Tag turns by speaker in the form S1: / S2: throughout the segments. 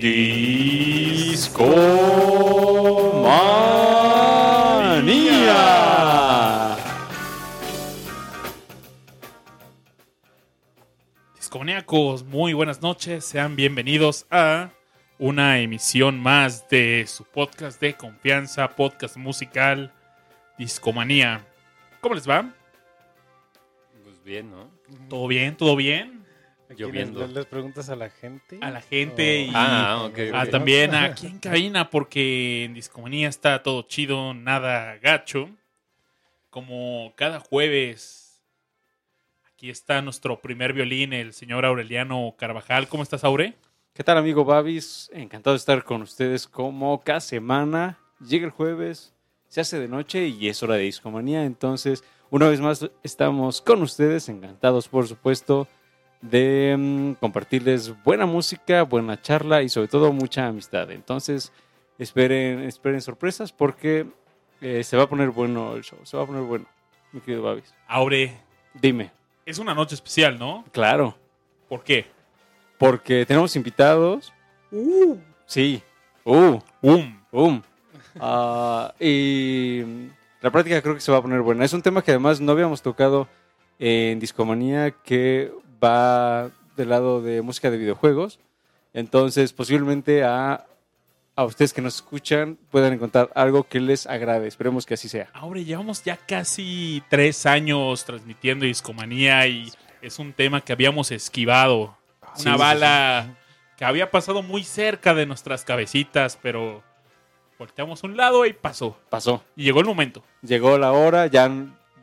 S1: Discomanía.
S2: Discomaníacos, muy buenas noches. Sean bienvenidos a una emisión más de su podcast de confianza, podcast musical, Discomanía. ¿Cómo les va?
S1: Pues bien, ¿no?
S2: ¿Todo bien? ¿Todo bien?
S1: Lloviendo.
S3: Les, les preguntas a la gente.
S2: A la gente y
S1: Ah, ok,
S2: Ah,
S1: ok.
S2: también aquí en cabina, porque en Discomanía está todo chido, nada gacho. Como cada jueves, aquí está nuestro primer violín, el señor Aureliano Carvajal. ¿Cómo estás, Aure?
S1: ¿Qué tal, amigo Babis? Encantado de estar con ustedes como cada semana. Llega el jueves, se hace de noche y es hora de discomanía. Entonces, una vez más estamos con ustedes, encantados, por supuesto, de mm, compartirles buena música, buena charla y sobre todo mucha amistad. Entonces, esperen, esperen sorpresas porque eh, se va a poner bueno el show. Se va a poner bueno, mi querido Babis.
S2: Aure,
S1: Dime.
S2: es una noche especial, ¿no?
S1: Claro.
S2: ¿Por qué?
S1: Porque tenemos invitados. Sí. Uh,
S2: ¡Um!
S1: um. Ah, y la práctica creo que se va a poner buena. Es un tema que además no habíamos tocado en Discomanía, que va del lado de música de videojuegos. Entonces, posiblemente a, a ustedes que nos escuchan puedan encontrar algo que les agrade. Esperemos que así sea.
S2: Aure, llevamos ya casi tres años transmitiendo Discomanía y es un tema que habíamos esquivado.
S1: Sí,
S2: Una
S1: sí,
S2: bala que había pasado muy cerca de nuestras cabecitas, pero volteamos a un lado y pasó.
S1: Pasó.
S2: Y llegó el momento.
S1: llegó la hora, ya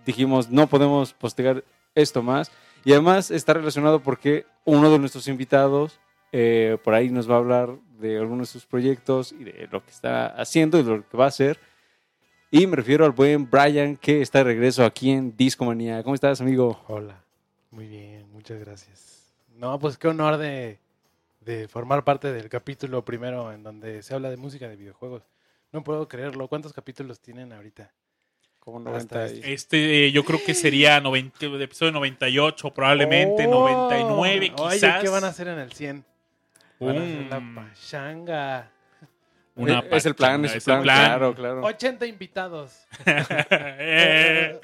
S1: dijimos no podemos postergar esto más. Y además está relacionado porque uno de nuestros invitados eh, por ahí nos va a hablar de algunos de sus proyectos y de lo que está haciendo y de lo que va a hacer. Y me refiero al buen Brian que está de regreso aquí en Discomanía. ¿Cómo estás, amigo?
S3: Hola. Muy bien, muchas gracias. No, pues qué honor de, de formar parte del capítulo primero en donde se habla de música de videojuegos. No puedo creerlo. ¿Cuántos capítulos tienen ahorita?
S1: ¿Cómo
S3: no va a estar ahí?
S2: Este, eh, yo creo que sería 90, el episodio 98, probablemente
S3: Oh,
S2: 99,
S3: Oye,
S2: quizás.
S3: ¿qué van a hacer en el 100? Van a hacer la
S2: Um,
S3: pachanga.
S2: una
S1: Eh, es el plan, es el plan, claro, claro.
S3: 80 invitados.
S2: Eh,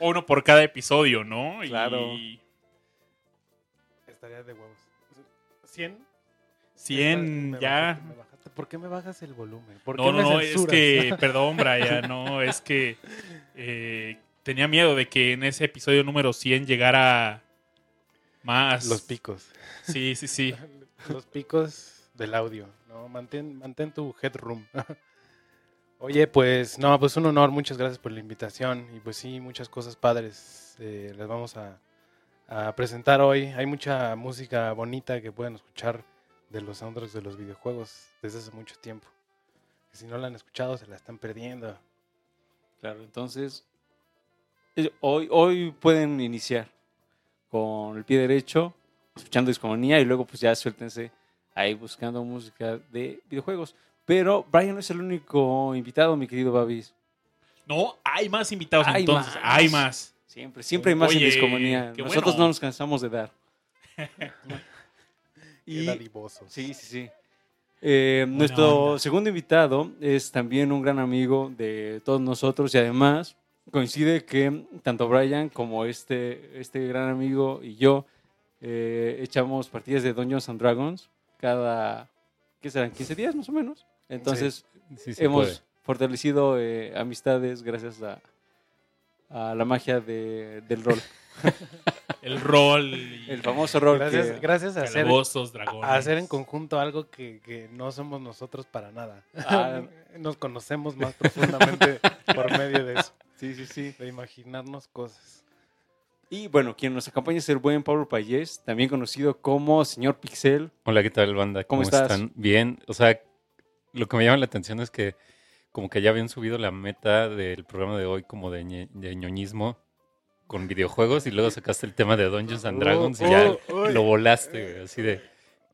S2: uno por cada episodio, ¿no? Y
S1: Claro.
S3: Estaría de huevos. ¿100?
S2: 100
S3: Me
S2: ya.
S3: ¿Por qué me bajas el volumen? ¿Por
S2: No,
S3: qué
S2: no,
S3: me
S2: no, es que, perdón, Brian, no, es que eh, tenía miedo de que en ese episodio número 100 llegara más.
S3: Los picos.
S2: Sí, sí, sí.
S3: Los picos del audio. No, mantén, mantén tu headroom. Oye, pues, no, pues un honor, muchas gracias por la invitación. Y pues sí, muchas cosas padres eh, les vamos a, a presentar hoy. Hay mucha música bonita que pueden escuchar de los soundtracks de los videojuegos desde hace mucho tiempo. Que si no la han escuchado, se la están perdiendo.
S1: Claro, entonces hoy, hoy pueden iniciar con el pie derecho, escuchando discomanía y luego pues ya suéltense ahí buscando música de videojuegos. Pero Brian no es el único invitado, mi querido Babis.
S2: No, hay más invitados
S1: Hay
S2: entonces.
S1: más.
S2: Hay más.
S1: Siempre, siempre hay más
S2: Oye,
S1: en discomanía. Nosotros
S2: bueno.
S1: no nos cansamos de dar.
S3: Y dadivosos.
S1: Sí, sí, sí. Eh, nuestro
S2: onda.
S1: segundo invitado es también un gran amigo de todos nosotros y además coincide que tanto Brian como este, este gran amigo y yo eh, echamos partidas de Dungeons and Dragons cada, ¿qué serán? ¿15 días más o menos? Entonces
S4: Sí, sí
S1: hemos
S4: puede.
S1: fortalecido eh, amistades gracias a, a la magia de- del rol.
S2: El rol. y
S1: El famoso rol
S3: Gracias,
S1: que...
S3: gracias a hacer, a hacer en conjunto algo que, que no somos nosotros para nada.
S1: Ah.
S3: Nos conocemos más profundamente por medio de eso,
S1: Sí, sí, sí.
S3: de imaginarnos cosas.
S1: Y bueno, quien nos acompaña es el buen Pablo Payés, también conocido como Señor Pixel.
S4: Hola, ¿qué tal, banda?
S1: ¿Cómo
S4: ¿Cómo,
S1: estás?
S4: están? Bien. O sea, lo que me llama la atención es que como que ya habían subido la meta del programa de hoy como de, ñe- de ñoñismo con videojuegos y luego sacaste el tema de Dungeons and Dragons y ya
S3: Oh, oh,
S4: lo volaste, güey, así de...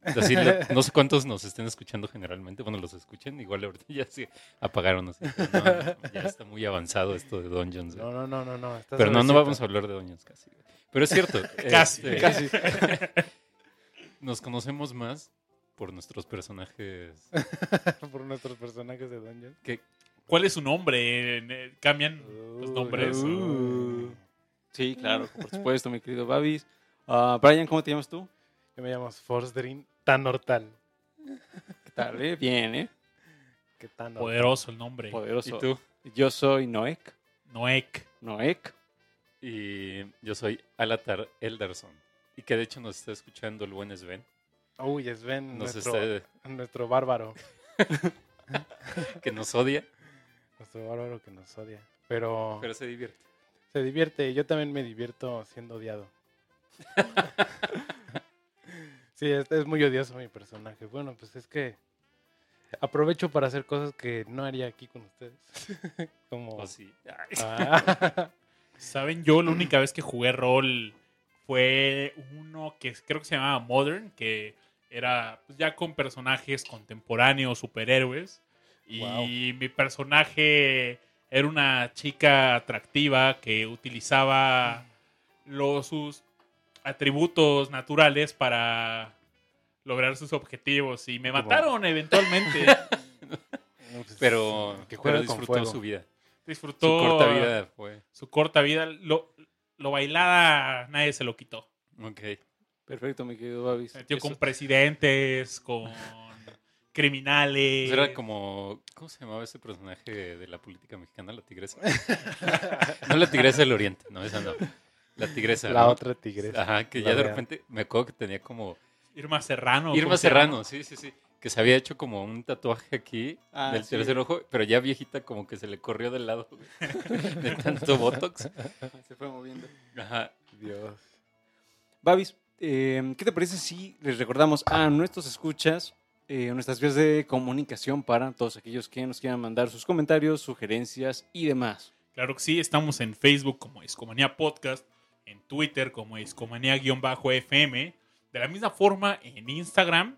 S4: Así, lo- no sé cuántos nos estén escuchando generalmente. Bueno, los escuchen, igual ahorita ya se apagaron. Así, no, ya está muy avanzado esto de Dungeons. güey.
S3: No, no, no, no, no.
S4: Pero no, no vamos a hablar de Dungeons casi. güey. Pero es cierto.
S2: Casi,
S4: este,
S1: Casi.
S4: Nos conocemos más por nuestros personajes.
S3: por nuestros personajes de Dungeon.
S4: que
S2: ¿Cuál es su nombre? Eh, ¿Cambian los nombres? o-
S3: Uh.
S1: Sí, claro, por supuesto, mi querido Babis. Ah, Brian, ¿cómo te llamas tú?
S3: Yo me llamo Forsdrin Tanortal.
S1: ¿Qué tal? eh? Bien, ¿eh?
S3: ¿Qué tan
S2: Poderoso el nombre.
S1: Poderoso.
S4: ¿Y tú?
S1: Yo soy Noek.
S2: Noek.
S1: Noek.
S4: Y yo soy Alatar Elderson. Y que de hecho nos está escuchando el buen Sven.
S3: Uy, Sven,
S4: Nos
S3: nuestro,
S4: está,
S3: nuestro bárbaro.
S4: que nos odia,
S3: Nuestro bárbaro que nos odia. Pero,
S4: pero se divierte.
S3: Se divierte. Yo también me divierto siendo odiado. sí, es, es muy odioso mi personaje. Bueno, pues es que aprovecho para hacer cosas que no haría aquí con ustedes. Como...
S4: O sí. Ay,
S3: Ah.
S2: ¿Saben? Yo la única vez que jugué rol fue uno que creo que se llamaba Modern, que era pues, ya con personajes contemporáneos, superhéroes. Y
S3: Wow.
S2: mi personaje era una chica atractiva que utilizaba los, sus atributos naturales para lograr sus objetivos. Y me mataron eventualmente.
S3: Pues,
S4: Pero,
S3: que
S4: pero disfrutó
S3: fuego.
S4: su vida.
S2: Disfrutó
S4: Su corta vida fue.
S2: su corta vida. Lo, lo bailada nadie se lo quitó.
S4: Ok.
S1: Perfecto, mi querido Babis.
S2: Se metió
S1: Eso-
S2: con presidentes, con criminales.
S4: Pues era como. ¿Cómo se llamaba ese personaje de la política mexicana? La tigresa. no la tigresa del oriente, no, esa no. La tigresa.
S3: La
S4: ¿no?
S3: otra tigresa.
S4: Ajá, que
S3: La
S4: ya de repente me acuerdo que tenía como.
S2: Irma Serrano.
S4: Irma. Serrano, sí, sí, sí. Que se había hecho como un tatuaje aquí
S1: Ah,
S4: del
S1: sí.
S4: tercer ojo, pero ya viejita como que se le corrió del lado de tanto botox.
S1: Se fue moviendo.
S4: Ajá.
S3: Dios.
S1: Babis, eh, ¿qué te parece si les recordamos a nuestros escuchas eh, nuestras vías de comunicación para todos aquellos que nos quieran mandar sus comentarios, sugerencias y demás?
S2: Claro que sí, estamos en Facebook como Escomanía Podcast, en Twitter como Escomanía-FM. De la misma forma, en Instagram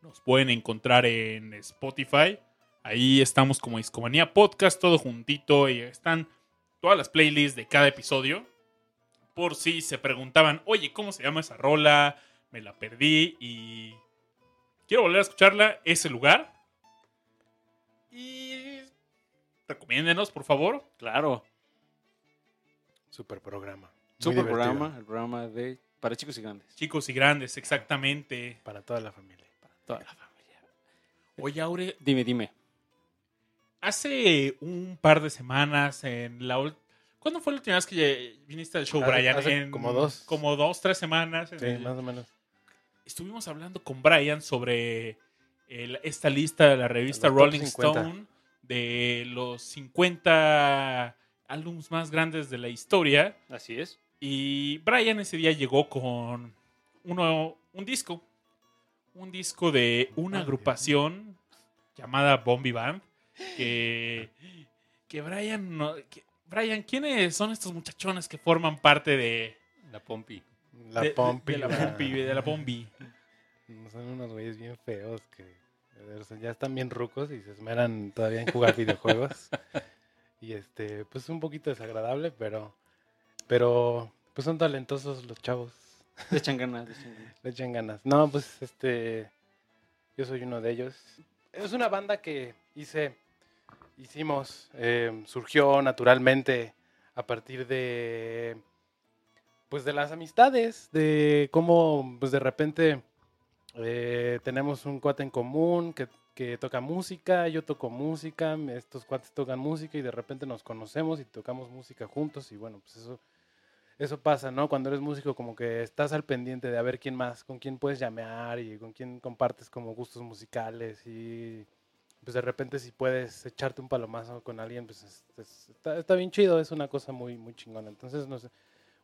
S2: nos pueden encontrar en Spotify. Ahí estamos como Escomanía Podcast, todo juntito. Y están todas las playlists de cada episodio. Por si se preguntaban, oye, ¿cómo se llama esa rola? Me la perdí y quiero volver a escucharla. Ese lugar. Y recomiéndenos, por favor.
S1: Claro,
S3: Super programa. Muy
S1: super
S3: divertido.
S1: programa, el programa de para chicos y grandes,
S2: Chicos y grandes, exactamente.
S3: Para toda la familia.
S1: para toda la familia.
S2: Oye, Aure,
S1: Dime, dime.
S2: hace un par de semanas en la ¿Cuándo fue la última vez que viniste al show,
S3: Hace-
S2: Brian?
S3: hace
S2: En-
S3: como dos.
S2: Como dos, tres semanas. en
S3: Sí,
S2: el-
S3: más o menos.
S2: Estuvimos hablando con Brian sobre el- esta lista de la revista
S3: Los
S2: Rolling
S3: 50.
S2: Stone de los 50 álbumes más grandes de la historia.
S1: Así es.
S2: Y Brian ese día llegó con uno, un disco. Un disco de una agrupación llamada Bombi Band. Que, que Brian... no- que- Brian, ¿quiénes son estos muchachones que forman parte de,
S4: La Pompi.
S3: La
S2: de-
S3: Pompi.
S2: de la Pompi? De la Bombi.
S3: Son unos güeyes bien feos que ya están bien rucos y se esmeran todavía en jugar videojuegos. Y este, pues un poquito desagradable, pero pero pues son talentosos los chavos.
S1: Le echan ganas, le echan ganas.
S3: Le echan ganas. No, pues este yo soy uno de ellos. Es una banda que hice hicimos eh, surgió naturalmente a partir de pues de las amistades, de cómo pues de repente eh, tenemos un cuate en común que, toca música, yo toco música, estos cuates tocan música y de repente nos conocemos y tocamos música juntos y bueno, pues eso, eso pasa, ¿no? Cuando eres músico como que estás al pendiente de a ver quién más, con quién puedes llamear y con quién compartes como gustos musicales y pues de repente si puedes echarte un palomazo con alguien, pues es- es- está, está bien chido, es una cosa muy, muy chingona. Entonces, no sé,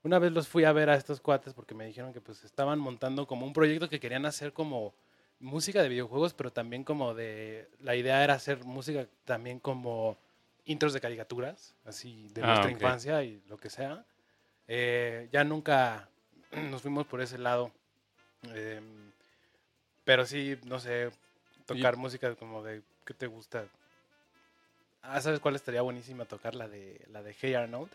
S3: una vez los fui a ver a estos cuates porque me dijeron que pues estaban montando como un proyecto que querían hacer como música de videojuegos, pero también como de, la idea era hacer música también como intros de caricaturas, así de
S4: Ah,
S3: nuestra infancia y lo que sea. Eh, ya nunca nos fuimos por ese lado. Em, pero sí, no sé, tocar música como de, ¿qué te gusta? Ah, ¿sabes cuál estaría buenísima tocar? La de, la de Hey Arnold.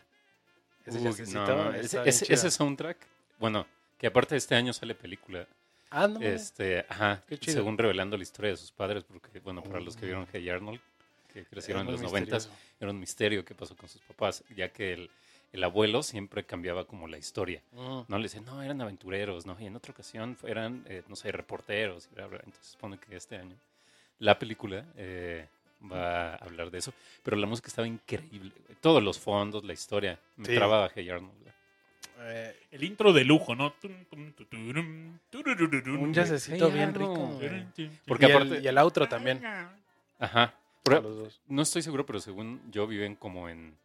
S3: Ese
S4: Uy, no, ese, soundtrack, bueno, que aparte este año sale película.
S3: Ah, no.
S4: Este, ajá,
S3: Qué chido.
S4: según revelando la historia de sus padres, porque, bueno, para los que vieron Hey Arnold, que crecieron en los noventas, era un misterio qué pasó con sus papás, ya que el, el abuelo siempre cambiaba como la historia.
S3: Mm.
S4: No le dicen, no, eran aventureros, ¿no? Y en otra ocasión eran, eh, no sé, reporteros. y bla, bla. Entonces supone que este año la película eh, va a hablar de eso. Pero la música estaba increíble. güey. Todos los fondos, la historia. Me
S3: Sí.
S4: trababa Hey Arnold. güey.
S3: Eh,
S2: El intro de lujo, ¿no?
S3: Un
S2: güey.
S3: jazzecito
S4: Hey,
S3: bien
S4: Arnold.
S3: rico.
S4: Porque
S3: y,
S4: aparte-
S3: el, y el outro también.
S4: Ajá.
S3: a
S4: Pero
S3: los dos.
S4: no estoy seguro, pero según yo viven como en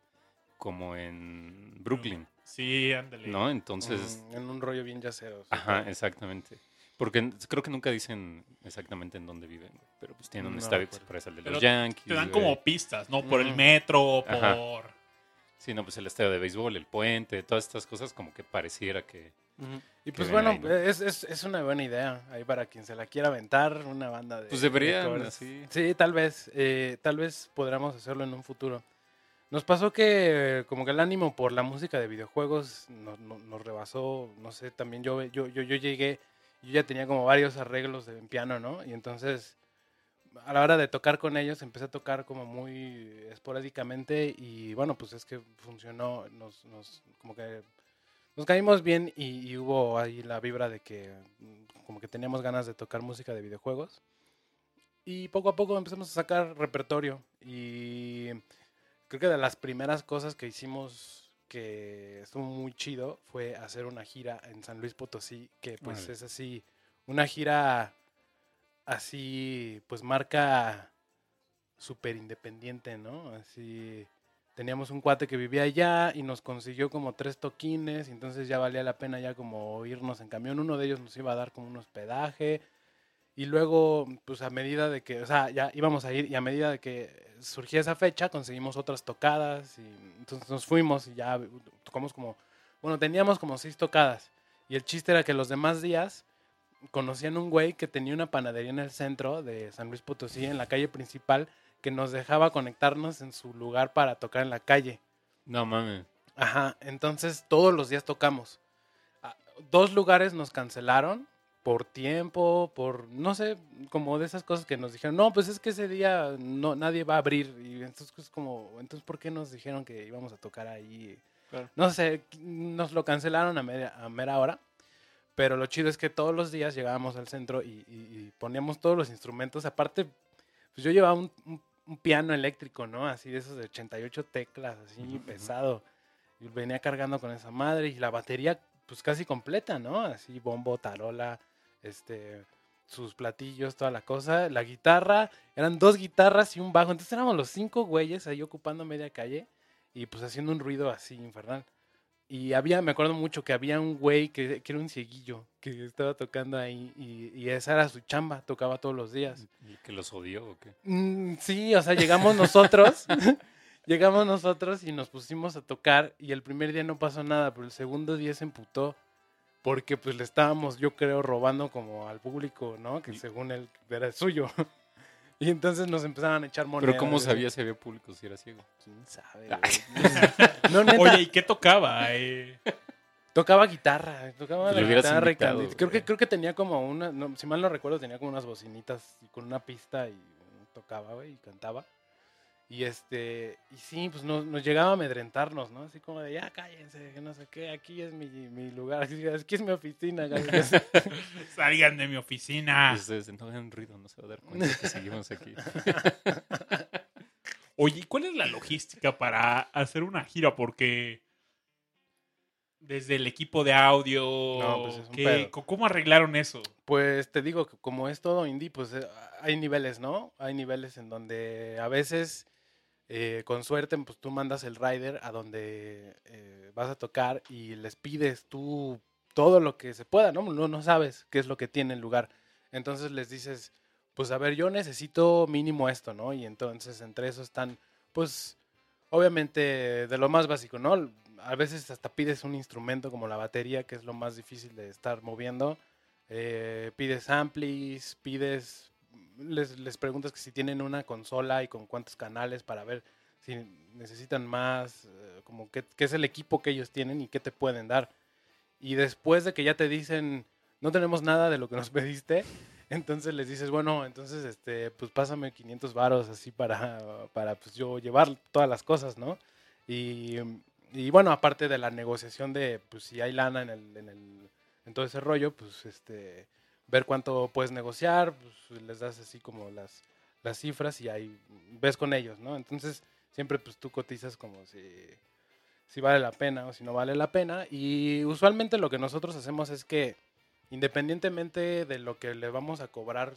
S4: como en Brooklyn,
S2: Sí, ándale.
S4: ¿no? Entonces,
S3: Mm, en un rollo bien yacero.
S4: ajá, exactamente. Porque creo que nunca dicen exactamente en dónde viven, pero pues tienen un
S3: No
S4: estadio que se parece al de
S2: Pero
S4: los Yankees.
S2: Te dan
S4: güey.
S2: como pistas, ¿no? Por el metro,
S4: Ajá.
S2: por...
S4: Sí, no, pues el estadio de béisbol, el puente, todas estas cosas como que pareciera que...
S3: Y pues bueno,
S4: ahí, ¿no?
S3: es, es, es una buena idea. Ahí para quien se la quiera aventar, una banda de.
S4: Pues deberían,
S3: de
S4: así.
S3: Sí, tal vez. eh, tal vez podríamos hacerlo en un futuro. Nos pasó que eh, como que el ánimo por la música de videojuegos nos, nos- nos rebasó. No sé, también yo, yo, yo, yo llegué, yo ya tenía como varios arreglos de piano, ¿no? Y entonces a la hora de tocar con ellos empecé a tocar como muy esporádicamente y bueno, pues es que funcionó, nos, nos como que nos caímos bien y, y hubo ahí la vibra de que mm, como que teníamos ganas de tocar música de videojuegos. Y poco a poco empezamos a sacar repertorio. Y creo que de las primeras cosas que hicimos que estuvo muy chido fue hacer una gira en San Luis Potosí, que pues es así, una gira así, pues marca súper independiente, ¿no? Así, teníamos un cuate que vivía allá y nos consiguió como tres toquines, entonces ya valía la pena ya como irnos en camión. Uno de ellos nos iba a dar como un hospedaje. Y luego, pues a medida de que, o sea, ya íbamos a ir y a medida de que surgía esa fecha, conseguimos otras tocadas y entonces nos fuimos y ya tocamos como, bueno, teníamos como seis tocadas. Y el chiste era que los demás días conocían un güey que tenía una panadería en el centro de San Luis Potosí, en la calle principal, que nos dejaba conectarnos en su lugar para tocar en la calle.
S4: No mames.
S3: Ajá, entonces todos los días tocamos. Ah, Dos lugares nos cancelaron por tiempo, por no sé, como de esas cosas que nos dijeron, no, pues es que ese día no nadie va a abrir y entonces es como, entonces ¿por qué nos dijeron que íbamos a tocar ahí?
S1: Claro.
S3: No sé, nos lo cancelaron a, media- a mera hora, pero lo chido es que todos los días llegábamos al centro y, y- y poníamos todos los instrumentos, aparte, pues yo llevaba un, un- un piano eléctrico, ¿no? Así de esos de 88 teclas, así
S4: Ujú, ujú.
S3: pesado. Y venía cargando con esa madre y la batería pues casi completa, ¿no? Así bombo, tarola, este sus platillos, toda la cosa, la guitarra, eran dos guitarras y un bajo, entonces éramos los cinco güeyes ahí ocupando media calle y pues haciendo un ruido así infernal. Y había, me acuerdo mucho que había un güey que, que era un cieguillo que estaba tocando ahí y, y esa era su chamba, tocaba todos los días.
S4: ¿Y que los odió o qué?
S3: Mm, sí, o sea, llegamos nosotros, llegamos nosotros y nos pusimos a tocar y el primer día no pasó nada, pero el segundo día se emputó porque pues le estábamos, yo creo, robando como al público, ¿no? Que según él era el suyo. Y entonces nos empezaban a echar monedas.
S4: Pero ¿cómo sabía si había público si era ciego?
S3: ¿Quién sabe? no, neta,
S2: Oye, ¿y qué tocaba? Eh,
S3: tocaba guitarra, tocaba la guitarra y
S4: invitado,
S3: Creo que, creo que tenía como una, no, si mal no recuerdo, tenía como unas bocinitas y con una pista y tocaba, güey, y cantaba. Y este, y sí, pues nos, nos llegaba a amedrentarnos, ¿no? Así como de, ya cállense, que no sé qué, aquí es mi, mi lugar, aquí, es mi oficina. güey".
S2: salgan de mi oficina.
S4: Ustedes no hagan ruido, no se va a dar cuenta que seguimos aquí.
S2: Oye, ¿y cuál es la logística para hacer una gira? Porque desde el equipo de audio,
S3: No, pues es un
S2: ¿qué- ¿cómo arreglaron eso?
S3: Pues te digo que como es todo indie, pues eh, hay niveles, ¿no? Hay niveles en donde a veces, eh, con suerte, pues tú mandas el rider a donde eh, vas a tocar y les pides tú todo lo que se pueda, ¿no? No, no sabes qué es lo que tiene el lugar. Entonces les dices, pues a ver, yo necesito mínimo esto, ¿no? Y entonces entre eso están, pues, obviamente de lo más básico, ¿no? A veces hasta pides un instrumento como la batería, que es lo más difícil de estar moviendo eh, pides amplis, pides, les, les preguntas que si tienen una consola y con cuántos canales para ver si necesitan más, eh, como qué, qué es el equipo que ellos tienen y qué te pueden dar. Y después de que ya te dicen no tenemos nada de lo que nos pediste. Entonces les dices, bueno, entonces, este, pues pásame 500 varos así para, para pues yo llevar todas las cosas, ¿no? Y, y bueno, aparte de la negociación de, pues si hay lana en, el, en, el, en todo ese rollo, pues este, ver cuánto puedes negociar, pues les das así como las, las cifras y ahí ves con ellos, ¿no? Entonces siempre pues tú cotizas como si, vale la pena o si no vale la pena. Y usualmente lo que nosotros hacemos es que independientemente de lo que le vamos a cobrar,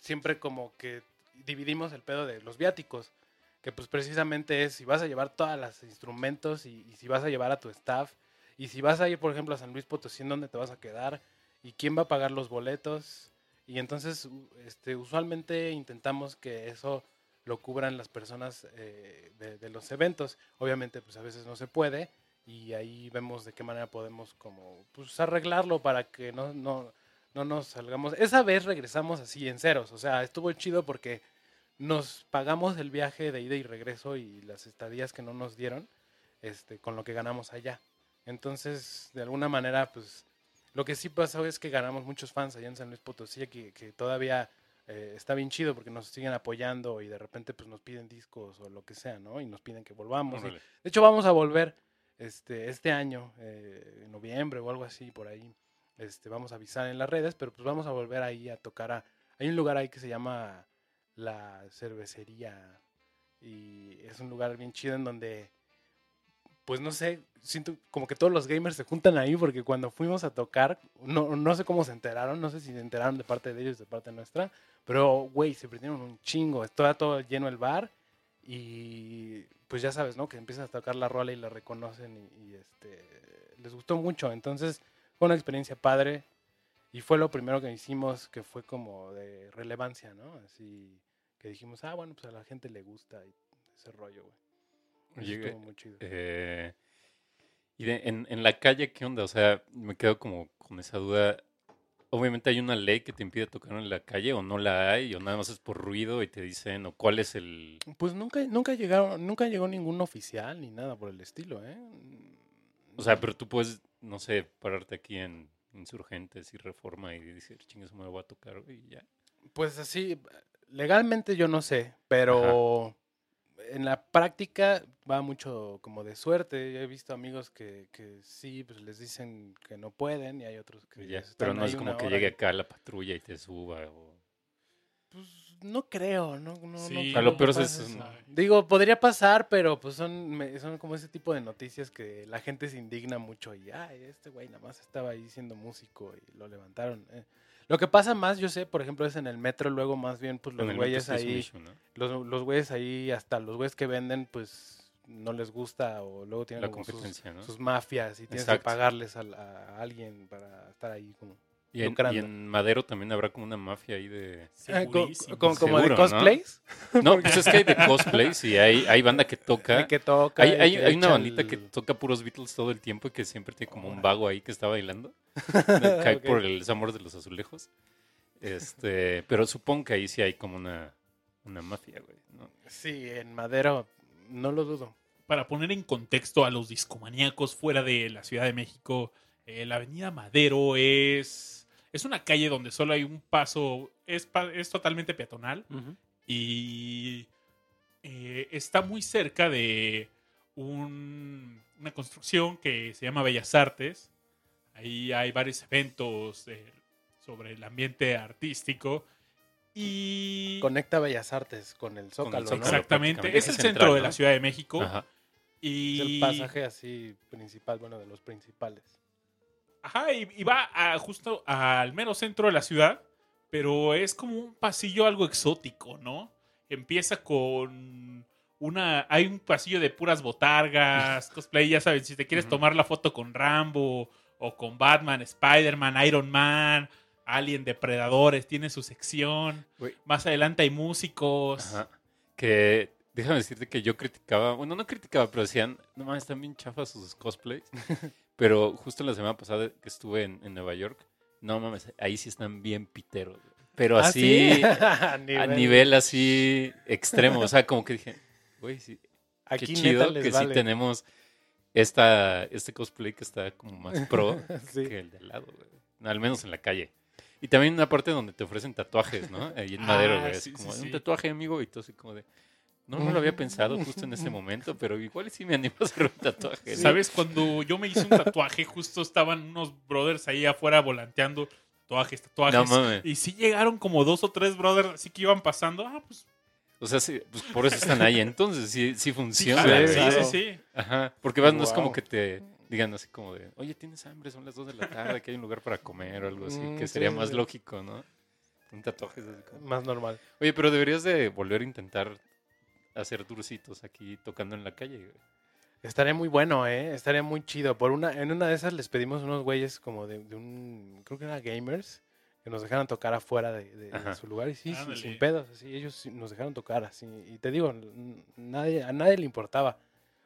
S3: siempre como que dividimos el pedo de los viáticos, que pues precisamente es si vas a llevar todos los instrumentos y, y, si vas a llevar a tu staff y si vas a ir, por ejemplo, a San Luis Potosí, ¿en dónde te vas a quedar? ¿Y quién va a pagar los boletos? Y entonces, este, usualmente intentamos que eso lo cubran las personas eh, de, de, los eventos. Obviamente, pues a veces no se puede, y ahí vemos de qué manera podemos como pues arreglarlo para que no, no, no nos salgamos. Esa vez regresamos así en ceros, o sea, estuvo chido porque nos pagamos el viaje de ida y regreso y las estadías que no nos dieron este, con lo que ganamos allá. Entonces, de alguna manera, pues lo que sí pasó es que ganamos muchos fans allá en San Luis Potosí, que, que todavía eh, está bien chido porque nos siguen apoyando y de repente pues nos piden discos o lo que sea, ¿no? Y nos piden que volvamos. Y, de hecho, vamos a volver este, este año, eh, en noviembre o algo así, por ahí, este, vamos a avisar en las redes, pero pues vamos a volver ahí a tocar a... Hay un lugar ahí que se llama La Cervecería y es un lugar bien chido en donde, pues no sé, siento como que todos los gamers se juntan ahí porque cuando fuimos a tocar, no, no sé cómo se enteraron, no sé si se enteraron de parte de ellos, de parte nuestra, pero güey, se prendieron un chingo, estaba todo lleno el bar y pues ya sabes, ¿no? Que empiezan a tocar la rola y la reconocen y, y, este, les gustó mucho. Entonces fue una experiencia padre y fue lo primero que hicimos que fue como de relevancia, ¿no? Así que dijimos, ah, bueno, pues a la gente le gusta y ese rollo, güey.
S4: Estuvo muy chido. Eh, y de, en, en la calle, ¿qué onda? O sea, me quedo como con esa duda. Obviamente hay una ley que te impide tocar en la calle o no la hay o nada más es por ruido y te dicen o cuál es el
S3: pues nunca nunca llegaron nunca llegó ningún oficial ni nada por el estilo eh
S4: o sea pero tú puedes no sé pararte aquí en insurgentes y reforma y decir chingues me voy a tocar y ya.
S3: Pues así legalmente yo no sé pero Ajá en la práctica va mucho como de suerte. Yo he visto amigos que, que sí, pues les dicen que no pueden y hay otros que
S4: ya, Pero no es como que llegue acá la patrulla y te suba o...
S3: Pues no creo, no, no,
S4: sí,
S3: no
S4: a lo peor es eso.
S3: Digo, podría pasar, pero pues son, son como ese tipo de noticias que la gente se indigna mucho y, ay, este güey nada más estaba ahí siendo músico y lo levantaron. Eh. Lo que pasa más, yo sé, por ejemplo, es en el metro, luego más bien, pues los güeyes ahí, issue, ¿no? los, los güeyes ahí, hasta los güeyes que venden, pues no les gusta o luego tienen
S4: La competencia,
S3: sus,
S4: ¿no?
S3: sus, mafias y tienes Exacto. que pagarles a, a, alguien para estar ahí como
S4: y en, y en, Madero también habrá como una mafia ahí de...
S3: Ah, con, con, como de cosplays.
S4: ¿no? no, pues es que hay de cosplays y hay, hay banda que toca.
S3: Y que toca
S4: hay, hay,
S3: que
S4: hay una bandita el... que toca puros Beatles todo el tiempo y que siempre tiene como un vago ahí que está bailando. Cae okay. por el amor de los azulejos. Este, pero supongo que ahí sí hay como una, una mafia, güey. ¿no?
S3: Sí, en Madero, no lo dudo.
S2: Para poner en contexto a los discomaníacos fuera de la Ciudad de México, eh, la Avenida Madero es, es una calle donde solo hay un paso, es, es totalmente peatonal uh -huh. y eh, está muy cerca de un, una construcción que se llama Bellas Artes. Ahí hay varios eventos eh, sobre el ambiente artístico. Y.
S3: Conecta Bellas Artes con el Zócalo. Con el Zócalo
S2: ¿no? Exactamente. Es el central, centro ¿no? de la Ciudad de México.
S3: Ajá. Y... Es el pasaje así principal, bueno, de los principales.
S2: Ajá, y, y va a, justo al mero centro de la ciudad, pero es como un pasillo algo exótico, ¿no? Empieza con una. Hay un pasillo de puras botargas, cosplay, ya sabes, si te quieres uh -huh. tomar la foto con Rambo o con Batman, Spider-Man, Iron Man, Alien, Depredadores, tiene su sección. Uy. Más adelante hay músicos.
S4: Ajá. Que déjame decirte que yo criticaba, bueno, no criticaba, pero decían, no mames, están bien chafas sus cosplays. pero justo la semana pasada que estuve en, en, Nueva York, no mames, ahí sí están bien piteros. Pero
S3: ¿Ah,
S4: así,
S3: sí?
S4: a, nivel. a, nivel. así extremo. O sea, como que dije, güey, sí,
S3: Aquí
S4: qué chido que vale. sí tenemos esta, este cosplay que está como más pro sí. que el de al lado, güey. al menos en la calle. Y también una parte donde te ofrecen tatuajes, ¿no? Ahí en Madero,
S2: Ah,
S4: güey. así
S2: sí,
S4: como,
S2: sí,
S4: un tatuaje, amigo, y tú así como de... No, no lo había pensado justo en ese momento, pero igual sí me animo a hacer un tatuaje. ¿no?
S2: ¿Sabes? Cuando yo me hice un tatuaje, justo estaban unos brothers ahí afuera volanteando tatuajes, tatuajes.
S4: No mames.
S2: y sí llegaron como dos o tres brothers así que iban pasando. Ah, pues
S4: O sea, sí, pues por eso están ahí. Entonces sí, sí funciona.
S3: Sí,
S2: sí, sí, sí.
S4: Ajá, porque vas, no es como que te digan así como de, oye, tienes hambre, son las 2 de la tarde, que hay un lugar para comer o algo así,
S3: Mm,
S4: que sería
S3: sí,
S4: más
S3: sí.
S4: lógico, ¿no? Un tatuaje es así como-
S3: Más normal.
S4: Oye, pero deberías de volver a intentar hacer durcitos aquí tocando en la calle, güey.
S3: Estaría muy bueno, ¿eh? Estaría muy chido. Por una, en una de esas les pedimos unos güeyes como de, de un, creo que era gamers, que nos dejaran tocar afuera de, de- de su lugar. Y sí, sin pedos, así, ellos nos dejaron tocar, así. Y te digo, nadie, a nadie le importaba.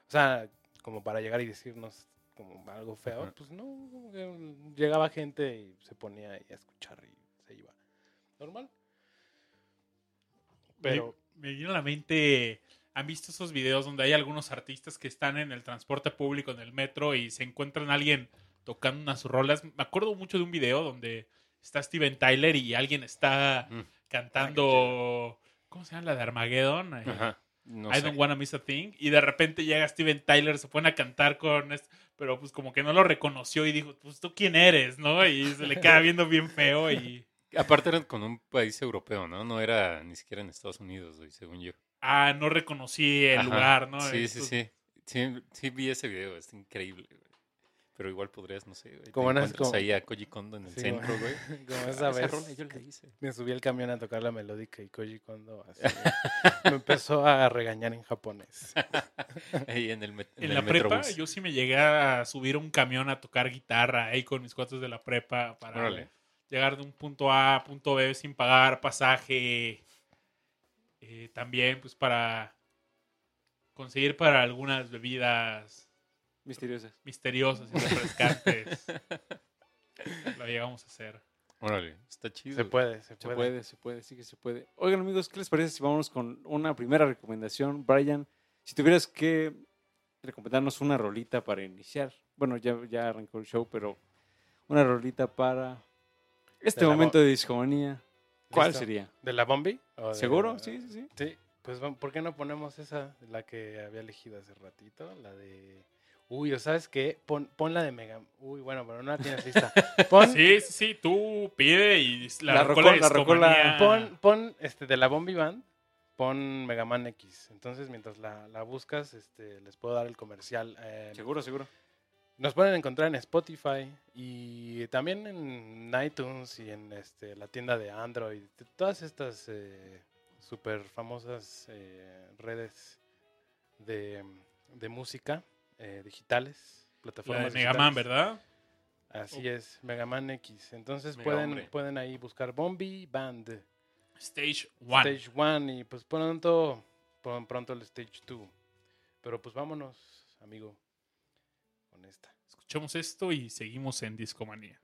S3: O sea, como para llegar y decirnos como algo feo,
S4: Ajá.
S3: pues no, llegaba gente y se ponía ahí a escuchar y se iba. Normal. Pero,
S2: Me, vino a la mente. ¿Han visto esos videos donde hay algunos artistas que están en el transporte público, en el metro, y se encuentran a alguien tocando unas rolas? Me acuerdo mucho de un video donde está Steven Tyler y alguien está
S4: Mm.
S2: cantando. ¿Cómo se llama la de Armageddon? Eh,
S4: Ajá. No
S2: I
S4: sé.
S2: don't wanna miss a thing. Y de repente llega Steven Tyler, se pone a cantar con esto, pero pues como que no lo reconoció y dijo, pues tú quién eres, ¿no? Y se le queda viendo bien feo y.
S4: Aparte eran con un país europeo, ¿no? No era ni siquiera en Estados Unidos, güey, según yo.
S2: Ah, no reconocí el
S4: Ajá.
S2: lugar, ¿no?
S4: Sí, sí, sí. Sí, sí vi ese video, está increíble, güey. Pero igual podrías, no sé, güey. te
S3: Como en es-
S4: encuentras
S3: como-
S4: ahí a Koji Kondo en el
S3: Sí,
S4: centro, güey.
S3: como
S4: Ah,
S3: esa vez.
S4: rola yo la hice.
S3: Me subí al camión a tocar la melódica y Koji cuando me empezó a regañar en japonés.
S4: En el, met- en
S2: En
S4: el
S2: la prepa, yo sí me llegué a subir a un camión a tocar guitarra ahí con mis cuates de la prepa para
S4: Órale.
S2: Llegar de un punto A a punto B sin pagar pasaje. Eh, también, pues, para conseguir para algunas bebidas
S1: Misteriosas.
S2: misteriosas y refrescantes. Lo llegamos a hacer.
S4: Órale, está chido.
S3: Se puede, se
S1: Se
S3: puede.
S1: puede, se puede, sí que se puede. Oigan amigos, ¿qué les parece si vamos con una primera recomendación? Brian, si tuvieras que recomendarnos una rolita para iniciar. Bueno, ya, ya arrancó el show, pero una rolita para este momento de discomanía. ¿Cuál
S3: ¿Listo?
S1: sería?
S3: ¿De la Bombi? ¿O de-
S1: ¿Seguro? Sí, sí, sí.
S3: Sí, pues ¿por qué no ponemos esa, la que había elegido hace ratito? La de... Uy, ¿o sabes qué? Pon, pon la de Mega... Uy, bueno, pero no la tienes lista. Pon,
S2: Sí, sí, sí, tú pide y la,
S1: La
S2: rocola
S1: la rocola-
S3: pon, pon este, de la Bombi Band, pon Mega Man X. Entonces, mientras la, la buscas, este, les puedo dar el comercial. Eh,
S1: Seguro, seguro.
S3: Nos pueden encontrar en Spotify y también en iTunes y en este, la tienda de Android. Todas estas eh, súper famosas eh, redes de, de música eh, digitales,
S2: La
S3: plataformas
S2: de Mega Man,
S3: digitales.
S2: ¿verdad?
S3: Así es, Mega Man X. Entonces
S4: Mega
S3: pueden,
S4: hombre.
S3: pueden ahí buscar Bombi Band,
S2: Stage 1.
S3: Stage 1 y pues pronto, pron- pronto el Stage 2. Pero pues vámonos, amigo, esta.
S2: Escuchemos esto y seguimos en Discomanía.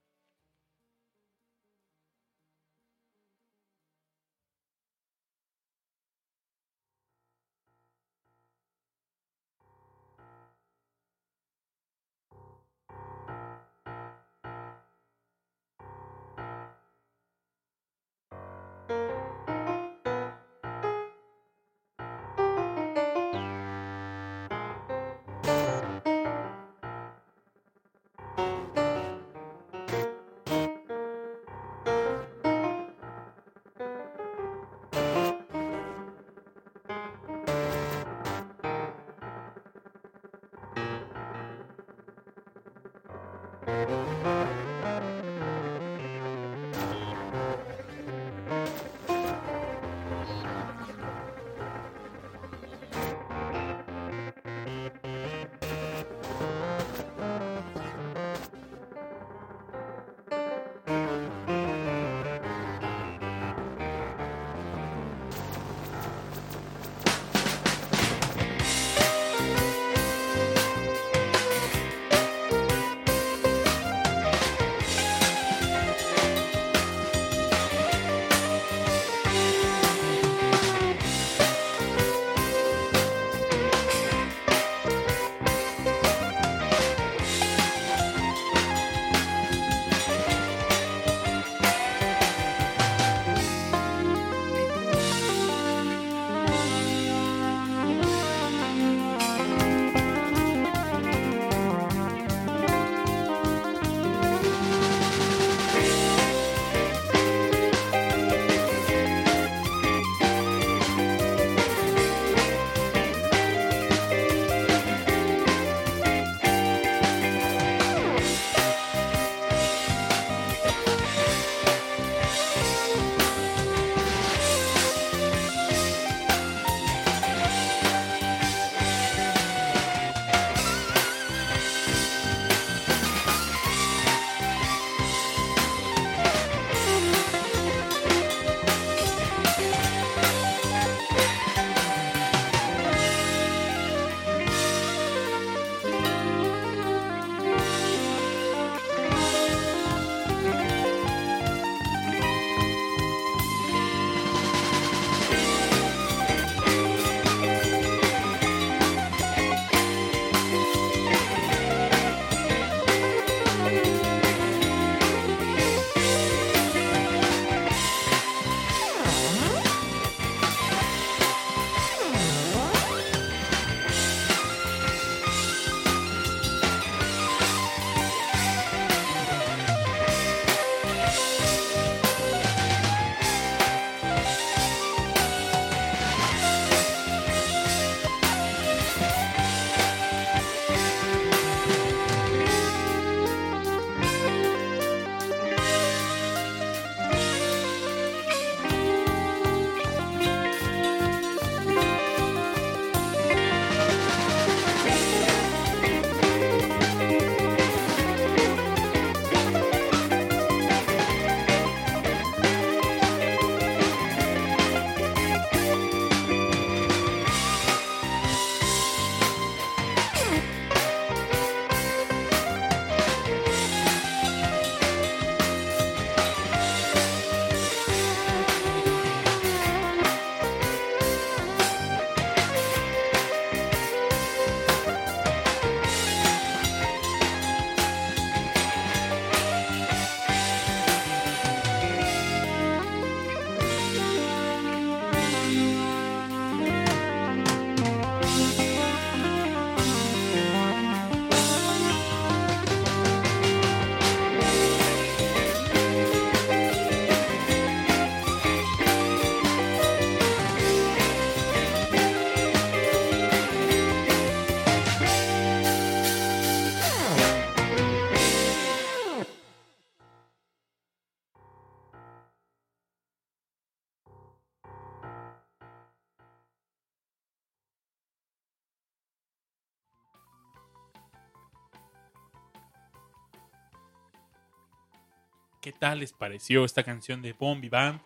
S2: ¿Qué tal les pareció esta canción de Bombi Band?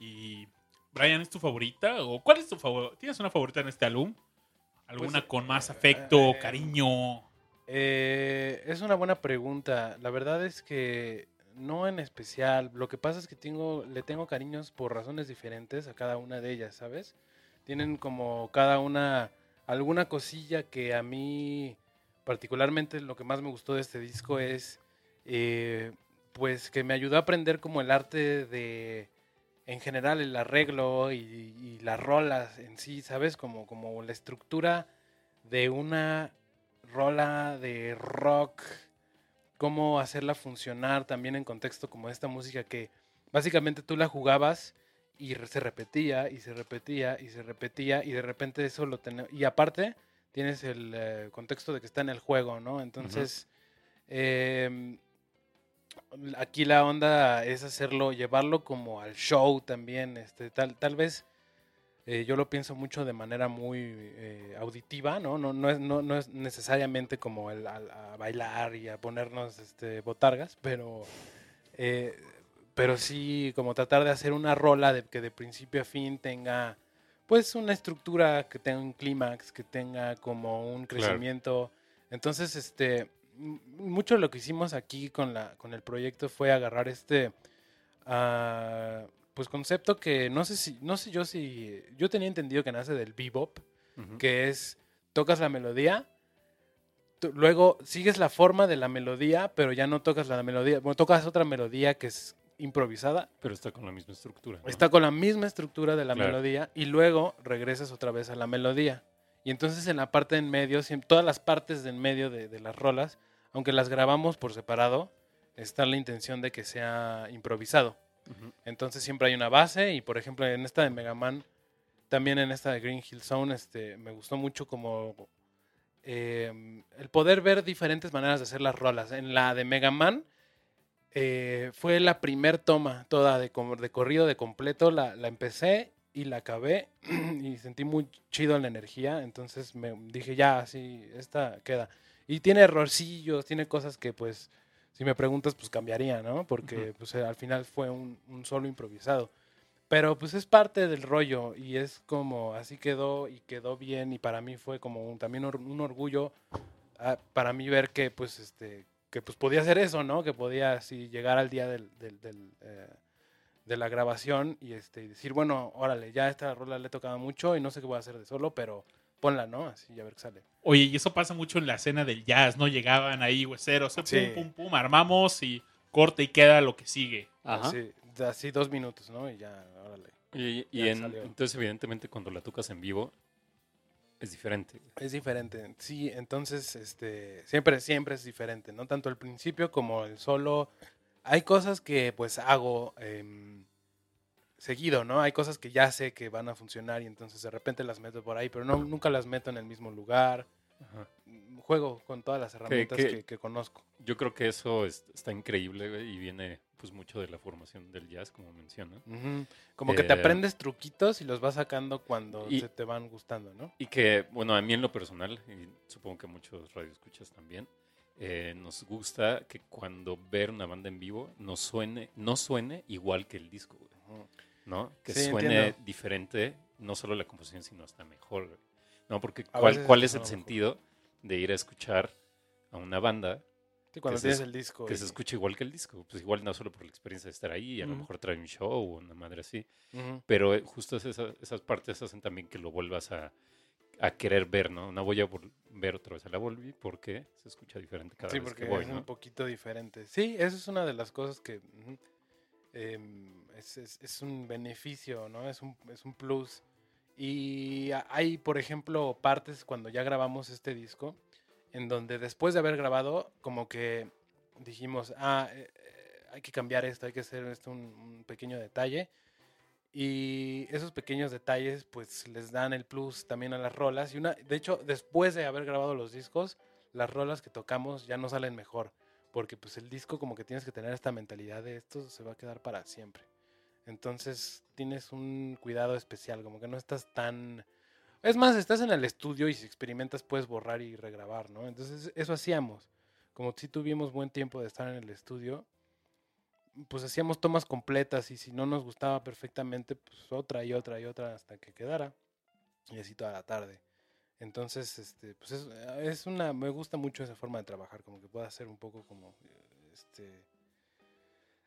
S2: Y Brian, ¿es tu favorita? ¿O cuál es tu favorita? ¿Tienes una favorita en este álbum? ¿Alguna
S3: Pues,
S2: con más afecto,
S3: eh,
S2: cariño?
S3: Eh, es una buena pregunta. La verdad es que no en especial. Lo que pasa es que tengo, le tengo cariños por razones diferentes a cada una de ellas, ¿sabes? Tienen como cada una alguna cosilla que a mí particularmente lo que más me gustó de este disco es eh, pues que me ayudó a aprender como el arte de en general el arreglo y, y las rolas en sí, ¿sabes? Como, como la estructura de una rola de rock, cómo hacerla funcionar también en contexto como esta música que básicamente tú la jugabas y se repetía y se repetía y se repetía y de repente eso lo tenemos y aparte tienes el eh, contexto de que está en el juego, ¿no? Entonces em, aquí la onda es hacerlo, llevarlo como al show también, este, tal, tal vez eh, yo lo pienso mucho de manera muy eh, auditiva, ¿no? No, no, es, no, no es necesariamente como el, a, a bailar y a ponernos este, botargas, pero, eh, pero sí como tratar de hacer una rola de, que de principio a fin tenga pues una estructura, que tenga un clímax, que tenga como un
S4: Claro.
S3: crecimiento. Entonces, este, mucho de lo que hicimos aquí con, la, con el proyecto fue agarrar este ah, pues concepto que no sé si, no sé yo si, yo tenía entendido que nace del bebop, que es tocas la melodía, luego sigues la forma de la melodía, pero ya no tocas la melodía, bueno, tocas otra melodía que es improvisada,
S4: Pero está con la misma estructura. ¿no?
S3: está con la misma estructura de la
S4: Claro.
S3: melodía y luego regresas otra vez a la melodía. Y entonces en la parte en medio, todas las partes de en medio de, de las rolas, aunque las grabamos por separado, está la intención de que sea improvisado. Entonces siempre hay una base y por ejemplo en esta de Mega Man, también en esta de Green Hill Zone, este, me gustó mucho como eh, el poder ver diferentes maneras de hacer las rolas. En la de Mega Man eh, fue la primer toma toda de, de corrido de completo, la, la empecé y la acabé y sentí muy chido la energía, entonces me dije ya, así, esta queda. Y tiene errorcillos, tiene cosas que pues si me preguntas, pues cambiaría, ¿no? Porque
S4: Ujú.
S3: pues, al final fue un, un solo improvisado. Pero pues es parte del rollo y es como así quedó y quedó bien y para mí fue como un- también or- un orgullo ah, para mí ver que pues este que pues podía hacer eso, ¿no? Que podía así llegar al día del, del- del, eh, de la grabación y este y decir, bueno, órale, ya esta rola le he tocado mucho y no sé qué voy a hacer de solo, pero ponla, ¿no? Así a ver qué sale.
S2: Oye, y eso pasa mucho en la escena del jazz, ¿no? Llegaban ahí hueseros, pum,
S3: Sí.
S2: pum, pum, armamos y corte y queda lo que sigue.
S1: Ajá.
S3: Así, así dos minutos, ¿no? Y ya, órale.
S4: Y, y
S3: Ya
S4: en-
S3: salió.
S4: entonces, evidentemente, cuando la tocas en vivo, es diferente.
S3: Es diferente, sí, entonces este siempre siempre es diferente, no tanto el principio como el solo. Hay cosas que pues hago em, seguido, ¿no? Hay cosas que ya sé que van a funcionar y entonces de repente las meto por ahí, pero no nunca las meto en el mismo lugar.
S4: Ajá.
S3: Mm, Juego con todas las herramientas
S4: que-
S3: que, que conozco.
S4: Yo creo que eso es- está increíble y viene pues mucho de la formación del jazz, como menciona.
S3: Como que te
S4: Eh,
S3: aprendes truquitos y los vas sacando cuando
S4: y-
S3: se te van gustando, ¿no?
S4: Y que, bueno, a mí en lo personal, y supongo que muchos radioescuchas también, eh, nos gusta que cuando ver una banda en vivo no suene, no suene igual que el disco, güey. ¿no? Que
S3: Sí,
S4: suene
S3: entiendo.
S4: diferente, no solo la composición, sino hasta mejor, güey. ¿no? Porque
S3: A
S4: ¿cuál, cuál
S3: es
S4: es el sentido de ir a escuchar a una banda
S3: Sí, cuando tienes
S4: es-
S3: el disco.
S4: que
S3: y-
S4: se escuche igual que el disco? Pues igual no solo por la experiencia de estar ahí, y a lo mejor trae un show o una madre así, pero eh, justo esa- esas partes hacen también que lo vuelvas a, a querer ver, ¿no? No voy a ver otra vez a la Volvi porque se escucha diferente cada
S3: Sí,
S4: vez que voy,
S3: es
S4: ¿no?
S3: un poquito diferente. Sí, eso es una de las cosas que em, es, es- es un beneficio, ¿no? Es un, es un plus. Y hay, por ejemplo, partes cuando ya grabamos este disco, en donde después de haber grabado, como que dijimos, ah, eh, eh, hay que cambiar esto, hay que hacer esto un, un pequeño detalle. Y esos pequeños detalles, pues, les dan el plus también a las rolas. Y una, de hecho, después de haber grabado los discos, las rolas que tocamos ya no salen mejor. Porque pues el disco como que tienes que tener esta mentalidad de esto se va a quedar para siempre. Entonces tienes un cuidado especial, como que no estás tan... Es más, estás en el estudio y si experimentas puedes borrar y regrabar, ¿no? Entonces eso hacíamos. Como si tuvimos buen tiempo de estar en el estudio pues hacíamos tomas completas y si no nos gustaba perfectamente, pues otra y otra y otra hasta que quedara. Y así toda la tarde. Entonces, este, pues es, es una, me gusta mucho esa forma de trabajar, como que pueda ser un poco como, este,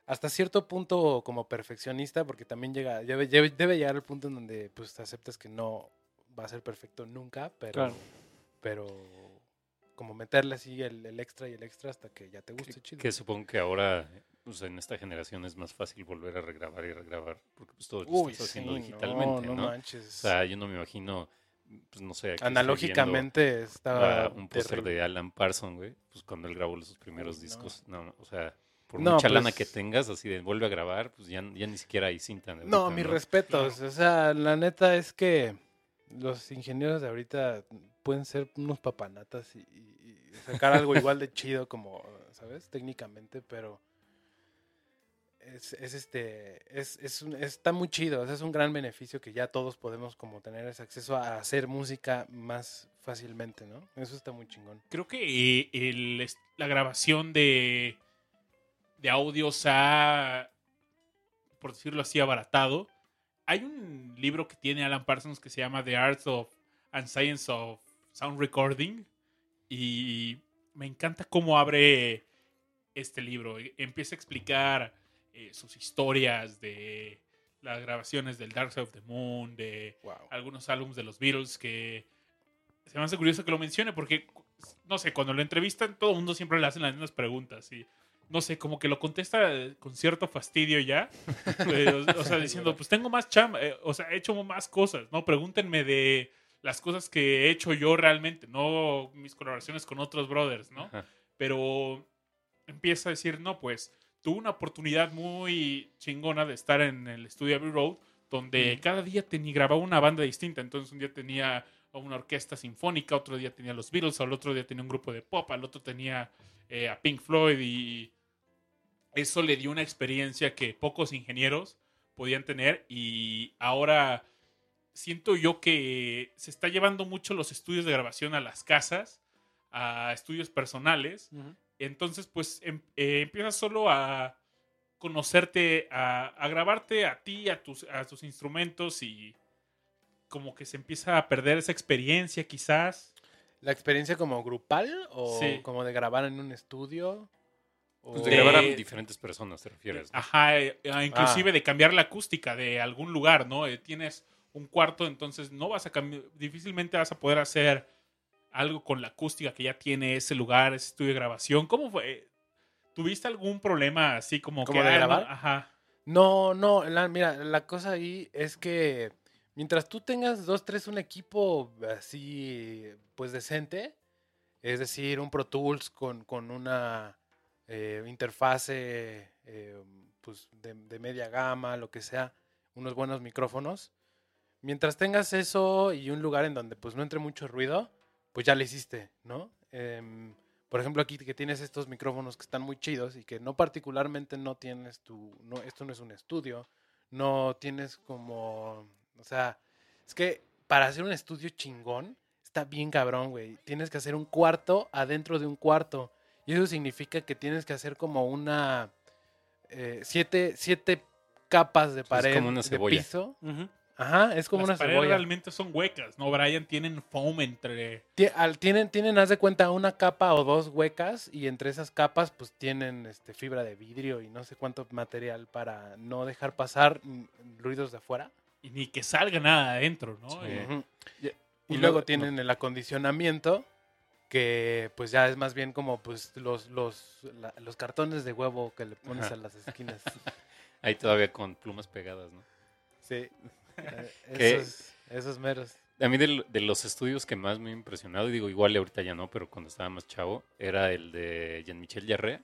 S3: hasta cierto punto como perfeccionista, porque también llega, debe, llegar al punto en donde pues aceptas que no va a ser perfecto nunca, pero,
S1: Claro.
S3: pero como meterle así el, el extra y el extra hasta que ya te guste, chido.
S4: Que supongo que ahora, pues en esta generación es más fácil volver a regrabar y regrabar, porque pues todo lo estás
S3: sí,
S4: haciendo digitalmente,
S3: no
S4: ¿no?
S3: manches.
S4: O sea, yo no me imagino, pues no sé,
S3: Analógicamente estaba
S4: un póster de Alan Parsons, güey, pues cuando él grabó sus primeros discos, no, no, o sea, por
S3: No,
S4: mucha lana
S3: pues-
S4: que tengas, así de vuelve a grabar, pues ya, ya ni siquiera hay cinta. de
S3: No, mis respetos. O sea, la neta es que los ingenieros de ahorita pueden ser unos papanatas y- y sacar algo igual de chido como, ¿sabes? Técnicamente, pero es, es este, es, es está muy chido. es un gran beneficio que ya todos podemos como tener ese acceso a hacer música más fácilmente, ¿no? Eso está muy chingón.
S2: Creo que eh, el, la grabación de, de audio se ha, por decirlo así, abaratado. Hay un libro que tiene Alan Parsons que se llama The Art of and Science of Sound Recording. Y me encanta cómo abre este libro. Empieza a explicar eh, sus historias de las grabaciones del Dark Side of the Moon, de
S3: Wow.
S2: algunos álbumes de los Beatles que se me hace curioso que lo mencione porque, no sé, cuando lo entrevistan todo el mundo siempre le hacen las mismas preguntas y no sé, como que lo contesta eh, con cierto fastidio ya. Eh, o, o sea, diciendo, pues tengo más chamba, eh, o sea, he hecho más cosas, ¿no? Pregúntenme de las cosas que he hecho yo realmente, no mis colaboraciones con otros brothers, ¿no?
S4: Ajá.
S2: pero empieza a decir, no, pues tuve una oportunidad muy chingona de estar en el estudio Abbey Road, donde cada día tenía, grababa una banda distinta. Entonces un día tenía a una orquesta sinfónica, otro día tenía los Beatles, al otro día tenía un grupo de pop, al otro tenía eh, a Pink Floyd y eso le dio una experiencia que pocos ingenieros podían tener. Y ahora siento yo que se está llevando mucho los estudios de grabación a las casas, a estudios personales entonces, pues em- eh, empiezas solo a conocerte, a, a grabarte a ti, a tus, a tus instrumentos y como que se empieza a perder esa experiencia quizás.
S3: ¿La experiencia como grupal o
S2: Sí.
S3: como de grabar en un estudio? O-
S4: Pues de
S2: De-
S4: grabar a diferentes personas, te refieres. ¿no?
S2: Ajá, eh, ah,
S3: Ah.
S2: inclusive de cambiar la acústica de algún lugar, ¿no? Eh, tienes un cuarto, entonces no vas a cambiar, difícilmente vas a poder hacer algo con la acústica que ya tiene ese lugar, ese estudio de grabación. ¿Cómo fue? ¿Tuviste algún problema así como
S3: ¿Como
S2: que...
S3: de
S2: ah, no,
S3: grabar?
S2: Ajá.
S3: No, no, la- mira, la cosa ahí es que mientras tú tengas dos, tres, un equipo así, pues decente, es decir, un Pro Tools con, con una eh, interfase eh, pues de, de media gama, lo que sea, unos buenos micrófonos, mientras tengas eso y un lugar en donde pues no entre mucho ruido, pues ya le hiciste, ¿no? Em, por ejemplo, aquí que tienes estos micrófonos que están muy chidos y que no particularmente no tienes tu, no, esto no es un estudio, no tienes como, o sea, es que para hacer un estudio chingón está bien cabrón, güey. Tienes que hacer un cuarto adentro de un cuarto y eso significa que tienes que hacer como una eh, siete, siete capas de pared
S4: como una
S3: de
S4: cebolla.
S3: piso. Ajá, es como
S2: Las
S3: una
S2: paredes
S3: cebolla.
S2: realmente son huecas, ¿no? Brian tienen foam entre...
S3: Al- Tienen, tienen, haz de cuenta, una capa o dos huecas y entre esas capas pues tienen este, fibra de vidrio y no sé cuánto material para no dejar pasar ruidos de afuera.
S2: Y ni que salga nada adentro, ¿no?
S4: Sí.
S2: Eh,
S3: Y luego tienen el acondicionamiento que pues ya es más bien como pues los, los, la- los cartones de huevo que le pones
S4: Ajá.
S3: a las esquinas.
S4: Ahí todavía con plumas pegadas, ¿no?
S3: Sí. Eh. Esos, esos meros.
S4: A mí de, de los estudios que más me ha impresionado, y digo, igual ahorita ya no, pero cuando estaba más chavo, era el de Jean-Michel Jarre.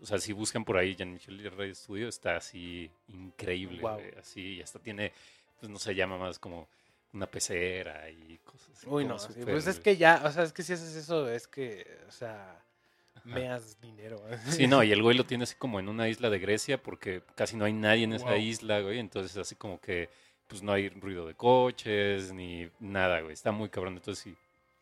S4: O sea, si buscan por ahí Jean-Michel Jarre Studio, está así increíble, güey, así, y hasta tiene, pues no se llama más como una pecera y cosas así.
S3: Uy, no, sí,
S4: súper-
S3: pues es que ya, o sea, es que si haces eso, es que, o sea, meas dinero.
S4: Sí, no, y el güey lo tiene así como en una isla de Grecia porque casi no hay nadie en esa
S2: Wow.
S4: isla, güey. Entonces, así como que, pues no hay ruido de coches ni nada, güey. Está muy cabrón. Entonces, sí,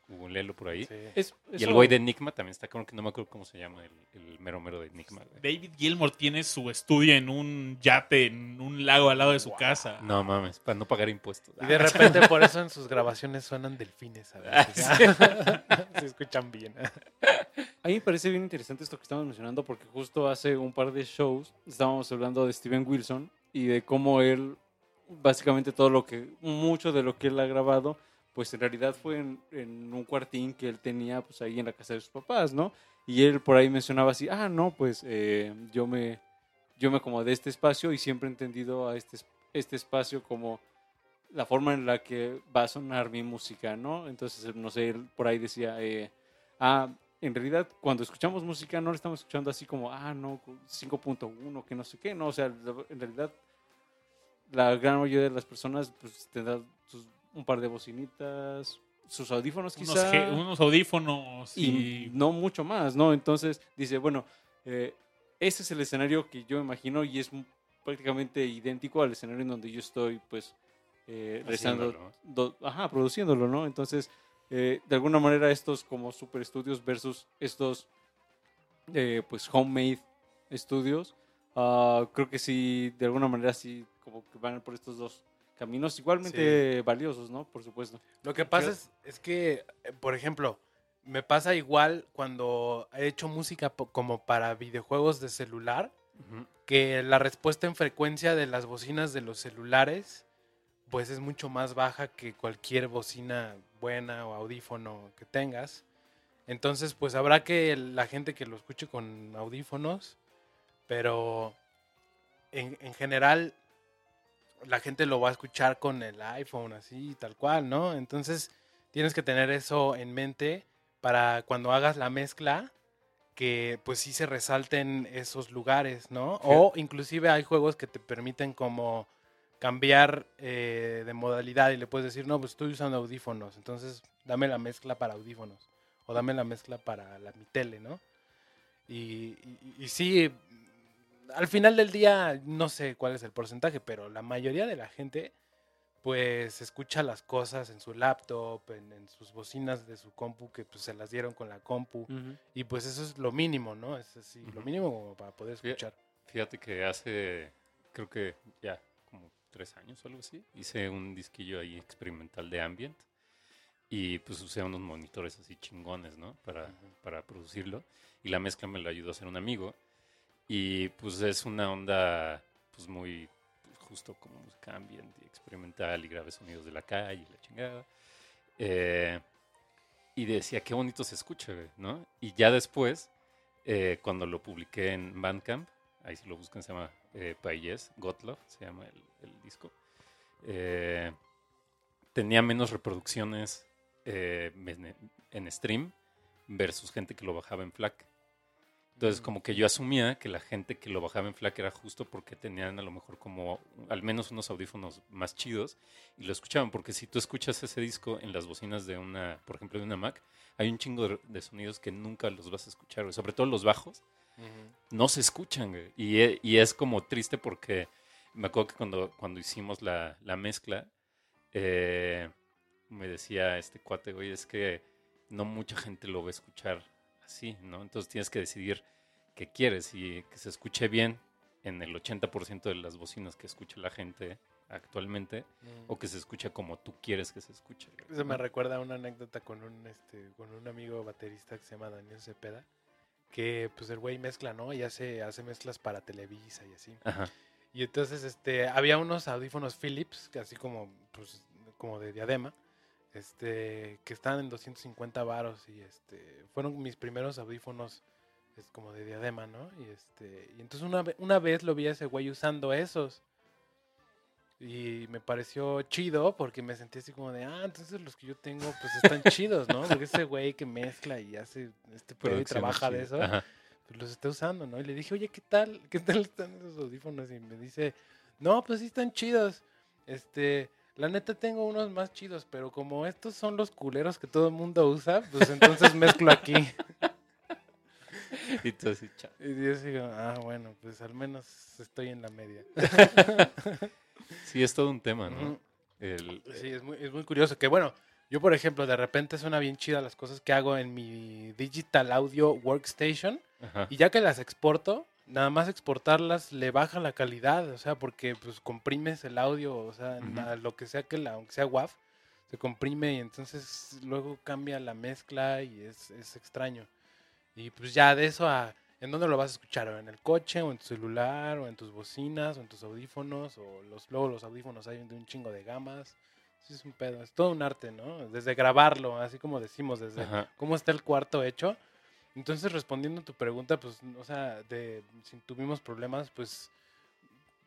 S4: googleelo por ahí.
S3: Sí.
S1: Es-
S4: Y
S1: eso-
S4: el güey de Enigma también está como que no me acuerdo cómo se llama, el, el mero mero de Enigma. güey.
S2: David Gilmour tiene su estudio en un yate, en un lago al lado de su casa.
S4: No mames, para no pagar impuestos.
S3: Y de repente por eso en sus grabaciones suenan delfines a veces. Se escuchan bien.
S1: A mí me parece bien interesante esto que estamos mencionando porque justo hace un par de shows estábamos hablando de Steven Wilson y de cómo él, básicamente todo lo que, mucho de lo que él ha grabado, pues en realidad fue en, un cuartín que él tenía pues ahí en la casa de sus papás, ¿no? Y él por ahí mencionaba así, ah, no, pues eh, yo me yo me acomodé este espacio y siempre he entendido a este, es- este espacio como la forma en la que va a sonar mi música, ¿no? Entonces, no sé, él por ahí decía, eh, ah, en realidad cuando escuchamos música no la estamos escuchando así como, ah, no, 5.1, que no sé qué, no, o sea, en realidad la gran mayoría de las personas pues tendrán sus- un par de bocinitas, sus audífonos
S2: Unos,
S1: quizá
S2: ge- unos audífonos
S1: y
S2: y...
S1: no mucho más, ¿no? Entonces dice, bueno, eh, ese es el escenario que yo imagino y es prácticamente idéntico al escenario en donde yo estoy, pues, eh, realizando, do- ajá, produciéndolo, ¿no? Entonces, eh, de alguna manera estos como super estudios versus estos, eh, pues, homemade estudios, ah, creo que sí, de alguna manera sí, como que van por estos dos caminos igualmente valiosos, ¿no? Por supuesto.
S3: Lo que pasa es, es que, eh, por ejemplo, me pasa igual cuando he hecho música como para videojuegos de celular,
S4: Ujú.
S3: que la respuesta en frecuencia de las bocinas de los celulares, pues es mucho más baja que cualquier bocina buena o audífono que tengas. Entonces, pues habrá que la gente que lo escuche con audífonos, pero en, en general la gente lo va a escuchar con el iPhone, así, tal cual, ¿no? Entonces, tienes que tener eso en mente para cuando hagas la mezcla, que pues sí se resalten esos lugares, ¿no? O inclusive hay juegos que te permiten como cambiar eh, de modalidad y le puedes decir, no, pues estoy usando audífonos, entonces dame la mezcla para audífonos o dame la mezcla para la, mi tele, ¿no? Y, y- y sí, al final del día no sé cuál es el porcentaje, pero la mayoría de la gente pues escucha las cosas en su laptop, en, en sus bocinas de su compu que pues se las dieron con la compu y pues eso es lo mínimo, ¿no? Es así, lo mínimo como para poder escuchar.
S4: Fíjate que hace, creo que ya como tres años o algo así, hice un disquillo ahí experimental de ambient y pues usé unos monitores así chingones, ¿no? Para, para producirlo y la mezcla me la ayudó a hacer un amigo y pues es una onda pues muy justo como música ambient y experimental y grave sonidos de la calle y la chingada. Eh, y decía, qué bonito se escucha, güey", ¿no? Y ya después, eh, cuando lo publiqué en Bandcamp, ahí si lo buscan se llama eh, Payés, Gotlove, se llama el, disco, eh, tenía menos reproducciones en stream versus gente que lo bajaba en FLAC. Entonces, como que yo asumía que la gente que lo bajaba en FLAC era justo porque tenían a lo mejor como al menos unos audífonos más chidos y lo escuchaban. Porque si tú escuchas ese disco en las bocinas de una, por ejemplo, de una Mac, hay un chingo de, sonidos que nunca los vas a escuchar, sobre todo los bajos no se escuchan. Y, e- y es como triste porque me acuerdo que cuando, cuando hicimos la, la mezcla, eh, me decía este cuate, güey, es que no mucha gente lo va a escuchar así, ¿no? Entonces tienes que decidir qué quieres y que se escuche bien en el 80% de las bocinas que escucha la gente actualmente o que se escuche como tú quieres que se escuche.
S3: Eso me recuerda a una anécdota con un, este, con un amigo baterista que se llama Daniel Cepeda, que pues el güey mezcla, ¿no? Y hace, hace mezclas para Televisa y así.
S4: Ajá.
S3: Y entonces este, había unos audífonos Philips, así como, pues, como de diadema, este, que estaban en 250 varos y este, fueron mis primeros audífonos es como de diadema, ¿no? Y este, y entonces una, una vez lo vi a ese güey usando esos. Y me pareció chido porque me sentí así como de, ah, entonces los que yo tengo pues están chidos, ¿no? Porque ese güey que mezcla y hace este pedo y trabaja de
S4: chidas.
S3: eso,
S4: Ajá.
S3: pues los está usando, ¿no? Y le dije, oye, ¿qué tal? ¿Qué tal están esos audífonos? Y me dice, no, pues sí están chidos. Este, la neta tengo unos más chidos, pero como estos son los culeros que todo el mundo usa, pues entonces mezclo aquí.
S4: Y tú así, "Cha".
S3: Y yo digo, ah, bueno, pues al menos estoy en la media.
S4: Sí, es todo un tema, ¿no? El,
S3: Sí, es muy, es muy curioso que, bueno, Yo, por ejemplo, de repente suena bien chida las cosas que hago en mi Digital Audio Workstation
S4: Ajá.
S3: y ya que las exporto, nada más exportarlas le baja la calidad, o sea, porque pues comprimes el audio, o sea, lo que sea que la, aunque sea WAV, se comprime y entonces luego cambia la mezcla y es, es extraño. Y pues ya de eso a ¿en dónde lo vas a escuchar? ¿O en el coche, o en tu celular, o en tus bocinas, o en tus audífonos, o los luego los audífonos hay de un chingo de gamas. Es un pedo, es todo un arte, ¿no? Desde grabarlo, así como decimos, desde
S4: Ajá.
S3: cómo está el cuarto hecho. Entonces, respondiendo a tu pregunta, pues, o sea, de si tuvimos problemas, pues,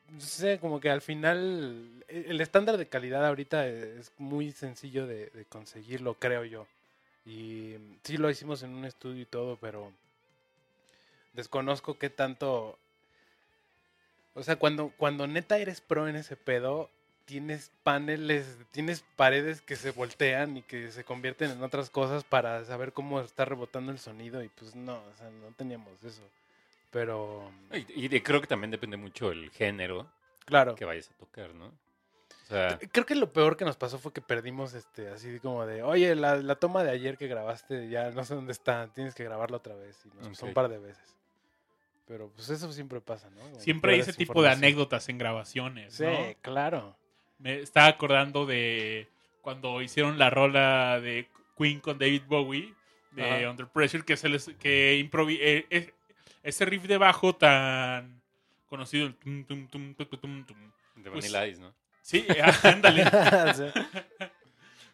S3: no sé, como que al final e- el estándar de calidad ahorita es muy sencillo de, de conseguirlo, creo yo. Y sí lo hicimos en un estudio y todo, pero desconozco qué tanto... O sea, cuando, cuando neta eres pro en ese pedo, tienes paneles, tienes paredes que se voltean y que se convierten en otras cosas para saber cómo está rebotando el sonido y pues no, o sea, no teníamos eso. Pero,
S4: Y, y de- creo que también depende mucho el género
S3: claro.
S4: que vayas a tocar, ¿no? O sea,
S3: Creo que lo peor que nos pasó fue que perdimos este, así como de, oye, la, la toma de ayer que grabaste ya no sé dónde está, tienes que grabarla otra vez. Y nos pasó un par de veces. Pero pues eso siempre pasa, ¿no?
S2: Siempre hay ese tipo de anécdotas en grabaciones,
S3: Sí,
S2: ¿no?
S3: claro.
S2: Me estaba acordando de cuando hicieron la rola de Queen con David Bowie, de
S3: Ajá.
S2: Under Pressure, que se les que improvi eh, eh, ese riff de bajo tan conocido, el tum, tum, tum, tum, tum, tum, tum.
S4: de
S2: pues-
S4: Vanilla Ice, ¿no?
S2: Sí, ándale.
S3: Sí.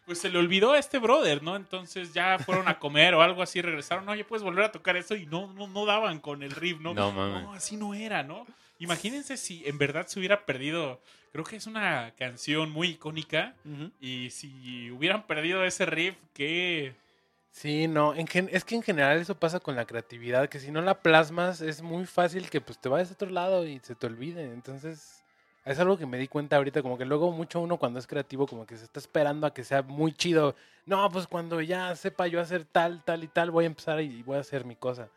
S2: Pues se le olvidó a este brother, ¿no? Entonces ya fueron a comer o algo así, regresaron, oye, puedes volver a tocar eso y no, no, no daban con el riff, ¿no?
S4: No mames.
S2: No, así no era, ¿no? Imagínense si en verdad se hubiera perdido. Creo que es una canción muy icónica. Y si hubieran perdido ese riff, ¿qué?
S3: Sí, no, en gen- es que en general eso pasa con la creatividad, que si no la plasmas es muy fácil que pues te vayas a otro lado y se te olvide. Entonces, es algo que me di cuenta ahorita, como que luego mucho uno cuando es creativo como que se está esperando a que sea muy chido. No, pues cuando ya sepa yo hacer tal, tal y tal, voy a empezar y voy a hacer mi cosa.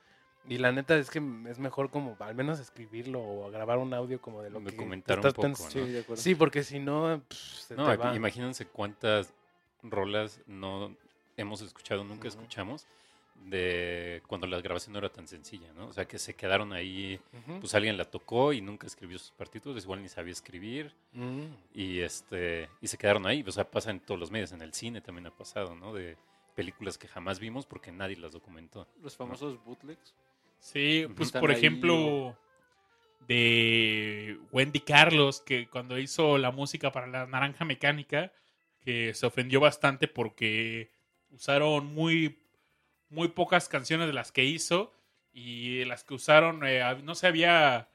S3: Y la neta es que es mejor como al menos escribirlo o grabar un audio como de lo que
S4: Documentar un
S3: estás
S4: poco,
S3: pensando.
S1: Sí, de acuerdo.
S3: Sí, porque si no, pff, se
S4: No,
S3: te va.
S4: imagínense cuántas rolas no hemos escuchado, nunca escuchamos, de cuando la grabación no era tan sencilla, ¿no? O sea, que se quedaron ahí, pues alguien la tocó y nunca escribió sus partituras, igual ni sabía escribir,
S3: Mm.
S4: y este y se quedaron ahí. O sea, pasa en todos los medios, en el cine también ha pasado, ¿no? De películas que jamás vimos porque nadie las documentó.
S1: Los famosos bootlegs.
S2: Sí, pues por
S1: ahí,
S2: ejemplo, de Wendy Carlos, que cuando hizo la música para la Naranja Mecánica, que se ofendió bastante porque usaron muy, muy pocas canciones de las que hizo y las que usaron, eh, no sé, había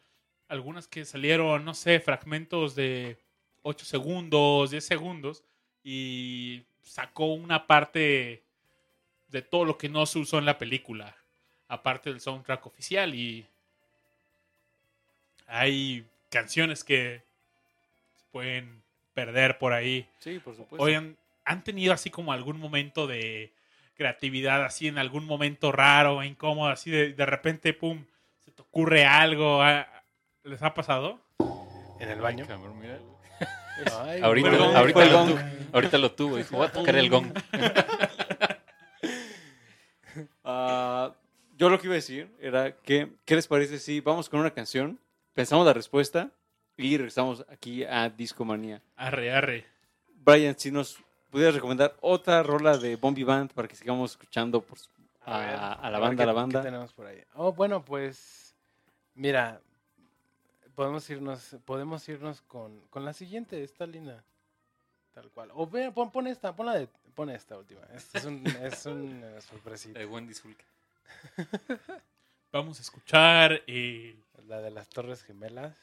S2: algunas que salieron, no sé, fragmentos de 8 segundos, 10 segundos y sacó una parte de todo lo que no se usó en la película, aparte del soundtrack oficial y hay canciones que se pueden perder por ahí.
S1: Sí, por supuesto.
S2: Oigan, ¿han tenido así como algún momento de creatividad, así en algún momento raro, incómodo, así de, de repente, pum, se te ocurre algo? ¿Ah? ¿Les ha pasado?
S3: En el baño. Ay,
S4: lo ahorita lo tuvo, dijo, voy a tocar el gong.
S1: Ah, yo lo que iba a decir era que, ¿qué les parece si vamos con una canción, pensamos la respuesta y regresamos aquí a Discomanía?
S2: Arre, arre.
S1: Brian, si nos pudieras recomendar otra rola de Bombi Band para que sigamos escuchando por a,
S3: ver,
S1: a la
S3: ver
S1: banda,
S3: qué-
S1: a la
S3: qué
S1: banda.
S3: tenemos por ahí? Oh, bueno, pues mira, podemos irnos, podemos irnos con, con la siguiente, está linda, tal cual. O pon, pon esta, pon la de, pon esta última. Esta es un, es un eh, sorpresita,
S4: De Wendy Zulka.
S2: Vamos a escuchar eh,
S3: la de las Torres Gemelas.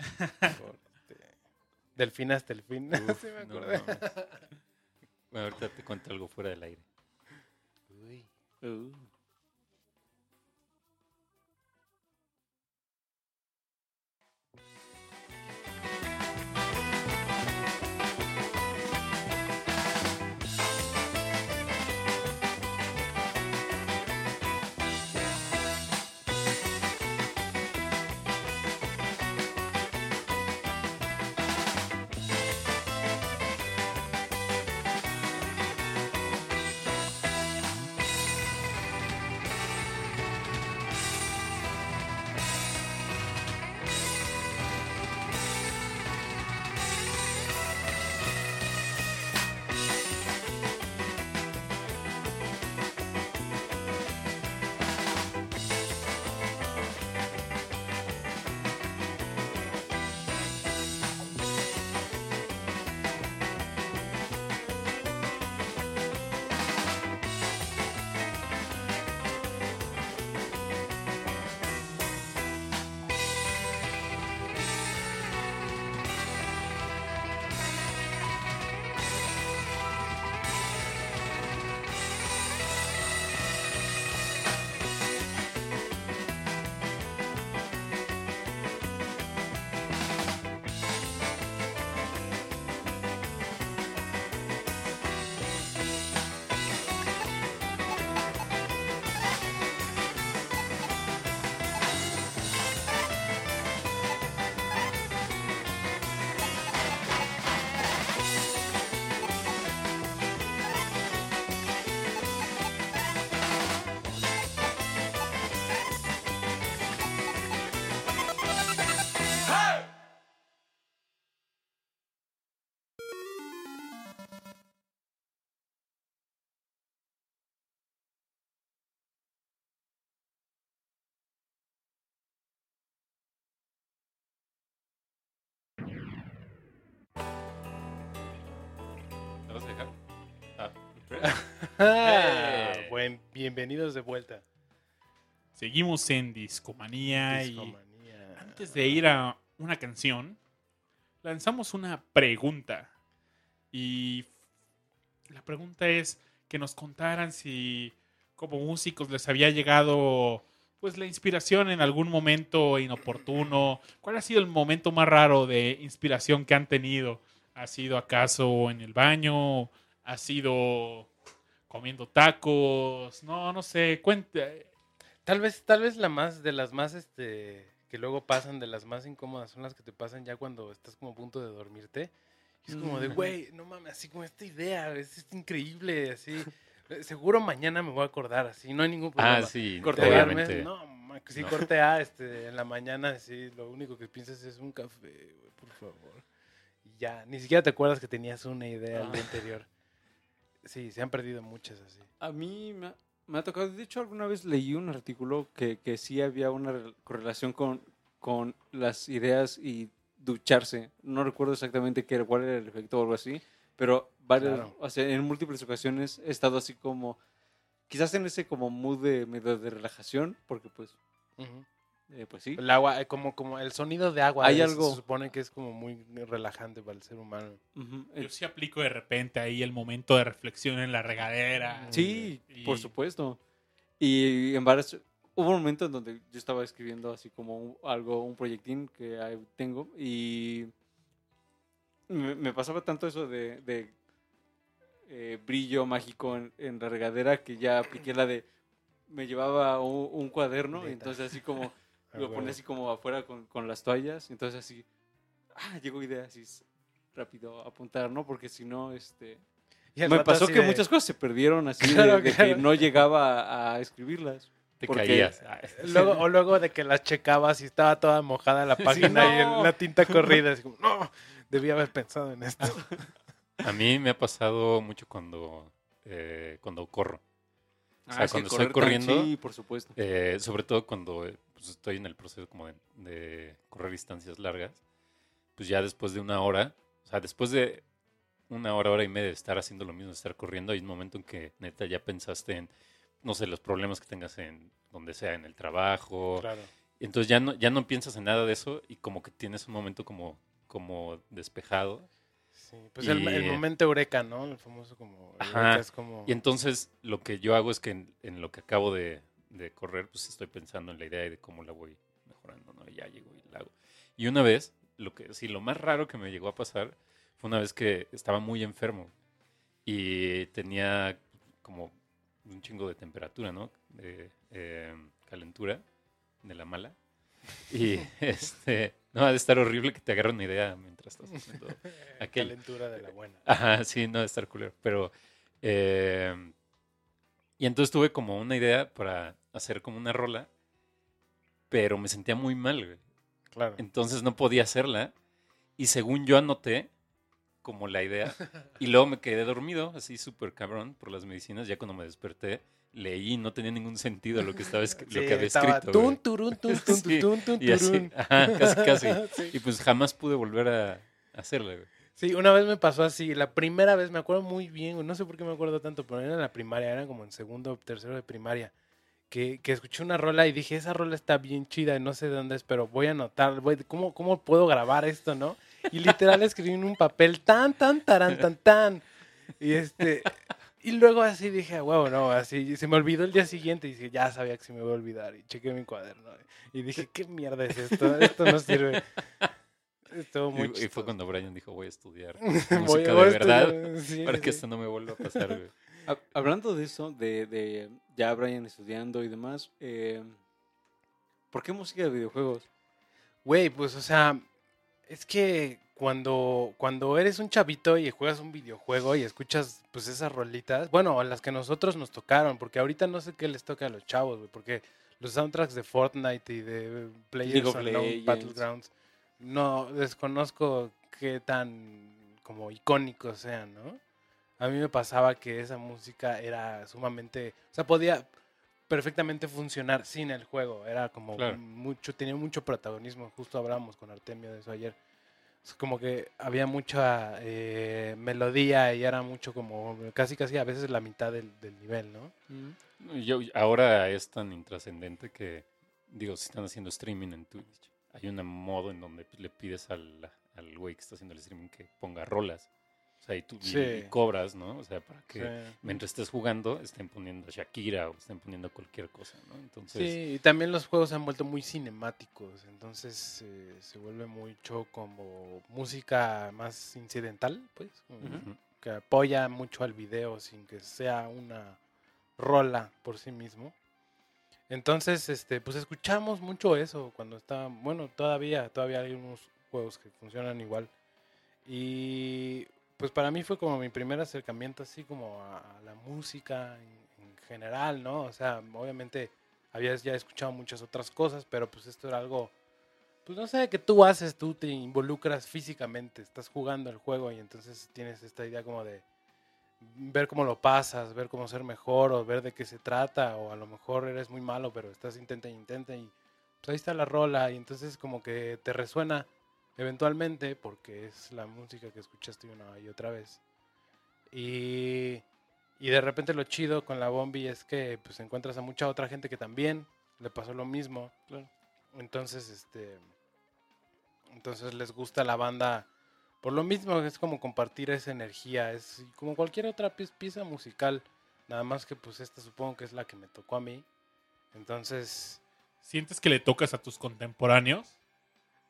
S3: por, este, del fin hasta el fin.
S4: Uf,
S3: Sí me
S4: no
S3: acordé.
S4: mames. Bueno, ahorita te cuento algo fuera del aire.
S3: Uy.
S1: Uh.
S3: Ah,
S2: Eh.
S3: buen, bienvenidos de vuelta.
S2: Seguimos en Discomanía y
S3: Discomanía.
S2: antes de ir a una canción, lanzamos una pregunta. Y la pregunta es que nos contaran si como músicos les había llegado pues la inspiración en algún momento inoportuno. ¿Cuál ha sido el momento más raro de inspiración que han tenido? ¿Ha sido acaso en el baño? ¿Ha sido comiendo tacos? No, no sé, cuenta.
S3: Tal vez, tal vez la más, de las más, este, que luego pasan, de las más incómodas, son las que te pasan ya cuando estás como a punto de dormirte. Y es como de,
S1: Mm.
S3: güey, no mames, así como esta idea, es, es increíble, así. Eh, Seguro mañana me voy a acordar, así, no hay ningún problema.
S4: Ah, sí,
S1: Corte
S3: no, ma- si
S4: No.
S3: corte A, este, en la mañana, sí, lo único que piensas es un café, güey, por favor. Y ya, ni siquiera te acuerdas que tenías una idea día
S1: Ah.
S3: anterior. Sí, se han perdido muchas así.
S1: A mí me ha, me ha tocado, de hecho alguna vez leí un artículo que, que sí había una rel- correlación con, con las ideas y ducharse. No recuerdo exactamente qué cuál era el efecto o algo así, pero varias,
S3: Claro.
S1: o sea, en múltiples ocasiones he estado así como, quizás en ese como mood de medio de relajación, porque pues. Eh, pues sí.
S3: El agua, eh, como, como el sonido de agua.
S1: Hay
S3: es-
S1: algo-
S3: Se supone que es como muy relajante para el ser humano.
S2: Yo
S1: eh,
S2: sí aplico de repente ahí el momento de reflexión en la regadera.
S1: Sí,
S2: Y-
S1: por supuesto. Y en varias, hubo un momento en donde yo estaba escribiendo así como un- algo, un proyectín que tengo y me, me pasaba tanto eso de, de, eh, brillo mágico en, en la regadera que ya apliqué la de, me llevaba un, un cuaderno y
S3: Neta.
S1: entonces así como
S3: Ah,
S1: lo
S3: huevo.
S1: ponía así como afuera con, con las toallas, entonces así, ah, llegó idea así rápido apuntar, ¿no? Porque si no, este...
S3: Y
S1: Me pasó que
S3: de-
S1: muchas cosas se perdieron así de-
S3: Claro,
S1: de,
S3: claro.
S1: que no llegaba a, a escribirlas.
S4: Te
S1: porque-
S4: caías. Ah,
S3: Luego, o luego de que las checabas y estaba toda mojada la página y
S1: no.
S3: el- la tinta corrida. Así como, no, debía haber pensado en esto.
S4: A mí me ha pasado mucho cuando, eh, cuando corro. O sea,
S1: Ah, es que
S4: cuando estoy corriendo,
S1: Sí, por supuesto.
S4: Eh, sobre todo cuando pues, estoy en el proceso como de, de correr distancias largas, pues ya después de una hora, o sea, después de una hora, hora y media de estar haciendo lo mismo, de estar corriendo, hay un momento en que neta ya pensaste en, no sé, los problemas que tengas en donde sea, en el trabajo.
S3: Claro.
S4: Entonces ya no, ya no piensas en nada de eso y como que tienes un momento como, como despejado.
S3: Sí, pues el, el
S4: Y-
S3: momento eureka, ¿no? El famoso como...
S4: Ajá.
S3: es como...
S4: Y entonces lo que yo hago es que en, en lo que acabo de, de correr, pues estoy pensando en la idea de cómo la voy mejorando, ¿no? Y ya llego y la hago. Y una vez, lo que sí, lo más raro que me llegó a pasar fue una vez que estaba muy enfermo y tenía como un chingo de temperatura, ¿no? De eh, calentura de la mala. Y este, no, ha de estar horrible que te agarre una idea mientras estás haciendo aquel.
S3: Calentura de la buena.
S4: Ajá, sí, no de estar culero. Pero. eh, y entonces tuve como una idea para hacer como una rola, pero me sentía muy mal, güey.
S3: Claro.
S4: Entonces no podía hacerla. Y según yo anoté como la idea, y luego me quedé dormido, así súper cabrón, por las medicinas. Ya cuando me desperté, leí no tenía ningún sentido lo que, estaba lo que había
S3: estaba
S4: escrito.
S3: tun, turun, tun, tun,
S4: Sí,
S3: tun, tun,
S4: y así, ajá, casi, casi.
S3: Sí.
S4: Y pues jamás pude volver a hacerla, güey.
S3: Sí, una vez me pasó así, la primera vez, me acuerdo muy bien, no sé por qué me acuerdo tanto, pero era en la primaria, era como en segundo o tercero de primaria, que, que escuché una rola y dije, esa rola está bien chida y no sé de dónde es, pero voy a anotar, voy, ¿cómo, ¿cómo puedo grabar esto, no? Y literal escribí en un papel tan, tan, taran, tan, tan, y este... Y luego así dije, "A huevo, no, así se me olvidó el día siguiente y dije, ya sabía que se me iba a olvidar y chequé mi cuaderno y dije, ¿qué mierda es esto? Esto no sirve. Estuvo muy
S4: Y, y fue cuando Brian dijo, voy a estudiar
S3: Voy-
S4: música
S3: voy a
S4: de verdad
S3: estudiar, sí,
S4: para
S3: sí,
S4: que esto no me vuelva a pasar, güey.
S1: Hablando de eso, de, de ya Brian estudiando y demás, eh, ¿por qué música de videojuegos?
S3: Güey, pues, o sea, es que cuando, cuando eres un chavito y juegas un videojuego y escuchas, pues, esas rolitas, bueno, las que nosotros nos tocaron, porque ahorita no sé qué les toca a los chavos, güey, porque los soundtracks de Fortnite y de Players Unknown. Battlegrounds, no, desconozco qué tan como icónicos sean, ¿no? A mí me pasaba que esa música era sumamente, o sea, podía perfectamente funcionar sin el juego, era como
S4: Claro.
S3: mucho, tenía mucho protagonismo, justo hablábamos con Artemio de eso ayer. Es como que había mucha eh, melodía y era mucho como casi casi a veces la mitad del, del nivel, ¿no?
S4: Yo, ahora es tan intrascendente que, digo, si están haciendo streaming en Twitch, hay un modo en donde le pides al, al güey que está haciendo el streaming que ponga rolas. Sea, y tú y-
S3: Sí.
S4: y cobras, ¿no? O sea, para que
S3: Sí.
S4: mientras estés jugando estén poniendo Shakira o estén poniendo cualquier cosa, ¿no? Entonces,
S3: Sí, y también los juegos se han vuelto muy cinemáticos, entonces eh, se vuelve mucho como música más incidental, pues, como
S4: ujú.
S3: que apoya mucho al video sin que sea una rola por sí mismo. Entonces, este, pues escuchamos mucho eso cuando está, bueno, todavía, todavía hay unos juegos que funcionan igual. Y pues para mí fue como mi primer acercamiento así como a, la música en, en general, ¿no? O sea, obviamente habías ya escuchado muchas otras cosas, pero pues esto era algo, pues no sé, que tú haces, tú te involucras físicamente, estás jugando el juego y entonces tienes esta idea como de ver cómo lo pasas, ver cómo ser mejor o ver de qué se trata o a lo mejor eres muy malo pero estás intenta e intenta y pues ahí está la rola y entonces como que te resuena eventualmente porque es la música que escuchaste una y otra vez y, y de repente lo chido con la bombi es que pues encuentras a mucha otra gente que también le pasó lo mismo entonces este entonces les gusta la banda por lo mismo es como compartir esa energía, es como cualquier otra piez- pieza musical, nada más que pues esta supongo que es la que me tocó a mí. Entonces,
S2: ¿Sientes que le tocas a tus contemporáneos?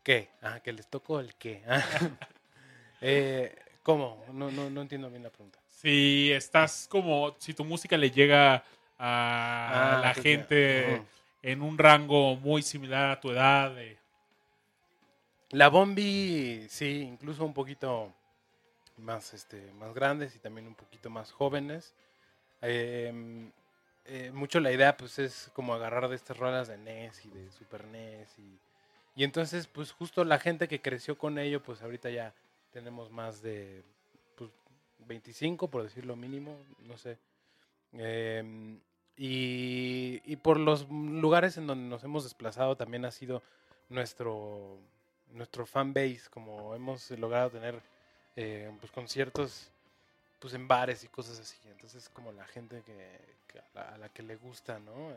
S3: ¿Qué? Ah, que les tocó el qué. Ah. eh, ¿Cómo? No, no, no entiendo bien la pregunta.
S2: Si estás como, si tu música le llega a
S3: Ah,
S2: la gente en un rango muy similar a tu edad, de-
S3: La Bombi, sí, incluso un poquito más, este, más grandes y también un poquito más jóvenes. Em, eh, mucho la idea, pues, es como agarrar de estas rolas de NES y de Super NES y, y entonces, pues, justo la gente que creció con ello, pues, ahorita ya tenemos más de, pues, 25, por decirlo mínimo, no sé. Em, y, y por los lugares en donde nos hemos desplazado también ha sido nuestro nuestro fan base, como hemos logrado tener eh, pues conciertos pues en bares y cosas así. Entonces como la gente que, a, la, que le gusta, ¿no?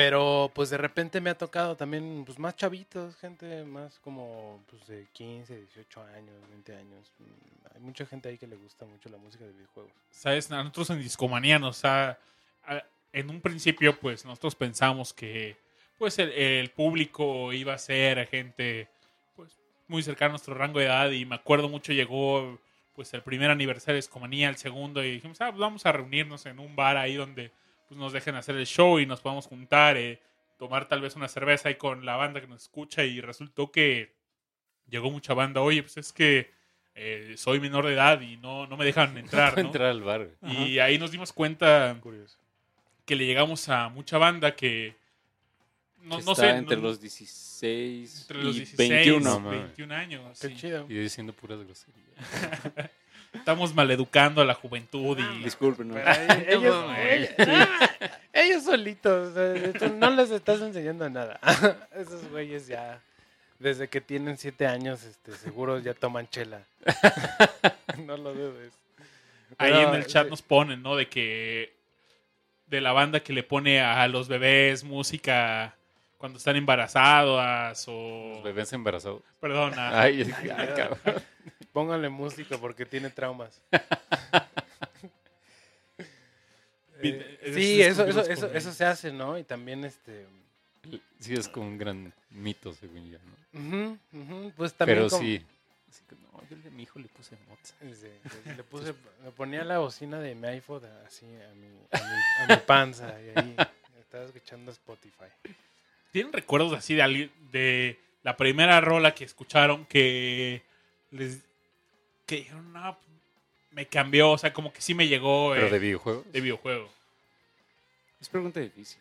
S3: Pero pues de repente me ha tocado también pues más chavitos, gente más como pues de 15, 18 años, 20 años. Mm, Hay mucha gente ahí que le gusta mucho la música de videojuegos.
S2: ¿sabes? A nosotros en Discomanía nos ha, en un principio, pues nosotros pensamos que pues el, el público iba a ser gente pues muy cercana a nuestro rango de edad y me acuerdo mucho llegó pues el primer aniversario de Discomanía, el segundo y dijimos, ah, pues vamos a reunirnos en un bar ahí donde pues nos dejen hacer el show y nos podamos juntar, eh, tomar tal vez una cerveza ahí con la banda que nos escucha y resultó que llegó mucha banda, oye, pues es que eh, soy menor de edad y no, no me dejan entrar, ¿no?
S4: entrar al bar.
S2: Y ahí nos dimos cuenta
S3: Curioso.
S2: que le llegamos a mucha banda que no,
S1: Que
S2: no
S1: está
S2: sé,
S1: entre
S2: no-
S1: los 16
S2: entre los
S1: y
S2: 16,
S1: 21.
S4: No, mames.
S2: 21 años.
S3: Qué
S2: sí.
S3: chido.
S4: Y diciendo puras groserías.
S2: Estamos maleducando a la juventud y
S1: Disculpen, ¿no?
S3: Ahí- ellos,
S4: No,
S3: ellos- ellos solitos, no les estás enseñando nada. Esos güeyes ya, desde que tienen siete años, este, seguro ya toman chela. no lo dudes.
S2: ahí
S3: Pero,
S2: en el chat
S3: sí.
S2: nos ponen, ¿no? De que de la banda que le pone a los bebés música cuando están embarazadas o
S4: Los bebés embarazados.
S2: perdón, a-
S4: Ay, ay, cabrón.
S3: Pónganle música porque tiene traumas. Eh, sí,
S2: es
S3: eso, eso, eso, eso se hace, ¿no? Y también este...
S4: Sí, es como un gran mito, según yo, ¿no?
S3: pues también
S4: Pero
S3: como-
S4: sí. Así que, no, yo a mi hijo le puse.
S3: Sí, le- le puse, le ponía la bocina de mi iPhone así a mi, a mi, a mi panza y ahí estaba escuchando Spotify.
S2: ¿Tienen recuerdos así de, alguien- de la primera rola que escucharon que les que dijeron, no, me cambió, o sea, como que sí me llegó
S4: Pero
S2: eh,
S4: de videojuegos.
S2: de videojuego?
S1: Es pregunta difícil.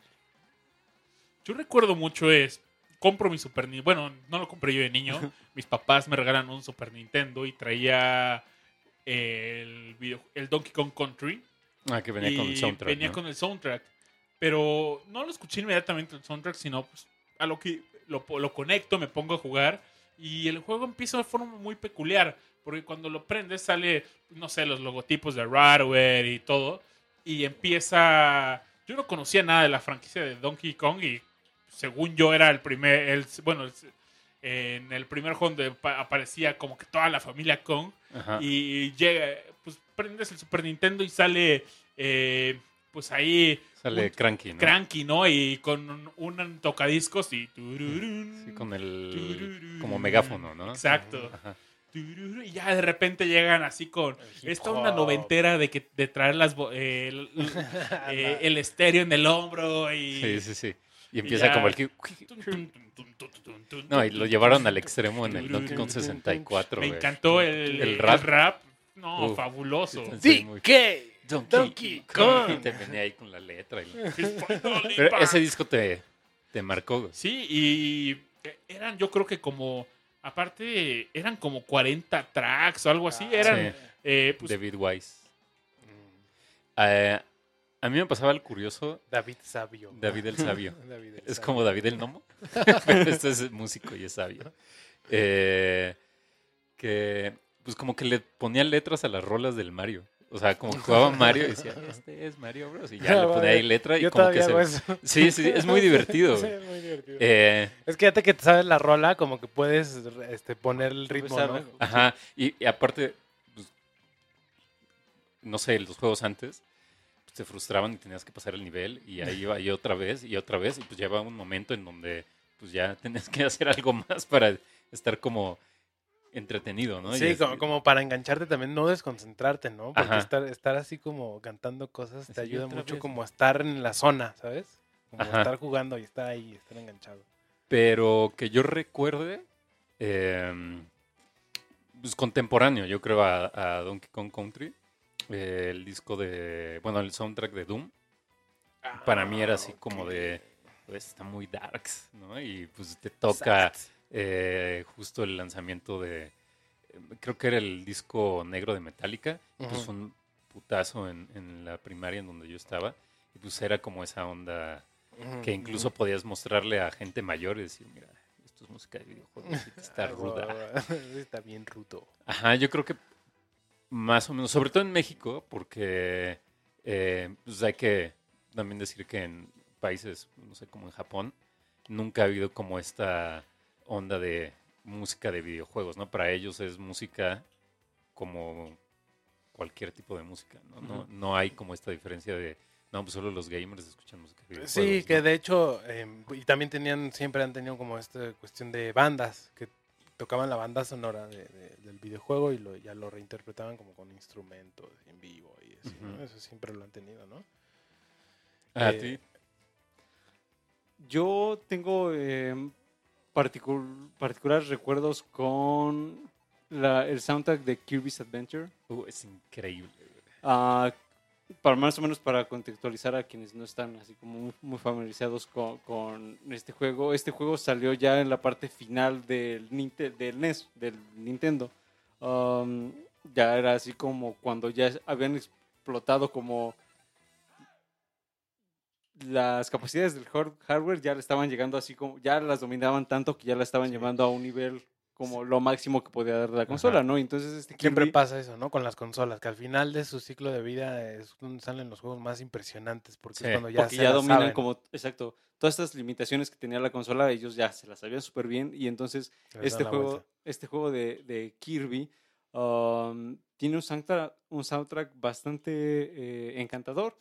S2: Yo recuerdo mucho es, compro mi Super Nintendo, bueno, no lo compré yo de niño, mis papás me regalan un Super Nintendo y traía el, video- el Donkey Kong Country.
S4: Ah, que venía
S2: y
S4: con el soundtrack.
S2: venía
S4: ¿no?
S2: con el soundtrack. Pero no lo escuché inmediatamente el soundtrack, sino pues, a lo que lo, lo conecto, me pongo a jugar. Y el juego empieza de forma muy peculiar, porque cuando lo prendes sale, no sé, los logotipos de Rareware y todo, y empieza... Yo no conocía nada de la franquicia de Donkey Kong y según yo era el primer, el, bueno, el- en el primer juego donde pa- aparecía como que toda la familia Kong
S4: Ajá.
S2: y llega, pues prendes el Super Nintendo y sale, eh, pues ahí
S4: Sale
S2: un-
S4: Cranky, ¿no?
S2: Cranky, ¿no? Y con un, un tocadiscos y... tururún,
S4: Sí, con el...
S2: tururún.
S4: como megáfono, ¿no?
S2: Exacto.
S4: Ajá.
S2: Y ya de repente llegan así con esta
S3: hop.
S2: noventera de que de traer las eh, el, eh, el estéreo en el hombro y
S4: Sí, sí, sí. Y empieza
S2: ya-
S4: como el que... No, y lo llevaron al extremo en el Donkey Kong
S2: tun,
S4: 64,
S2: Me encantó el,
S4: El
S2: el
S4: rap.
S2: No,
S4: Uf.
S2: fabuloso.
S4: Sí,
S3: Sí,
S4: muy-
S3: ¿qué?
S4: Donkey,
S3: Donkey
S4: Kong.
S3: Kong.
S4: Y te venía ahí con la letra. y- Pero ese disco te, te marcó.
S2: Sí, y eran yo creo que como, aparte, eran como 40 tracks o algo así. Eran,
S4: Sí.
S2: eh, pues,
S4: David Wise.
S3: Mm,
S4: Eh, a mí me pasaba el curioso
S3: David Sabio.
S4: David el Sabio.
S3: David el
S4: Es
S3: Sabio.
S4: como David el Nomo, pero este es músico y es sabio. Eh, que, pues como que le ponía letras a las rolas del Mario. O sea, como que jugaba Mario y decía, este es Mario Bros. Y ya le ponía ahí letra y
S3: Yo
S4: como que se...
S3: hago eso.
S4: Sí, sí, es muy divertido.
S3: Sí, es muy divertido.
S4: Eh,
S3: Es que fíjate que te sabes la rola, como que puedes este, poner el ritmo, ¿no?
S1: Empezar,
S4: Ajá, y, y aparte, pues, no sé, los juegos antes pues, te frustraban y tenías que pasar el nivel y ahí iba y otra vez y otra vez y pues llegaba un momento en donde pues ya tenías que hacer algo más para estar como entretenido, ¿no?
S3: Sí,
S4: es-
S3: como, como para engancharte también, no desconcentrarte, ¿no? Porque estar, estar así como cantando cosas te ayuda mucho
S4: vez.
S3: como a estar en la zona, ¿sabes? Como
S4: Ajá.
S3: estar jugando y estar ahí, estar enganchado.
S4: Pero que yo recuerde, eh, pues contemporáneo, yo creo, a, a Donkey Kong Country, eh, el disco de, bueno, el soundtrack de Doom, para mí era así como de, pues está muy darks, ¿no? Y pues te toca eh, justo el lanzamiento de, eh, creo que era el disco negro de Metallica, y pues un putazo en, en la primaria en donde yo estaba, y pues era como esa onda que incluso podías mostrarle a gente mayor y decir, mira, esto es música de videojuegos, está ruda.
S3: Está bien rudo.
S4: Ajá, yo creo que más o menos, sobre todo en México, porque eh, pues hay que también decir que en países, no sé, como en Japón, nunca ha habido como esta onda de música de videojuegos, ¿no? Para ellos es música como cualquier tipo de música, ¿no? No, no hay como esta diferencia de, no, pues solo los gamers escuchan música de videojuegos.
S3: Sí, que
S4: ¿no?
S3: de hecho, eh, y también tenían, siempre han tenido como esta cuestión de bandas, que tocaban la banda sonora de- de- del videojuego y lo, ya lo reinterpretaban como con instrumentos en vivo y así, ¿no? Eso siempre lo han tenido, ¿no?
S4: ¿A
S3: eh,
S4: ti?
S1: Yo tengo eh, particul- particulares recuerdos con la- el soundtrack de Kirby's Adventure.
S4: Uh, es increíble.
S1: Ah, para más o menos para contextualizar a quienes no están así como muy, muy familiarizados con, con este juego. Este juego salió ya en la parte final del, Ninte- del NES, del Nintendo. Um, ya era así como cuando ya habían explotado como las capacidades del hard- hardware ya le estaban llegando así como ya las dominaban tanto que ya la estaban
S3: Sí.
S1: llevando a un nivel como lo máximo que podía dar la consola, ¿no? Entonces este
S3: Siempre pasa eso, ¿no? Con las consolas, que al final de su ciclo de vida es donde salen los juegos más impresionantes, porque
S4: Sí,
S3: es cuando ya
S1: porque
S3: se
S1: ya dominan
S3: saben,
S1: como, exacto, todas estas limitaciones que tenía la consola, ellos ya se las sabían súper bien y entonces
S3: les
S1: este juego,
S3: vuelta.
S1: este juego de, de Kirby um, tiene un soundtrack, un soundtrack bastante eh, encantador.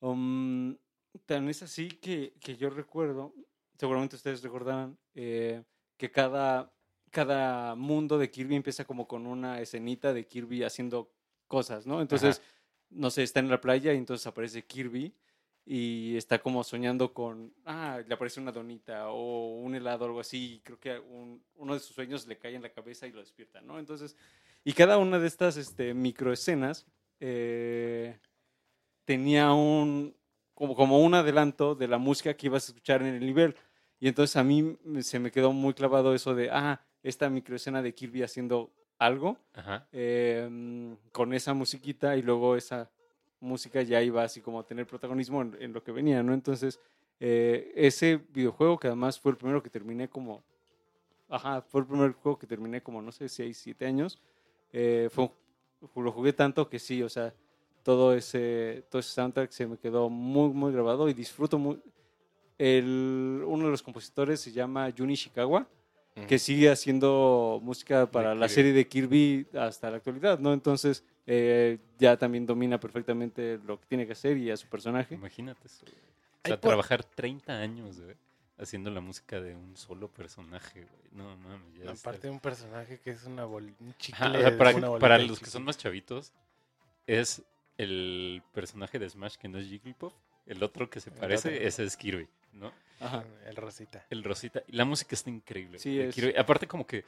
S1: Um, tan es así que, que yo recuerdo, seguramente ustedes recordarán, eh, que cada, cada mundo de Kirby empieza como con una escenita de Kirby haciendo cosas, ¿no? Entonces, no sé, está en la playa y entonces aparece Kirby y está como soñando con, ah, le aparece una donita o un helado o algo así, y creo que un- uno de sus sueños le cae en la cabeza y lo despierta, ¿no? Entonces, y cada una de estas este, microescenas eh, tenía un, como, como un adelanto de la música que ibas a escuchar en el nivel. Y entonces a mí se me quedó muy clavado eso de, ah, esta microescena de Kirby haciendo algo eh, con esa musiquita y luego esa música ya iba así como a tener protagonismo en, en lo que venía, ¿no? Entonces, eh, ese videojuego que además fue el primero que terminé como Ajá, fue el primer juego que terminé como, no sé, 6, 7 años. Eh, fue lo jugué tanto que sí, o sea, todo ese, todo ese soundtrack se me quedó muy, muy grabado y disfruto muy... El, uno de los compositores se llama Juni Ishikawa, que sigue haciendo música para la
S4: Kirby.
S1: serie de Kirby hasta la actualidad, ¿no? Entonces eh, ya también domina perfectamente lo que tiene que hacer y a su personaje.
S4: Imagínate eso. güey. O
S3: Ay,
S4: sea,
S3: por-
S4: trabajar 30 años, güey, haciendo la música de un solo personaje, güey. No, mames, ya está-
S3: Aparte de un personaje que es una bol un chicle.
S4: Ajá, o sea, para,
S3: una
S4: para los que son más chavitos, es el personaje de Smash que no es Jigglypuff. El otro que se parece,
S3: otro.
S4: ese es Kirby, ¿no?
S1: Ajá.
S3: El Rosita.
S4: El Rosita. La música está increíble.
S1: Sí, es-
S4: Kirby. Aparte como que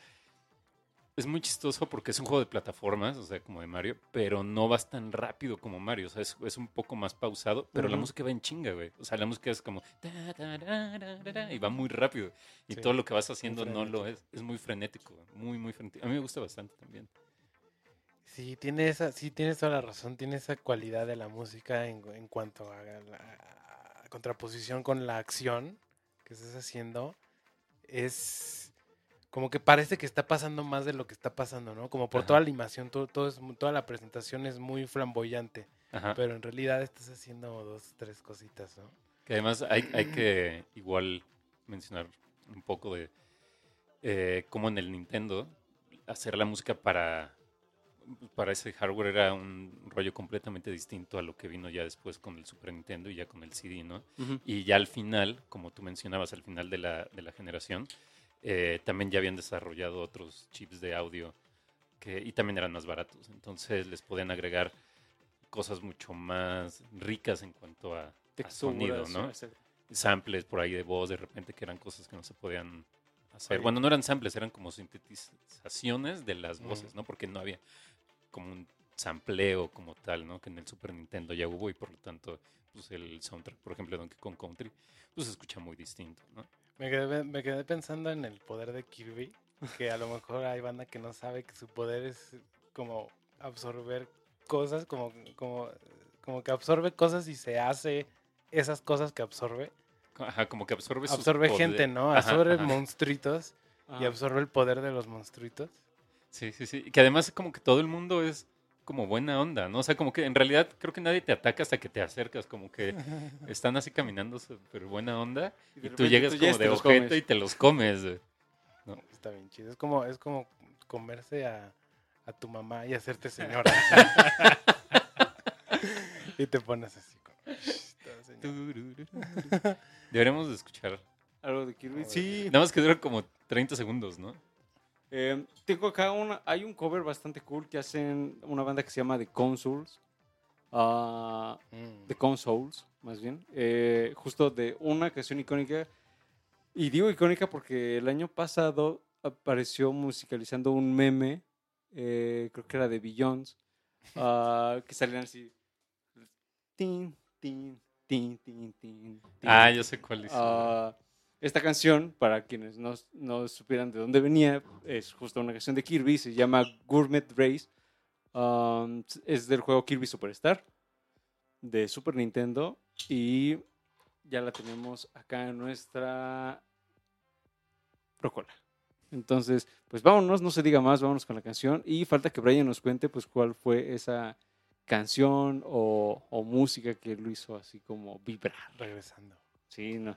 S4: es muy chistoso porque es un juego de plataformas, o sea, como de Mario, pero no vas tan rápido como Mario. O sea, es, es un poco más pausado, pero la música va en chinga, güey. O sea, la música es como... y va muy rápido. Y
S3: Sí,
S4: todo lo que vas haciendo no lo es. Es muy frenético, muy, muy frenético. A mí me gusta bastante también.
S3: Sí, tiene esa, sí, tienes toda la razón. Tiene esa cualidad de la música en, en cuanto a la a contraposición con la acción que estás haciendo. Es como que parece que está pasando más de lo que está pasando, ¿no? Como por
S4: Ajá.
S3: toda la animación, todo, todo es, toda la presentación es muy flamboyante.
S4: Ajá.
S3: Pero en realidad estás haciendo dos, tres cositas, ¿no?
S4: Que además hay, hay que igual mencionar un poco de eh, cómo en el Nintendo hacer la música para, para ese hardware era un rollo completamente distinto a lo que vino ya después con el Super Nintendo y ya con el CD, ¿no?
S1: Ujú.
S4: Y ya al final, como tú mencionabas, al final de la, de la generación, eh, también ya habían desarrollado otros chips de audio que, y también eran más baratos. Entonces les podían agregar cosas mucho más ricas en cuanto a, a sonido, ¿no? Samples por ahí de voz, de repente que eran cosas que no se podían hacer. Bueno, no eran samples, eran como sintetizaciones de las voces, ¿no? Porque no había como un sampleo como tal, ¿no? Que en el Super Nintendo ya hubo y por lo tanto, pues el soundtrack, por ejemplo, de Donkey Kong Country, pues se escucha muy distinto, ¿no?
S3: Me quedé, me quedé pensando en el poder de Kirby, que a lo mejor hay banda que no sabe que su poder es como absorber cosas, como, como, como que absorbe cosas y se hace esas cosas que absorbe.
S4: Ajá, como que absorbe
S3: Absorbe
S4: poder-
S3: gente, ¿no? Absorbe
S4: ajá.
S3: monstruitos y absorbe el poder de los monstruitos.
S4: Sí, sí, sí. Y que además como que todo el mundo es como buena onda, ¿no? O sea, como que en realidad creo que nadie te ataca hasta que te acercas, como que están así caminando súper buena onda y tú llegas
S1: tú
S4: como de
S1: comes.
S4: y te los comes.
S3: Está bien chido. Es como, es como comerse a, a tu mamá y hacerte señora. y te pones así.
S4: Deberíamos de escuchar.
S1: Algo de Kirby. Sí.
S4: Nada más que dura como 30 segundos, ¿no?
S1: Eh, tengo acá una, hay un cover bastante cool que hacen una banda que se llama The Consoles. ah,
S3: Mm.
S1: The Consoles, más bien. eh, justo de una canción icónica. Y digo icónica porque el año pasado apareció musicalizando un meme, eh, creo que era de Billions, ah, que salían así. Tin, tin, tin, tin, tin, tin.
S4: Ah, yo sé cuál es.
S1: Ah, esta canción, para quienes no, no supieran de dónde venía, es justo una canción de Kirby, se llama Gourmet Race. Um, es del juego Kirby Superstar de Super Nintendo y ya la tenemos acá en nuestra Procola. Entonces, pues vámonos, no se diga más, vámonos con la canción y falta que Brian nos cuente pues cuál fue esa canción o, o música que lo hizo así como vibrar.
S3: Regresando.
S1: Sí, no.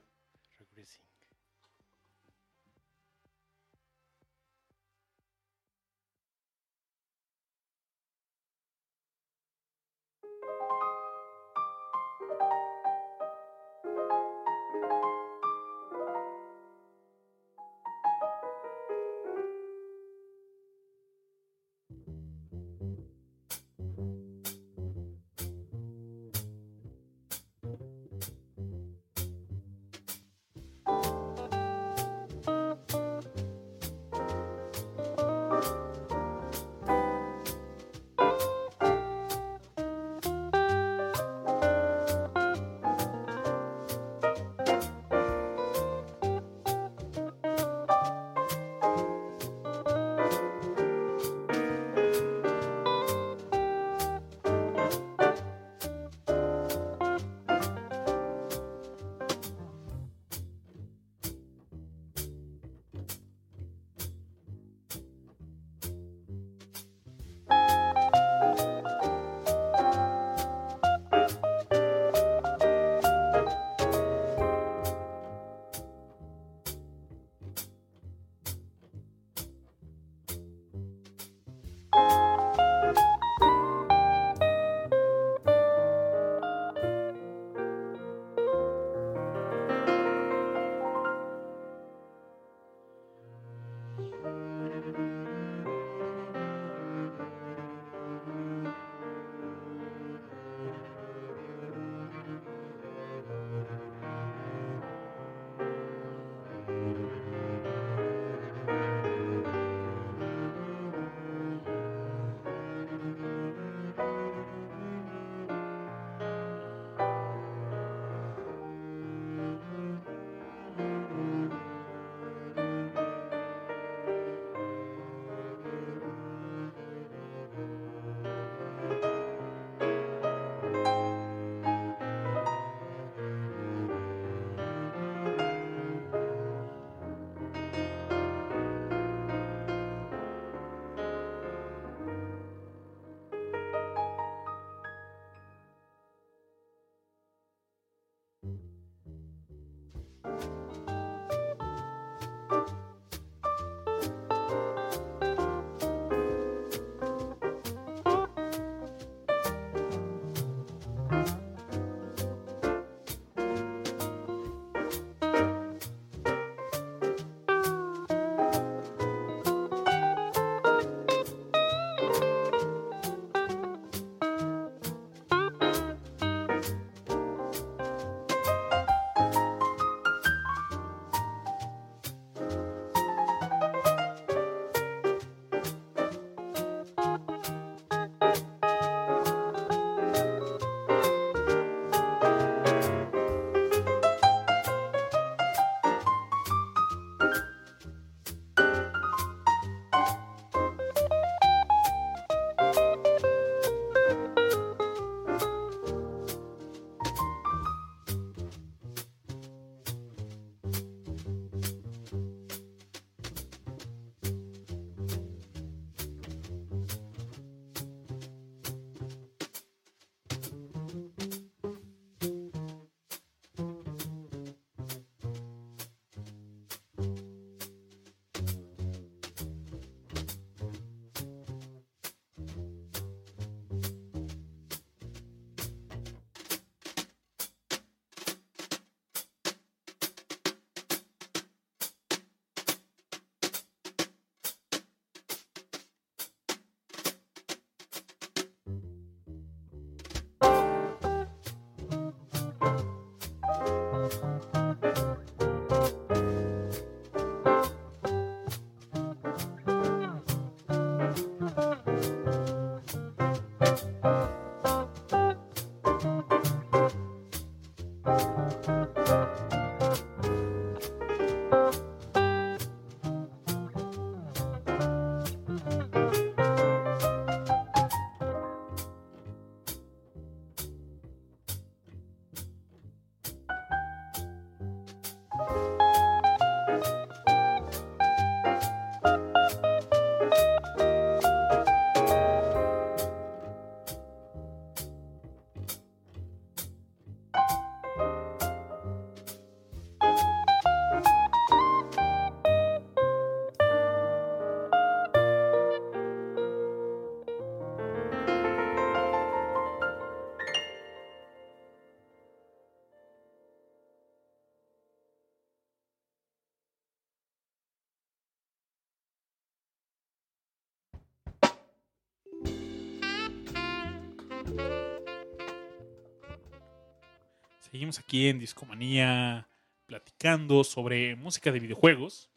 S2: Seguimos aquí en Discomanía platicando sobre música de videojuegos.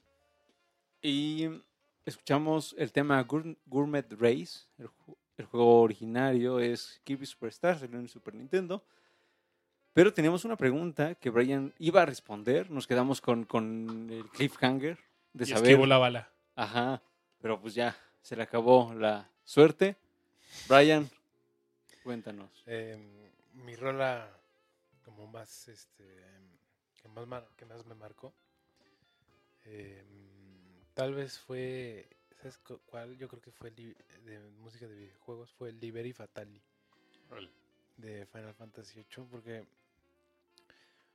S1: Y escuchamos el tema Gour- Gourmet Race. El, ju- el juego originario es Kirby Superstar, salió en Super Nintendo. Pero teníamos una pregunta que Brian iba a responder. Nos quedamos con, con el cliffhanger de
S2: y
S1: saber.
S2: esquivó la bala.
S1: Ajá, pero pues ya, se le acabó la suerte. Brian, cuéntanos.
S3: Eh, mi rola como más este que más mar- que más me marcó eh, tal vez fue ¿sabes cu- cuál? Yo creo que fue li- de música de videojuegos fue Liberi Fatali de Final Fantasy VIII porque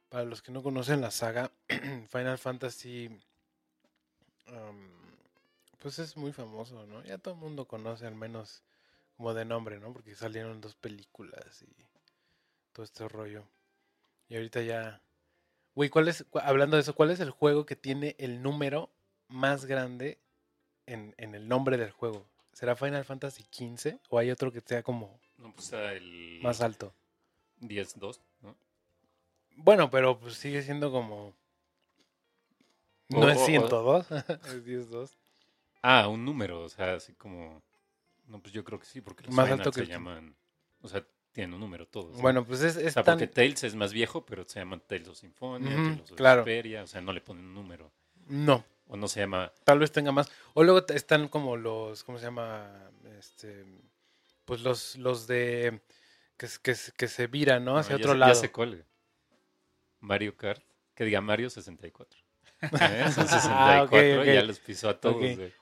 S3: para los que no conocen la saga Final Fantasy am, pues es muy famoso, ¿no? Ya todo el mundo conoce al menos como de nombre, ¿no? Porque salieron dos películas y todo este rollo. Y ahorita ya Güey, ¿cuál es hablando de eso, cuál es el juego que tiene el número más grande en, en el nombre del juego? ¿Será Final Fantasy XV o hay otro que sea como
S4: No, pues el
S3: más alto?
S4: 10-2, ¿no?
S3: Bueno, pero pues sigue siendo como. No
S4: O-
S3: es
S4: o- o-
S3: 102, es 10-2.
S4: Ah, un número, o sea, así como... No, pues yo creo que sí, porque los
S3: Más alto que
S4: se
S3: el
S4: llaman... O sea, tienen un número todos. ¿no?
S3: Bueno, pues es,
S4: o
S3: es
S4: sea,
S3: tan.
S4: porque Tales es más viejo, pero se llama Tales of Symphonia, Tales of
S3: claro.
S4: Vesperia, o sea, no le ponen un número.
S3: No,
S4: O no se llama...
S3: tal vez tenga más. O luego están como los. ¿Cómo se llama? Este. Pues los, los de. Que, que, que se viran, ¿no? Hacia
S4: no,
S3: otro lado.
S4: Ya sé cuál. Mario Kart. Que diga Mario 64. ¿Eh? Son 64,
S3: Ah, ok, ok.
S4: ya los pisó a todos.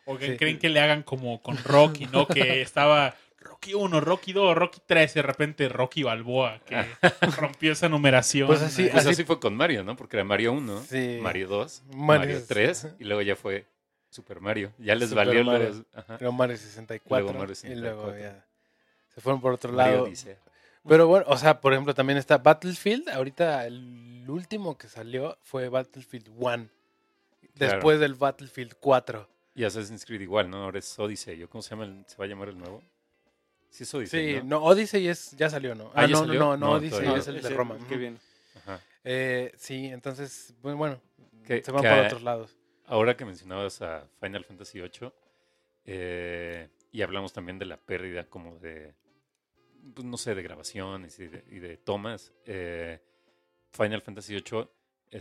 S2: O que
S3: Sí.
S2: creen que le hagan como con Rocky, ¿no? Que estaba Rocky 1, Rocky 2, Rocky 3 y de repente Rocky Balboa, que rompió esa numeración.
S3: Pues así-
S4: Pues
S3: así-
S4: así fue con Mario, ¿no? Porque era Mario 1,
S3: Sí.
S4: Mario 2,
S3: Mario-
S4: Mario 3 y luego ya fue Super Mario. Ya les
S3: Super
S4: valió
S3: Mario.
S4: los... ajá,
S3: Luego Mario 64.
S4: Luego Mario
S3: Y luego
S4: 64.
S3: ya. Se fueron por otro
S4: Mario
S3: lado.
S4: Odisea.
S3: Pero bueno, o sea, por ejemplo, también está Battlefield. Ahorita el último que salió fue Battlefield 1.
S4: Claro.
S3: Después del Battlefield 4.
S4: Y Assassin's Creed igual, ¿no? Ahora es Odyssey. ¿o ¿Cómo se llama? el- ¿Se va a llamar el nuevo? Sí es Odyssey,
S3: Sí,
S4: ¿no?
S3: no, Odyssey es, ya salió, ¿no?
S4: Ah,
S3: Ah,
S4: ¿ya
S3: no,
S4: salió?
S3: no, no, no, Odyssey
S4: todavía
S3: es el de Roma.
S1: Qué bien.
S4: Ajá.
S3: Eh, sí, entonces, bueno,
S4: Que-
S3: se van
S4: que
S3: por otros lados.
S4: Ahora que mencionabas a Final Fantasy VIII, eh, y hablamos también de la pérdida como de, pues, no sé, de grabaciones y de, y de tomas, eh, Final Fantasy VIII,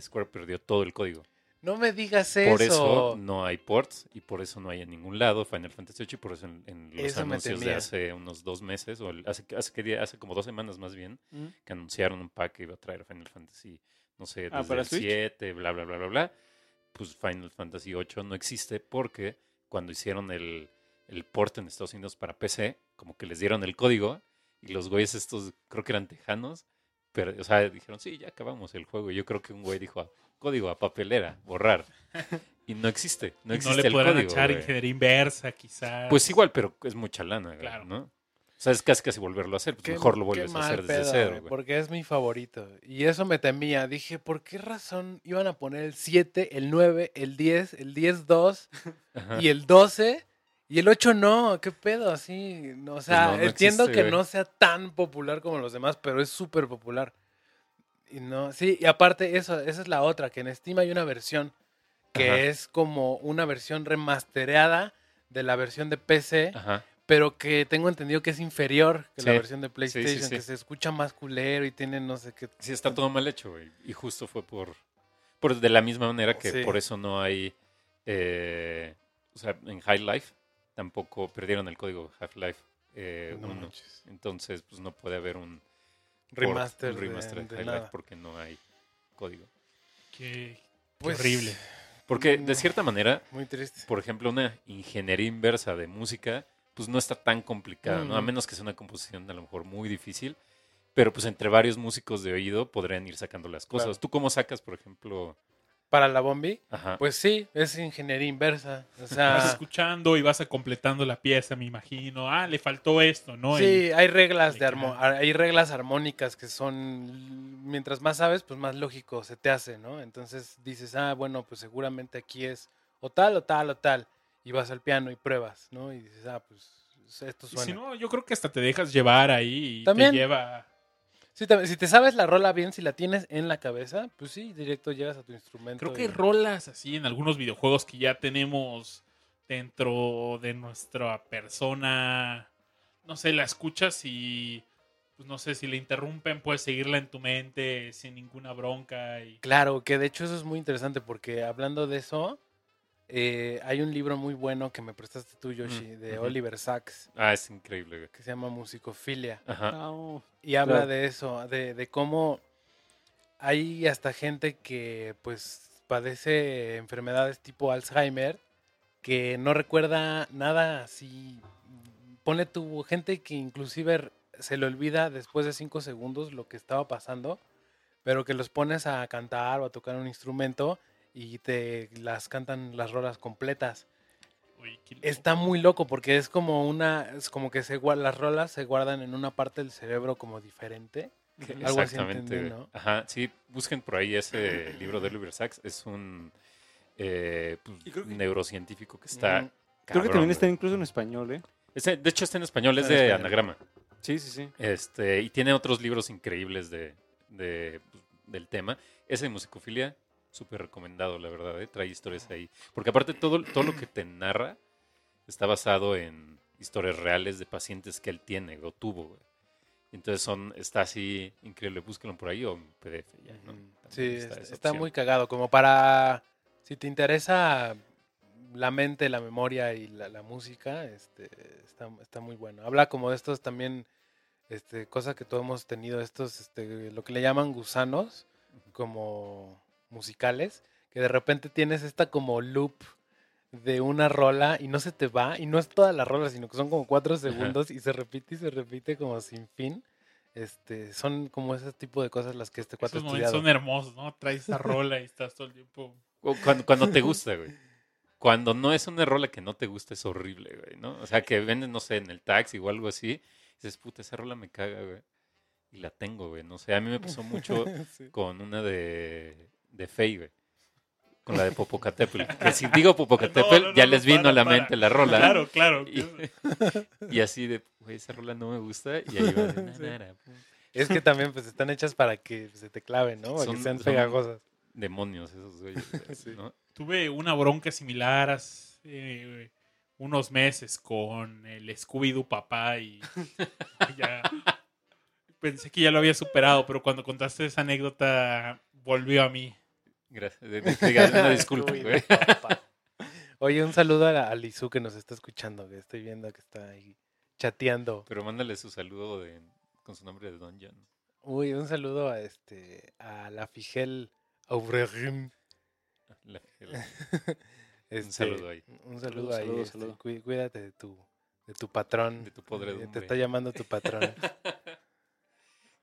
S4: Square perdió todo el código.
S3: No me digas eso.
S4: Por eso no hay ports y por eso no hay en ningún lado Final Fantasy VIII y por eso en, en los
S3: Eso
S4: anuncios de hace unos dos meses, o el- hace, hace, hace como dos semanas más bien,
S1: Mm.
S4: que anunciaron un pack que iba a traer Final Fantasy, no sé,
S1: Ah,
S4: desde
S1: ¿para
S4: el
S1: Switch?
S4: 7, bla, bla, bla, bla, bla. Pues Final Fantasy 8 no existe porque cuando hicieron el, el port en Estados Unidos para PC, como que les dieron el código y los güeyes estos, creo que eran tejanos, pero, o sea, dijeron, sí, ya acabamos el juego. Yo creo que un güey dijo, "Ah, código a papelera, borrar. Y no existe, no
S2: y
S4: existe
S2: no le
S4: el
S2: podrán
S4: código.
S2: echar
S4: güey.
S2: ingeniería inversa, quizás.
S4: Pues igual, pero es mucha lana, güey,
S2: Claro.
S4: ¿no? O sea, es casi casi volverlo a hacer. Pues mejor lo vuelves a hacer desde
S3: pedo,
S4: cero,
S3: güey. Porque es mi favorito. Y eso me temía. Dije, ¿por qué razón iban a poner el 7, el 9, el 10, el 10-2
S4: Ajá.
S3: y el 12? Y el 8 no, ¿qué pedo? Así, no, o sea,
S4: no, no
S3: entiendo
S4: existe,
S3: que
S4: güey.
S3: no sea tan popular como los demás, pero es súper popular. Y no, sí, y aparte eso, esa es la otra, que en Steam hay una versión que
S4: Ajá.
S3: es como una versión remastereada de la versión de PC,
S4: Ajá.
S3: pero que tengo entendido que es inferior que la versión de PlayStation,
S4: sí.
S3: que se escucha más culero y tiene no sé qué.
S4: Sí, está todo mal hecho, güey. Y justo fue por, por. De la misma manera que por eso no hay. eh, o sea, en High Life tampoco perdieron el código Half-Life eh,
S3: No
S4: 1.
S3: manches.
S4: Entonces, pues no puede haber un port,
S3: Remaster,
S4: un
S3: de-
S4: remaster
S3: de
S4: High
S3: nada.
S4: Life porque no hay código.
S2: Qué, qué
S3: Pues,
S2: horrible.
S4: Porque de cierta manera,
S3: Muy triste.
S4: por ejemplo, una ingeniería inversa de música, pues no está tan complicada, ¿no? A
S3: Mm.
S4: menos que sea una composición a lo mejor muy difícil. Pero pues entre varios músicos de oído podrían ir sacando las cosas.
S3: Claro.
S4: ¿Tú cómo sacas, por ejemplo?
S3: Para la Bombi,
S4: Ajá.
S3: pues sí, es ingeniería inversa. O
S2: Vas
S3: sea,
S2: escuchando y vas a completando la pieza, me imagino. Ah, le faltó esto, ¿no? Y-
S3: sí, hay reglas de armo- hay reglas armónicas que son mientras más sabes, pues más lógico se te hace, ¿no? Entonces dices, "Ah, bueno, pues seguramente aquí es o tal o tal o tal." Y vas al piano y pruebas, ¿no? Y dices, "Ah, pues esto
S2: Y
S3: suena.
S2: si no, yo creo que hasta te dejas llevar ahí y
S3: También.
S2: te lleva.
S3: Sí, también, si te sabes la rola bien, si la tienes en la cabeza, pues sí, directo llegas a tu instrumento.
S2: Creo que
S3: y-
S2: hay rolas así en algunos videojuegos que ya tenemos dentro de nuestra persona. No sé, la escuchas y. Pues no sé, si le interrumpen, puedes seguirla en tu mente sin ninguna bronca. Y...
S3: Claro, que de hecho eso es muy interesante porque hablando de eso, eh, hay un libro muy bueno que me prestaste tú, Yoshi,
S4: Mm,
S3: de. Oliver Sacks,
S4: Ah, es increíble, güey.
S3: que se llama Musicofilia.
S4: Ajá.
S1: Oh.
S3: Y habla
S1: Claro.
S3: de eso, de, de cómo hay hasta gente que pues padece enfermedades tipo Alzheimer, que no recuerda nada así. Pone tu gente que inclusive se le olvida después de cinco segundos lo que estaba pasando, pero que los pones a cantar o a tocar un instrumento y te las cantan las rolas completas.
S2: Uy, qué loco.
S3: Está muy loco porque es como una, es como que se las rolas se guardan en una parte del cerebro como diferente. Algo así
S4: Exactamente.
S3: entendí. ¿no?
S4: Ajá, sí, busquen por ahí ese libro de Oliver Sacks. Es un eh, pues,
S1: que-
S4: neurocientífico que está.
S3: Mm,
S1: Creo que también está incluso en español, ¿eh?
S4: Ese, de hecho, está en español, es
S3: en
S4: de
S3: español.
S4: anagrama.
S1: Sí, sí, sí.
S4: Este, y tiene otros libros increíbles de, de, pues, del tema. Ese de musicofilia, súper recomendado, la verdad. ¿eh? Trae historias ahí. Porque aparte, todo, todo lo que te narra está basado en historias reales de pacientes que él tiene o tuvo. güey. Entonces son, está así increíble. Búsquenlo por ahí o en PDF. Ya,
S3: Sí, está, está muy cagado. Como para. Si te interesa la mente, la memoria y la, la música, este, está, está muy bueno. Habla como de estos también. Este, cosas que todos hemos tenido, estos, este, lo que le llaman gusanos, como musicales, que de repente tienes esta como loop de una rola y no se te va, y no es toda la rola, sino que son como cuatro segundos y se repite y se repite como sin fin. Este, son como ese tipo de cosas las que este cuate ha
S2: Esos
S3: estudiado.
S2: son hermosos, ¿no? Traes esa rola y estás todo el tiempo.
S4: Cu- Cuando, cuando te gusta, güey. Cuando no es una rola que no te gusta, es horrible, güey, ¿no? O sea, que vendes, no sé, en el taxi o algo así, y dices, puta, esa rola me caga, güey. Y la tengo, güey. No sé, a mí me pasó mucho
S3: Sí.
S4: con una de, de Fey, güey. Con la de Popocatépetl. Que si digo Popocatépetl,
S2: No, no,
S4: ya
S2: no,
S4: les
S2: no,
S4: vino
S2: para,
S4: a la
S2: para.
S4: mente la rola.
S2: Claro, claro.
S4: Y, y así de, güey, esa rola no me gusta. Y ahí va. de,
S3: Sí.
S4: "Nanara, pum".
S3: Es que también pues están hechas para que se te claven, ¿no? Para que
S4: Son-
S3: sean
S4: son-
S3: pegajosas.
S4: Demonios esos güeyes,
S3: Sí.
S4: ¿no?
S2: Tuve una bronca similar hace eh, unos meses con el Scooby-Doo papá y ya pensé que ya lo había superado, pero cuando contaste esa anécdota volvió a mí.
S4: Gracias. Una disculpa, güey.
S3: Oye, un saludo a, la- a Lizu que nos está escuchando, que estoy viendo que está ahí chateando.
S4: Pero mándale su saludo de, con su nombre de Don John.
S3: Uy, un saludo a este a la Figel Aubregim.
S4: La- el-
S3: Este,
S4: saludo ahí.
S3: Un saludo
S1: Saludo,
S3: ahí.
S1: saludo,
S3: este,
S1: saludo.
S3: cuí- Cuídate de tu, de tu patrón.
S4: De tu
S3: Eh,
S4: podredumbre.
S3: Te está llamando tu patrón.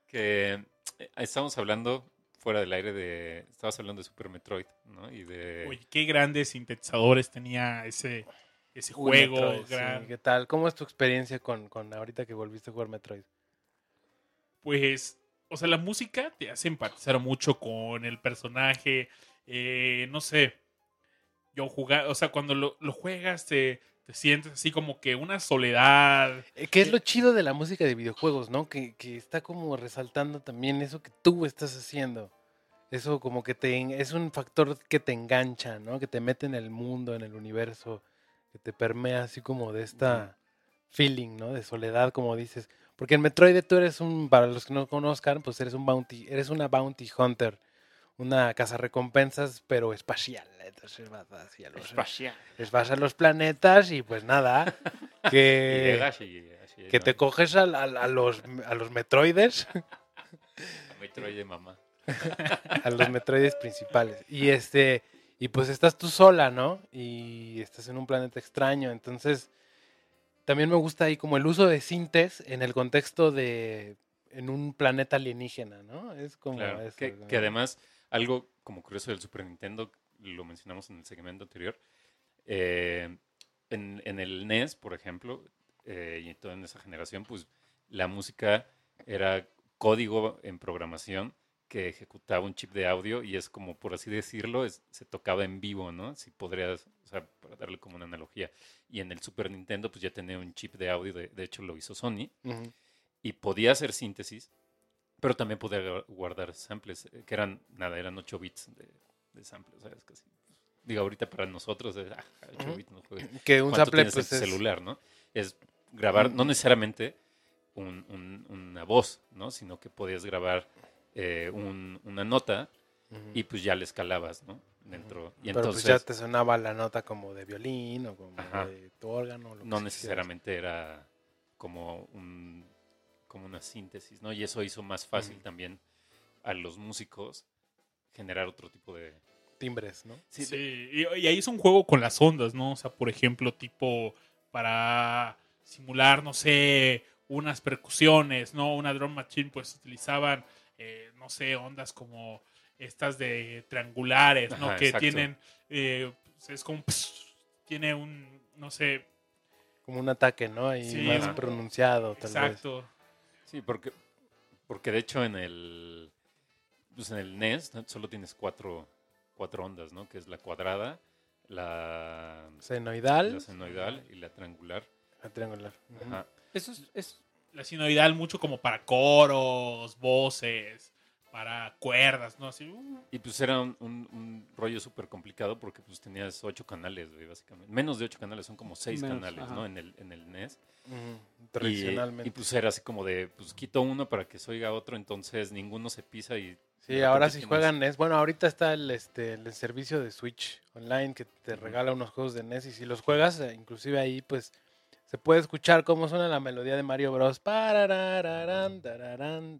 S4: que eh, estamos hablando fuera del aire de. Estabas hablando de Super Metroid, ¿no? Y de.
S2: Oye, qué grandes sintetizadores tenía ese, ese
S3: Uy,
S2: juego.
S3: Metroid, sí, ¿Qué tal? ¿Cómo es tu experiencia con, con ahorita que volviste a jugar Metroid?
S2: Pues, o sea, la música te hace empatizar mucho con el personaje. eh, no sé, yo jugar, o sea, cuando lo, lo juegas te, te sientes así como que una soledad.
S3: Eh, Que es lo chido de la música de videojuegos, ¿no? Que, que está como resaltando también eso que tú estás haciendo. Eso como que te es un factor que te engancha, ¿no? Que te mete en el mundo, en el universo, que te permea así como de esta feeling, ¿no? De soledad, como dices. Porque en Metroid tú eres un, para los que no conozcan, pues eres un bounty, eres una bounty hunter, una cazarrecompensas, pero espacial. Entonces vas hacia los, vas a los planetas y pues nada,
S4: y
S3: que,
S4: llegas y así,
S3: que te coges al- al- a, los, a los metroides,
S4: Metroid de mamá.
S3: a los metroides principales. Y este, y pues estás tú sola, ¿no? Y estás en un planeta extraño. Entonces, también me gusta ahí como el uso de sintes en el contexto de en un planeta alienígena, ¿no? Es como
S4: Claro,
S3: eso,
S4: que,
S3: ¿no?
S4: que además, algo como curioso del Super Nintendo, lo mencionamos en el segmento anterior, eh, en, en el NES, por ejemplo, eh, y toda en esa generación, pues la música era código en programación que ejecutaba un chip de audio y es como, por así decirlo, es- se tocaba en vivo, ¿no? Si podrías, o sea, para darle como una analogía. Y en el Super Nintendo, pues ya tenía un chip de audio, de, de hecho lo hizo Sony,
S3: Ujú.
S4: y podía hacer síntesis, pero también podía gu- guardar samples, eh, que eran, nada, eran 8 bits de, de samples, ¿sabes? Casi. Digo, ahorita para nosotros es, ah, 8
S3: Ujú.
S4: bits, no juegues.
S3: Que un
S4: ¿Cuánto
S3: sample pues es...
S4: celular, ¿no? Es grabar, no
S3: Mm.
S4: necesariamente un- un- una voz, ¿no? Sino que podías grabar eh, un- una nota y pues ya le escalabas, ¿no? Dentro. Y
S3: Pero
S4: entonces
S3: pues ya te sonaba la nota como de violín o como
S4: Ajá.
S3: de tu órgano. lo que
S4: no
S3: quisieras.
S4: necesariamente era como un como una síntesis, ¿no? Y eso hizo más fácil también a los músicos generar otro tipo de...
S3: Timbres, ¿no?
S2: Sí, y, y ahí es un juego con las ondas, ¿no? O sea, por ejemplo, tipo para simular, no sé, unas percusiones, ¿no? Una drum machine, pues utilizaban, eh, no sé, ondas como estas de triangulares, ¿no?
S4: Ajá,
S2: que
S4: exacto.
S2: tienen, eh, pues, es como, tiene un, no sé,
S3: Como un ataque, ¿no? Y
S2: Sí,
S3: más
S4: ajá.
S3: pronunciado, tal vez.
S2: exacto.
S4: Sí, porque, porque de hecho en el, pues en el NES ¿no? solo tienes cuatro, cuatro ondas, ¿no? Que es la cuadrada, la,
S3: Senoidal,
S4: la senoidal y la triangular.
S3: la triangular.
S4: Ajá.
S1: Eso es, es-
S2: La sinoidal mucho como para coros, voces, para cuerdas, ¿no? Así, uh,
S4: Y pues era un, un- un rollo súper complicado porque pues tenías ocho canales, güey, básicamente. Menos de ocho canales, son como seis
S1: Menos,
S4: canales,
S1: ajá.
S4: ¿no? En el, en el NES. Y-
S3: Tradicionalmente.
S4: Y, pues era así como de, pues quito uno para que se oiga otro, entonces ninguno se pisa y...
S3: Sí, ahora
S4: repente
S3: si juegan NES. Bueno, ahorita está el, este, el servicio de Switch online que te regala unos juegos de NES y si los juegas, eh, inclusive ahí pues se puede escuchar cómo suena la melodía de Mario Bros.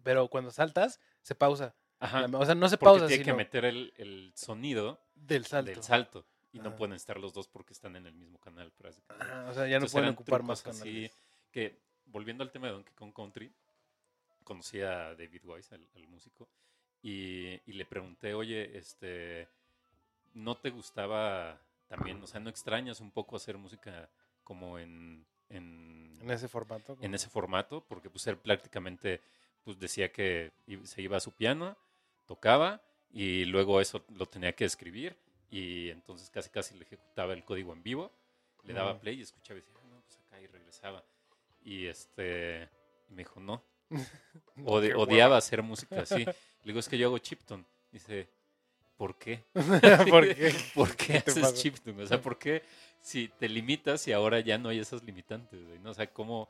S3: Pero cuando saltas se pausa.
S4: Ajá,
S3: o sea, no se
S4: porque
S3: pausa,
S4: tiene que meter el, el sonido
S3: del salto.
S4: del salto. Y no pueden estar los dos porque están en el mismo canal.
S3: Ajá, o sea, ya no
S4: Entonces
S3: pueden ocupar más canales.
S4: así que, volviendo al tema de Donkey Kong Country, conocí a David Wise, al, al músico, y, y le pregunté, oye, este, ¿no te gustaba también, o sea, no extrañas un poco hacer música como en, en,
S3: En ese formato.
S4: en
S3: como-
S4: ese formato? Porque pues él prácticamente pues decía que se iba a su piano, tocaba, y luego eso lo tenía que escribir, y entonces casi casi le ejecutaba el código en vivo, le daba play y escuchaba y decía, "Ah, no, pues acá y regresaba. Y este y me dijo, no, Odi- odiaba hacer música así. Le digo, es que yo hago chiptune. Dice, ¿por qué?
S3: ¿Por qué?
S4: ¿Por qué
S3: ¿Qué te
S4: haces chiptune? O sea, ¿por qué si te limitas y ahora ya no hay esas limitantes? güey, ¿no? O sea, ¿cómo,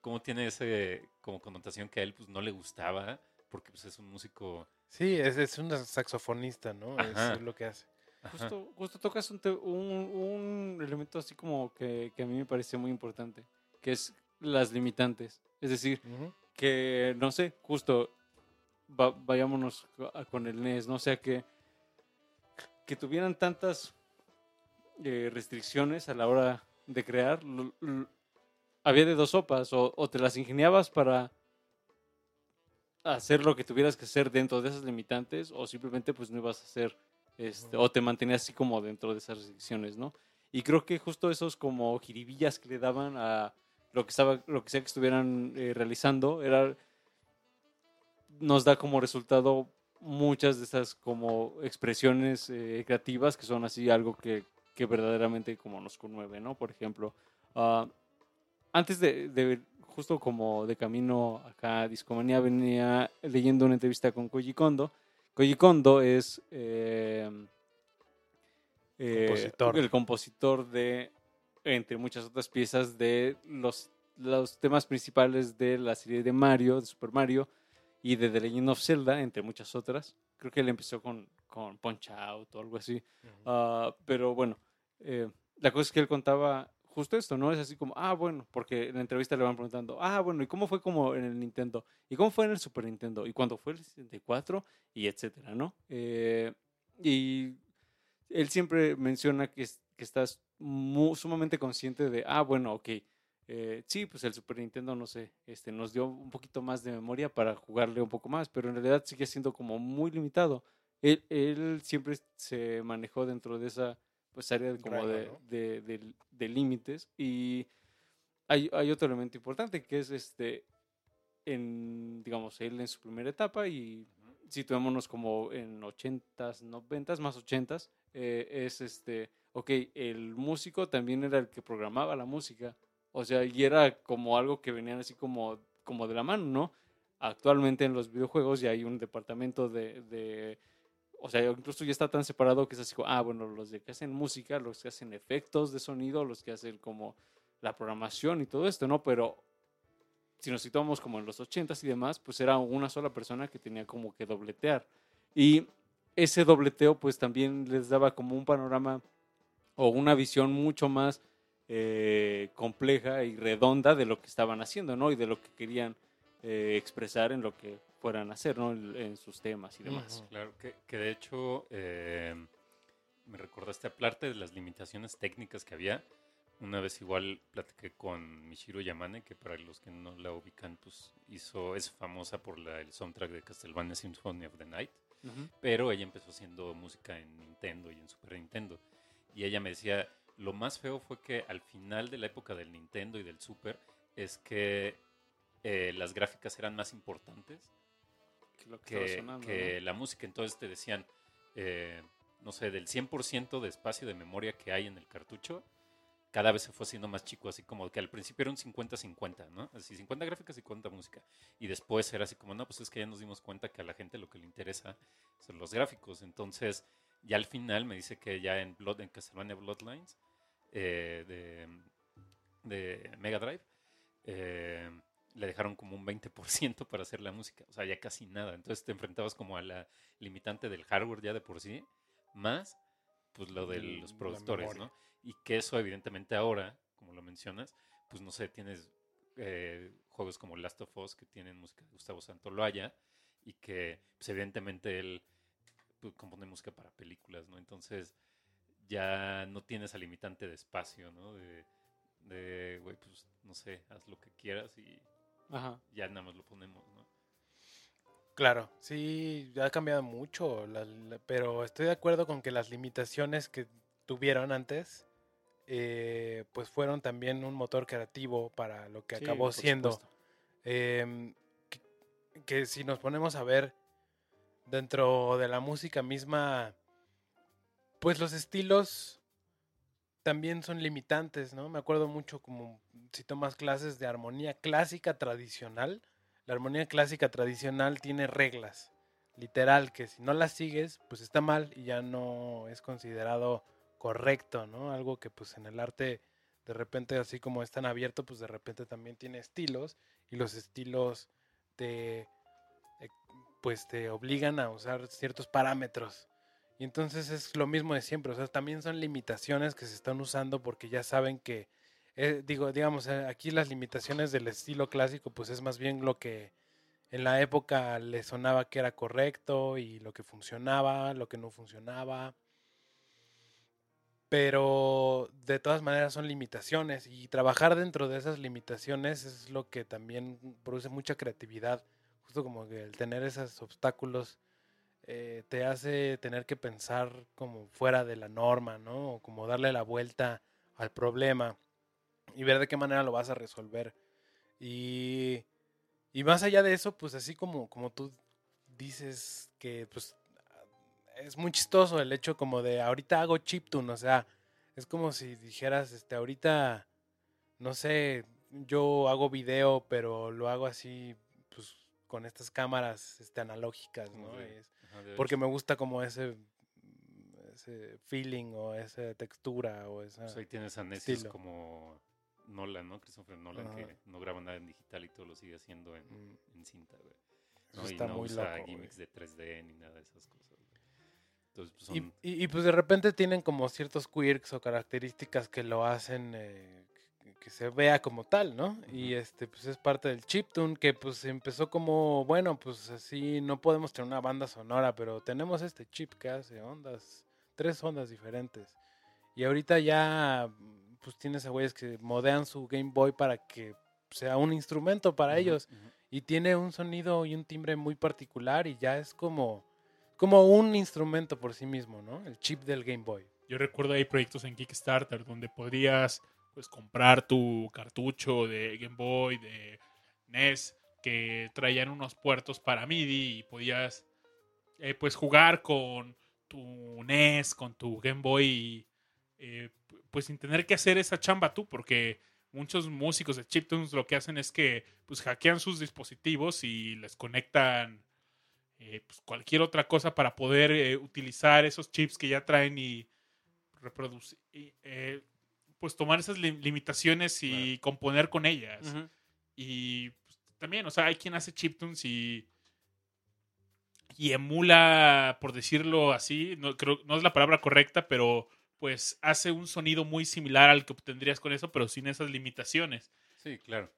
S4: cómo tiene ese como connotación que a él pues no le gustaba? Porque pues es un músico...
S3: Sí, es, es un saxofonista, ¿no?
S4: Ajá.
S3: Es lo que hace.
S1: justo, justo tocas un, te- un- un elemento así como que, que a mí me parece muy importante, que es las limitantes. Es decir, que, no sé, justo va- vayámonos a- con el NES, ¿no? O sea, que, que tuvieran tantas eh, restricciones a la hora de crear, lo- lo- había de dos sopas, o, o te las ingeniabas para hacer lo que tuvieras que hacer dentro de esas limitantes, o simplemente pues no ibas a hacer, este, o te mantenías así como dentro de esas restricciones, ¿no? Y creo que justo esos como jiribillas que le daban a lo que estaba, lo que sea que estuvieran eh, realizando, era nos da como resultado muchas de esas como expresiones eh, creativas que son así algo que, que verdaderamente como nos conmueve, ¿no? Por ejemplo, ah, antes de, de- justo como de camino acá a Discomanía venía leyendo una entrevista con Koji Kondo. Koji Kondo es eh, eh,
S3: Compositor.
S1: el compositor de, entre muchas otras piezas, de los, los temas principales de la serie de Mario, de Super Mario, y de The Legend of Zelda, entre muchas otras. Creo que él empezó con, con Punch Out o algo así. Ah, pero bueno, eh, la cosa es que él contaba justo esto, ¿no? Es así como, ah, bueno, porque en la entrevista le van preguntando, ah, bueno, ¿y cómo fue como en el Nintendo? ¿Y cómo fue en el Super Nintendo? ¿Y cuándo fue el 64? Y etcétera, ¿no? Eh, y él siempre menciona que, que estás sumamente consciente de, ah, bueno, ok, eh, sí, pues el Super Nintendo, no sé, este, nos dio un poquito más de memoria para jugarle un poco más, pero en realidad sigue siendo como muy limitado. Él siempre se manejó dentro de esa pues área como de,
S3: ¿no?
S1: de, de- de límites y hay, hay otro elemento importante que es este en digamos él en su primera etapa y situémonos como en 80s, 90s, más 80s, eh, es este, ok, el músico también era el que programaba la música, o sea, y era como algo que venían así como, como de la mano, ¿no? Actualmente en los videojuegos ya hay un departamento de, de o sea, incluso ya está tan separado que es así como, ah, bueno, los que hacen música, los que hacen efectos de sonido, los que hacen como la programación y todo esto, ¿no? Pero si nos situamos como en los 80s y demás, pues era una sola persona que tenía como que dobletear. Y ese dobleteo pues también les daba como un panorama o una visión mucho más eh, compleja y redonda de lo que estaban haciendo, ¿no? Y de lo que querían eh, expresar en lo que fueran a hacer, ¿no? En, sus temas y demás.
S4: Claro, que, que de hecho eh, me recordaste hablarte de las limitaciones técnicas que había. Una vez igual platiqué con Michiro Yamane, que para los que no la ubican, pues hizo, es famosa por la, el soundtrack de Castlevania Symphony of the Night,
S1: Ujú.
S4: pero ella empezó haciendo música en Nintendo y en Super Nintendo. Y ella me decía, lo más feo fue que al final de la época del Nintendo y del Super, es que eh, las gráficas eran más importantes
S1: Que lo que estaba
S4: que,
S1: sonando,
S4: que la música. Entonces te decían, eh, no sé, del 100% de espacio de memoria que hay en el cartucho, cada vez se fue haciendo más chico, así como que al principio era un 50-50, ¿no? Así 50 gráficas y 50 música. Y después era así como, no, pues es que ya nos dimos cuenta que a la gente lo que le interesa son los gráficos. Entonces, ya al final me dice que ya en, Blood, en Castlevania Bloodlines eh, de, de Mega Drive, eh, le dejaron como un 20% para hacer la música, o sea, ya casi nada. Entonces te enfrentabas como a la limitante del hardware ya de por sí, más pues lo de los productores. ¿no? Y que eso evidentemente ahora, como lo mencionas, pues no sé, tienes eh, juegos como Last of Us que tienen música de Gustavo Santoloaya y que pues evidentemente él pues, compone música para películas, ¿no? Entonces ya no tiene esa limitante de espacio, ¿no? De, de, güey, pues no sé, haz lo que quieras y
S1: Ajá.
S4: ya nada más lo ponemos, ¿no?
S3: Claro, sí, ha cambiado mucho, la- la- pero estoy de acuerdo con que las limitaciones que tuvieron antes, eh, pues fueron también un motor creativo para lo que
S1: Sí,
S3: acabó siendo. Em, que, que si nos ponemos a ver dentro de la música misma, pues los estilos también son limitantes, ¿no? Me acuerdo mucho como si tomas clases de armonía clásica tradicional, la armonía clásica tradicional tiene reglas, literal, que si no las sigues, pues está mal y ya no es considerado correcto, ¿no? Algo que pues en el arte de repente así como es tan abierto, pues de repente también tiene estilos y los estilos te eh, pues te obligan a usar ciertos parámetros. Y entonces es lo mismo de siempre, o sea, también son limitaciones que se están usando porque ya saben que eh, digo, digamos, eh, aquí las limitaciones del estilo clásico pues es más bien lo que en la época le sonaba que era correcto y lo que funcionaba, lo que no funcionaba. Pero de todas maneras son limitaciones y trabajar dentro de esas limitaciones es lo que también produce mucha creatividad. Justo como el tener esos obstáculos eh, te hace tener que pensar como fuera de la norma, ¿no? O como darle la vuelta al problema y ver de qué manera lo vas a resolver. Y, y más allá de eso, pues así como, como tú dices que pues es muy chistoso el hecho como de ahorita hago chiptune, o sea, es como si dijeras, este, ahorita, no sé, yo hago video, pero lo hago así, pues con estas cámaras este, analógicas, ¿no? Es-
S4: Ajá,
S3: porque me gusta como ese, ese feeling o esa textura o esa...
S4: pues ahí tienes a necios como Nolan, ¿no? Christopher Nolan,
S3: Ajá.
S4: que no graba nada en digital y todo lo sigue haciendo en,
S3: Mm,
S4: en cinta, güey. ¿no? Y
S3: está
S4: no
S3: muy
S4: usa
S3: loco,
S4: gimmicks
S3: güey.
S4: de 3D ni nada de esas cosas. güey. Entonces, pues,
S3: y- y, pues de repente tienen como ciertos quirks o características que lo hacen eh, que- se vea como tal, ¿no? Y este pues es parte del chiptune que pues empezó como, bueno, pues así no podemos tener una banda sonora, pero tenemos este chip que hace ondas, tres ondas diferentes. Y ahorita ya pues tienes a güeyes que modean su Game Boy para que sea un instrumento para ellos
S4: ujú.
S3: y tiene un sonido y un timbre muy particular y ya es como como un instrumento por sí mismo, ¿no? El chip del Game Boy.
S2: Yo recuerdo hay proyectos en Kickstarter donde podrías pues comprar tu cartucho de Game Boy, de NES, que traían unos puertos para MIDI y podías eh, pues jugar con tu NES, con tu Game Boy, eh, pues sin tener que hacer esa chamba tú, porque muchos músicos de chiptunes lo que hacen es que pues hackean sus dispositivos y les conectan eh, pues, cualquier otra cosa para poder eh, utilizar esos chips que ya traen y reproducir, eh, pues tomar esas lim- limitaciones y componer con ellas. Y pues, también, o sea, hay quien hace chiptunes y, y emula, por decirlo así, no, creo, no es la palabra correcta, pero pues hace un sonido muy similar al que obtendrías con eso, pero sin esas limitaciones.
S4: Sí, claro.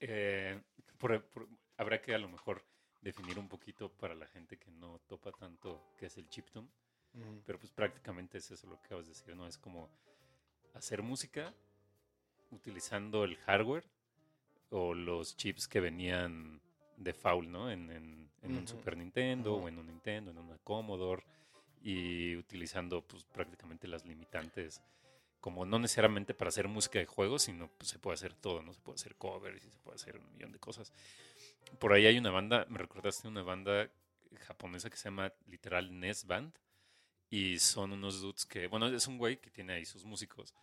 S4: Eh, por- por- habrá que a lo mejor definir un poquito para la gente que no topa tanto qué es el chiptune, pero pues prácticamente es eso lo que acabas de decir, ¿no? Es como hacer música utilizando el hardware o los chips que venían de foul, ¿no? En, en- en un
S3: Ujú.
S4: Super Nintendo
S3: Ujú.
S4: o en un Nintendo, en una Commodore y utilizando pues prácticamente las limitantes como no necesariamente para hacer música de juegos, sino pues, se puede hacer todo, ¿no? Se puede hacer covers y se puede hacer un millón de cosas. Por ahí hay una banda, me recordaste una banda japonesa que se llama literal NES Band y son unos dudes que, bueno, es un güey que tiene ahí sus músicos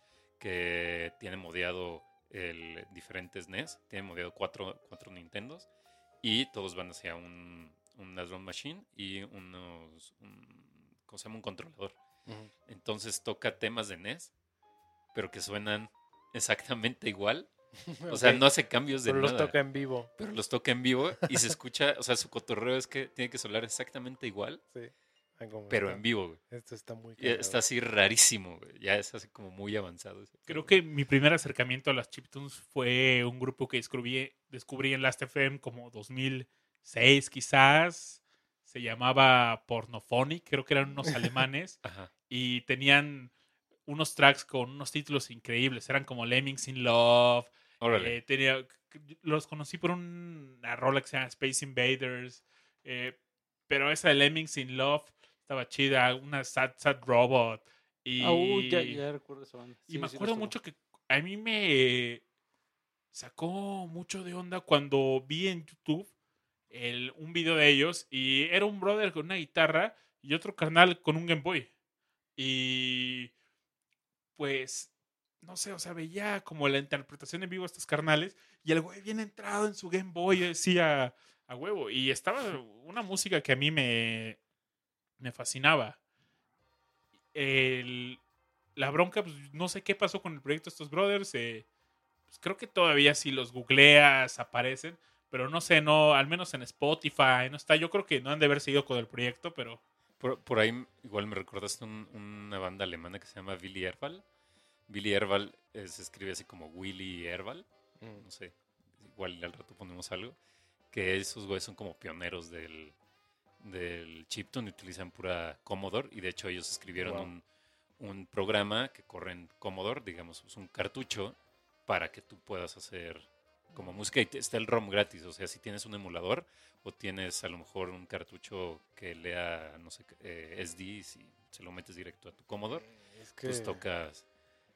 S4: que tiene modeado el diferentes NES, tiene modeado cuatro, cuatro Nintendos y todos van hacia un, una drum machine y unos, un, ¿cómo se llama? Un controlador. Entonces toca temas de NES, pero que suenan exactamente igual. O sea, no hace cambios de
S3: Pero los
S4: nada.
S3: toca en vivo.
S4: Pero los toca en vivo y se escucha, o sea, su cotorreo es que tiene que sonar exactamente igual,
S3: Sí.
S4: Pero
S3: está.
S4: en vivo, güey.
S3: Esto está muy
S4: está así rarísimo, güey. Ya es así como muy avanzado. ese
S2: Creo que mi primer acercamiento a las chiptunes fue un grupo que descubrí, descubrí en Last.fm como 2006 quizás. Se llamaba Pornophonic, creo que eran unos alemanes.
S4: Ajá.
S2: y tenían unos tracks con unos títulos increíbles. Eran como Lemmings in Love.
S4: Órale.
S2: eh, tenía, los conocí por una rola que se llama Space Invaders. eh, pero esa de Lemmings in Love estaba chida. Una Sad Sad Robot. Y,
S1: Ah, uy, ya, ya recuerdo esa banda.
S2: y me
S1: sí
S2: acuerdo mucho que a mí me sacó mucho de onda cuando vi en YouTube el, un video de ellos y era un brother con una guitarra y otro carnal con un Game Boy. Y pues, no sé, o sea, veía como la interpretación en vivo de estos carnales y el güey bien entrado en su Game Boy decía a huevo. Y estaba una música que a mí me, me fascinaba. El, la bronca, pues no sé qué pasó con el proyecto de estos brothers. eh, pues, creo que todavía si los googleas aparecen, pero no sé, no, al menos en Spotify no está. Yo creo que no han de haber seguido con el proyecto, pero
S4: Por, por ahí igual me recordaste un- una banda alemana que se llama Willy Erval. Willy Erval eh, se escribe así como Willy Erval.
S3: Mm.
S4: no sé, igual al rato ponemos algo, que esos güeyes son como pioneros del, del chiptune, utilizan pura Commodore y de hecho ellos escribieron
S3: Wow.
S4: un, un programa que corre en Commodore, digamos, es un cartucho para que tú puedas hacer como música y te- está el ROM gratis, o sea, si tienes un emulador o tienes a lo mejor un cartucho que lea, no sé, eh, SD, si se lo metes directo a tu Commodore,
S3: Es que
S4: pues tocas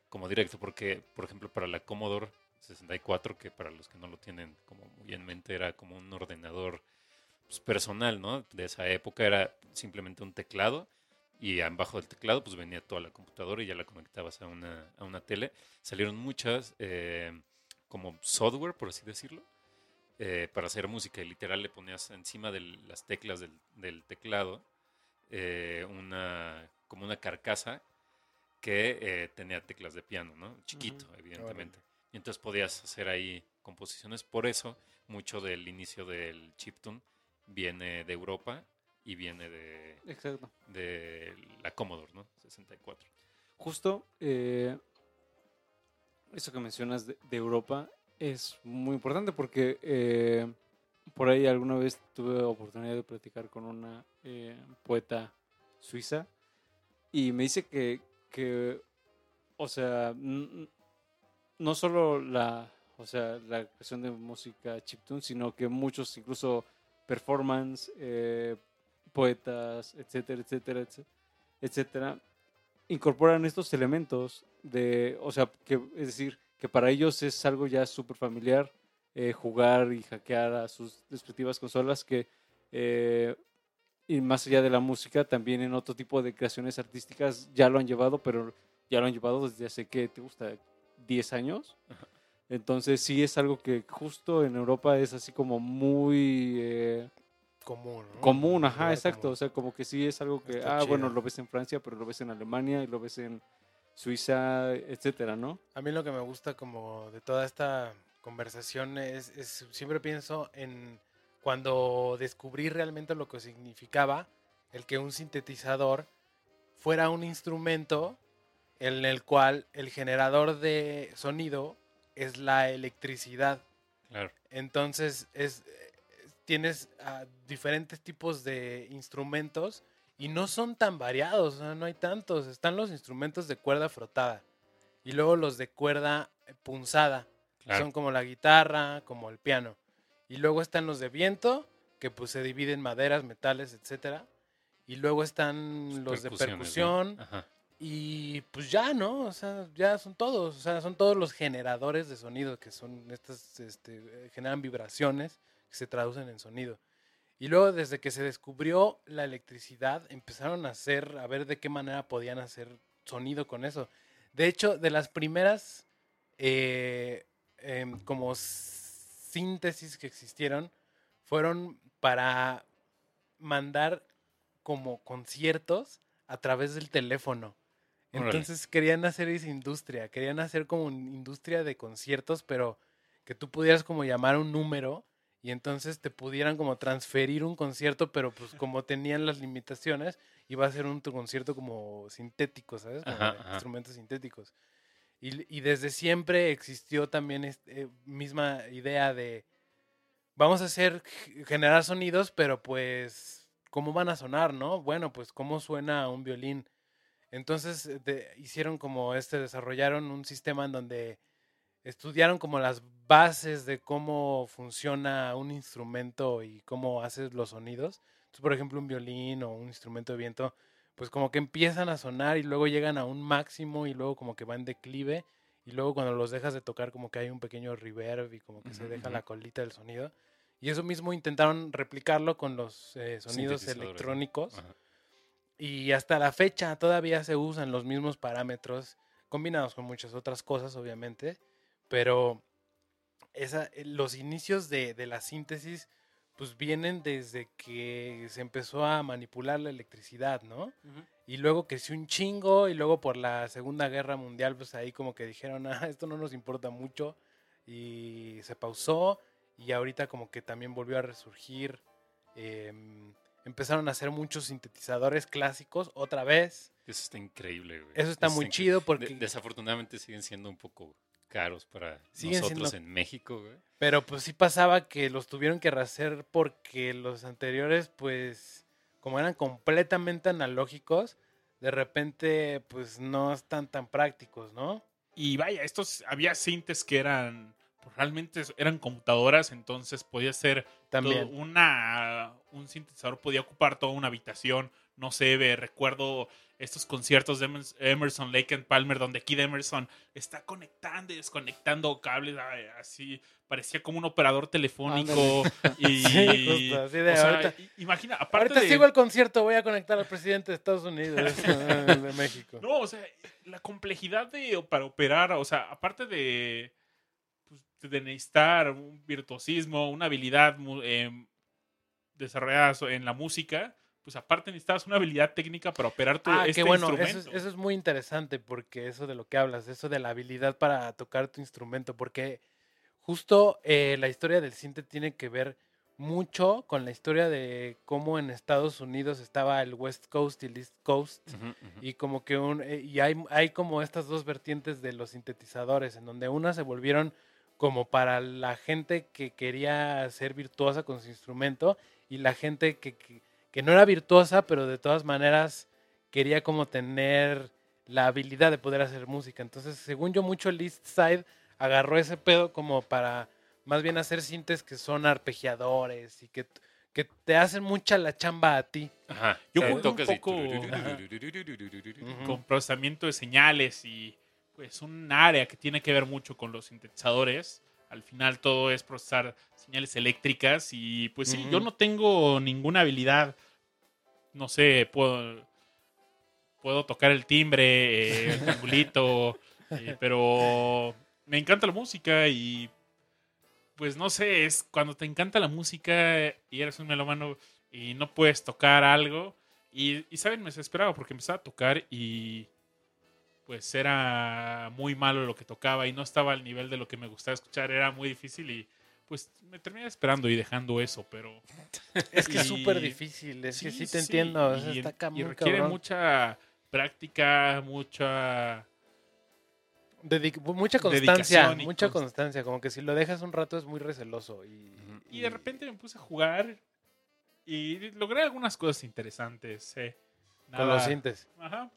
S4: como directo, porque, por ejemplo, para la Commodore 64, que para los que no lo tienen como muy en mente, era como un ordenador pues, personal, ¿no? De esa época era simplemente un teclado y abajo del teclado pues venía toda la computadora y ya la conectabas a una, a una tele. Salieron muchas eh, como software, por así decirlo, eh, para hacer música y literal le ponías encima de las teclas del, del teclado eh, una como una carcasa que tenía teclas de piano, ¿no? Chiquito, evidentemente. Y entonces podías hacer ahí composiciones. Por eso, mucho del inicio del chiptune viene de Europa y viene de,
S1: Exacto.
S4: de la Commodore, ¿no? 64.
S1: Justo eh, eso que mencionas de, de Europa es muy importante porque eh, por ahí alguna vez tuve oportunidad de platicar con una eh, poeta suiza y me dice que, que o sea, no solo la, o sea, la creación de música chiptune, sino que muchos incluso performance, eh, poetas, etcétera, etcétera, etcétera, incorporan estos elementos de, o sea, que es decir, que para ellos es algo ya súper familiar eh, jugar y hackear a sus respectivas consolas que eh, y más allá de la música, también en otro tipo de creaciones artísticas ya lo han llevado, pero ya lo han llevado desde hace, ¿qué te gusta? ¿10 años? Entonces sí es algo que justo en Europa es así como muy eh,
S3: Común, ¿no?
S1: común, ajá, exacto.
S3: común.
S1: O sea, como que sí es algo que,
S3: Está
S1: ah, bueno, lo ves en Francia, pero lo ves en Alemania y lo ves en Suiza, etcétera, ¿no?
S3: A mí lo que me gusta como de toda esta conversación es, es- siempre pienso en cuando descubrí realmente lo que significaba el que un sintetizador fuera un instrumento en el cual el generador de sonido es la electricidad.
S4: Claro.
S3: Entonces es, eh, tienes ah, diferentes tipos de instrumentos y no son tan variados, o sea, no hay tantos. Están los instrumentos de cuerda frotada y luego los de cuerda eh, punzada, que son como la guitarra, como el piano. Y luego están los de viento, que pues se dividen en maderas, metales, etcétera. Y luego están los de
S4: Percusiones, ¿no?
S3: Y pues ya, ¿no? O sea, ya son todos, o sea, son todos los generadores de sonido que son estas, este, eh, generan vibraciones que se traducen en sonido. Y luego desde que se descubrió la electricidad, empezaron a hacer, a ver de qué manera podían hacer sonido con eso. De hecho, de las primeras eh, em, como síntesis que existieron, fueron para mandar como conciertos a través del teléfono.
S4: Órale.
S3: Entonces querían hacer esa industria, querían hacer como una industria de conciertos, pero que tú pudieras como llamar un número y entonces te pudieran como transferir un concierto, pero pues como tenían las limitaciones, iba a ser un concierto como sintético, ¿sabes? Como
S4: Ajá,
S3: de
S4: ajá.
S3: instrumentos sintéticos. Y, y desde siempre existió también este, misma idea de vamos a hacer generar sonidos, pero pues cómo van a sonar, ¿no? Bueno, pues cómo suena un violín. Entonces eh, de- hicieron como este, desarrollaron un sistema en donde estudiaron como las bases de cómo funciona un instrumento y cómo haces los sonidos. Entonces, por ejemplo, un violín o un instrumento de viento, pues como que empiezan a sonar y luego llegan a un máximo y luego como que va en declive y luego cuando los dejas de tocar como que hay un pequeño reverb y como que se deja la colita del sonido. Y eso mismo intentaron replicarlo con los eh, sonidos electrónicos. Y hasta la fecha todavía se usan los mismos parámetros, combinados con muchas otras cosas, obviamente. Pero esa, eh, los inicios de, de la síntesis, pues vienen desde que se empezó a manipular la electricidad, ¿no? Y luego creció un chingo, y luego por la Segunda Guerra Mundial, pues ahí como que dijeron, ah, esto no nos importa mucho, y se pausó, y ahorita como que también volvió a resurgir. em, empezaron a hacer muchos sintetizadores clásicos otra vez.
S4: Eso está increíble, güey.
S3: Eso está muy chido
S4: De-
S3: porque...
S4: desafortunadamente siguen siendo un poco caros para
S3: Siguen
S4: nosotros
S3: siendo-
S4: en México, güey.
S3: Pero pues sí pasaba que los tuvieron que rehacer porque los anteriores, pues, como eran completamente analógicos, de repente, pues no están tan prácticos, ¿no?
S2: Y vaya, estos había sintes que eran realmente eran computadoras, entonces podía ser
S3: También.
S2: una un sintetizador podía ocupar toda una habitación, no sé, ve, recuerdo estos conciertos de Emerson- Lake and Palmer donde Kid Emerson está conectando y desconectando cables así, parecía como un operador telefónico y
S3: Sí, justo, así de
S2: o sea,
S3: ahorita-
S2: imagina, aparte
S3: Ahorita
S2: de
S3: sigo el concierto, voy a conectar al presidente de Estados Unidos, de México.
S2: No, o sea, la complejidad de para operar, o sea, aparte de, pues, de necesitar un virtuosismo, una habilidad mu- em, desarrollada en la música, pues aparte necesitabas una habilidad técnica para operar tu
S3: Ah,
S2: este
S3: qué bueno, eso
S2: instrumento.
S3: es, eso es muy interesante porque eso de lo que hablas, eso de la habilidad para tocar tu instrumento, porque justo eh, la historia del cinte tiene que ver mucho con la historia de cómo en Estados Unidos estaba el West Coast y el East Coast. Y como que un, eh, y hay, hay como estas dos vertientes de los sintetizadores, en donde unas se volvieron como para la gente que quería ser virtuosa con su instrumento y la gente que, que, que no era virtuosa, pero de todas maneras quería como tener la habilidad de poder hacer música. Entonces, según yo, mucho el East Side agarró ese pedo como para más bien hacer sintes que son arpegiadores y que, que te hacen mucha la chamba a ti.
S4: Ajá.
S2: Yo
S4: Eh,
S2: jugué un con procesamiento de señales y pues un área que tiene que ver mucho con los sintetizadores. Al final todo es procesar señales eléctricas y pues sí, yo no tengo ninguna habilidad no sé, puedo, puedo tocar el timbre, el triangulito, eh, pero me encanta la música y pues no sé, es cuando te encanta la música y eres un melómano y no puedes tocar algo. Y, y saben, me desesperaba porque empezaba a tocar y pues era muy malo lo que tocaba y no estaba al nivel de lo que me gustaba escuchar, era muy difícil y pues me terminé esperando y dejando eso, pero...
S3: Es que es súper difícil, es que sí te entiendo. o sea,
S2: y,
S3: está ca-
S2: y requiere
S3: cabrón.
S2: mucha práctica, mucha...
S3: Dedic- mucha constancia, mucha
S2: const-
S3: constancia. Como que si lo dejas un rato es muy receloso. Y,
S2: de repente me puse a jugar y logré algunas cosas interesantes. eh.
S3: con los sintes.
S2: Ajá.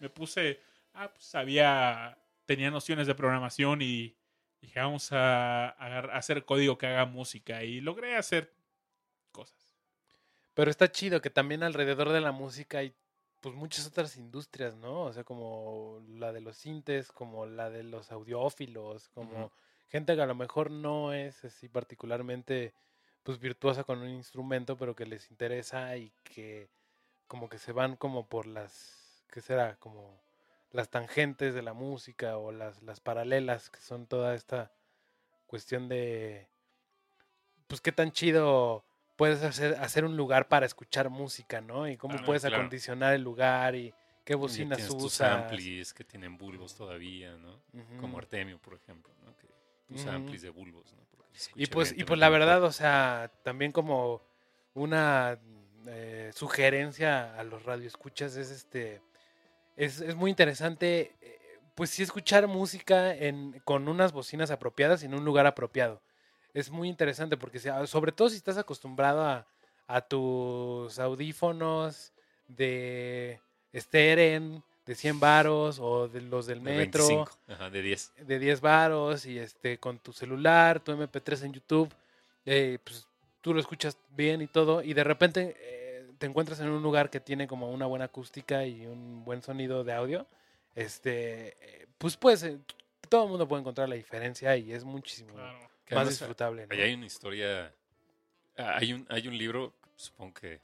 S2: Me puse. Ah, pues había. Tenía nociones de programación y dije, vamos a, hacer código que haga música. Y logré hacer cosas.
S3: Pero está chido que también alrededor de la música hay pues muchas otras industrias, ¿no? O sea, como la de los sintes, como la de los audiófilos, como gente que a lo mejor no es así particularmente pues virtuosa con un instrumento, pero que les interesa y que como que se van como por las, ¿qué será? Como las tangentes de la música o las, las paralelas, que son toda esta cuestión de, pues qué tan chido puedes hacer, hacer un lugar para escuchar música, ¿no? Y cómo
S2: Claro,
S3: puedes
S4: claro.
S3: acondicionar el lugar y qué bocinas
S4: tienes tus amplis que tienen bulbos todavía, ¿no? Como. Artemio, por ejemplo, ¿no? Que usa
S3: Ujú.
S4: amplis de bulbos, ¿no?
S3: Y pues, y pues la verdad, o sea, también como una eh, sugerencia a los radioescuchas es este, es, es muy interesante, eh, pues sí escuchar música en, con unas bocinas apropiadas y en un lugar apropiado. Es muy interesante porque ah, sobre todo si estás acostumbrado a, a tus audífonos de Steren de 100 varos o de los del
S4: De
S3: metro
S4: 25, ajá, de 10.
S3: de 10 varos y este con tu celular, tu MP3 en YouTube, eh, pues tú lo escuchas bien y todo y de repente te encuentras en un lugar que tiene como una buena acústica y un buen sonido de audio, este, eh, pues pues todo el mundo puede encontrar la diferencia y es muchísimo
S2: Claro.
S3: Más disfrutable. ¿no?
S4: Ahí hay una historia, ah, hay un, hay un libro, supongo que,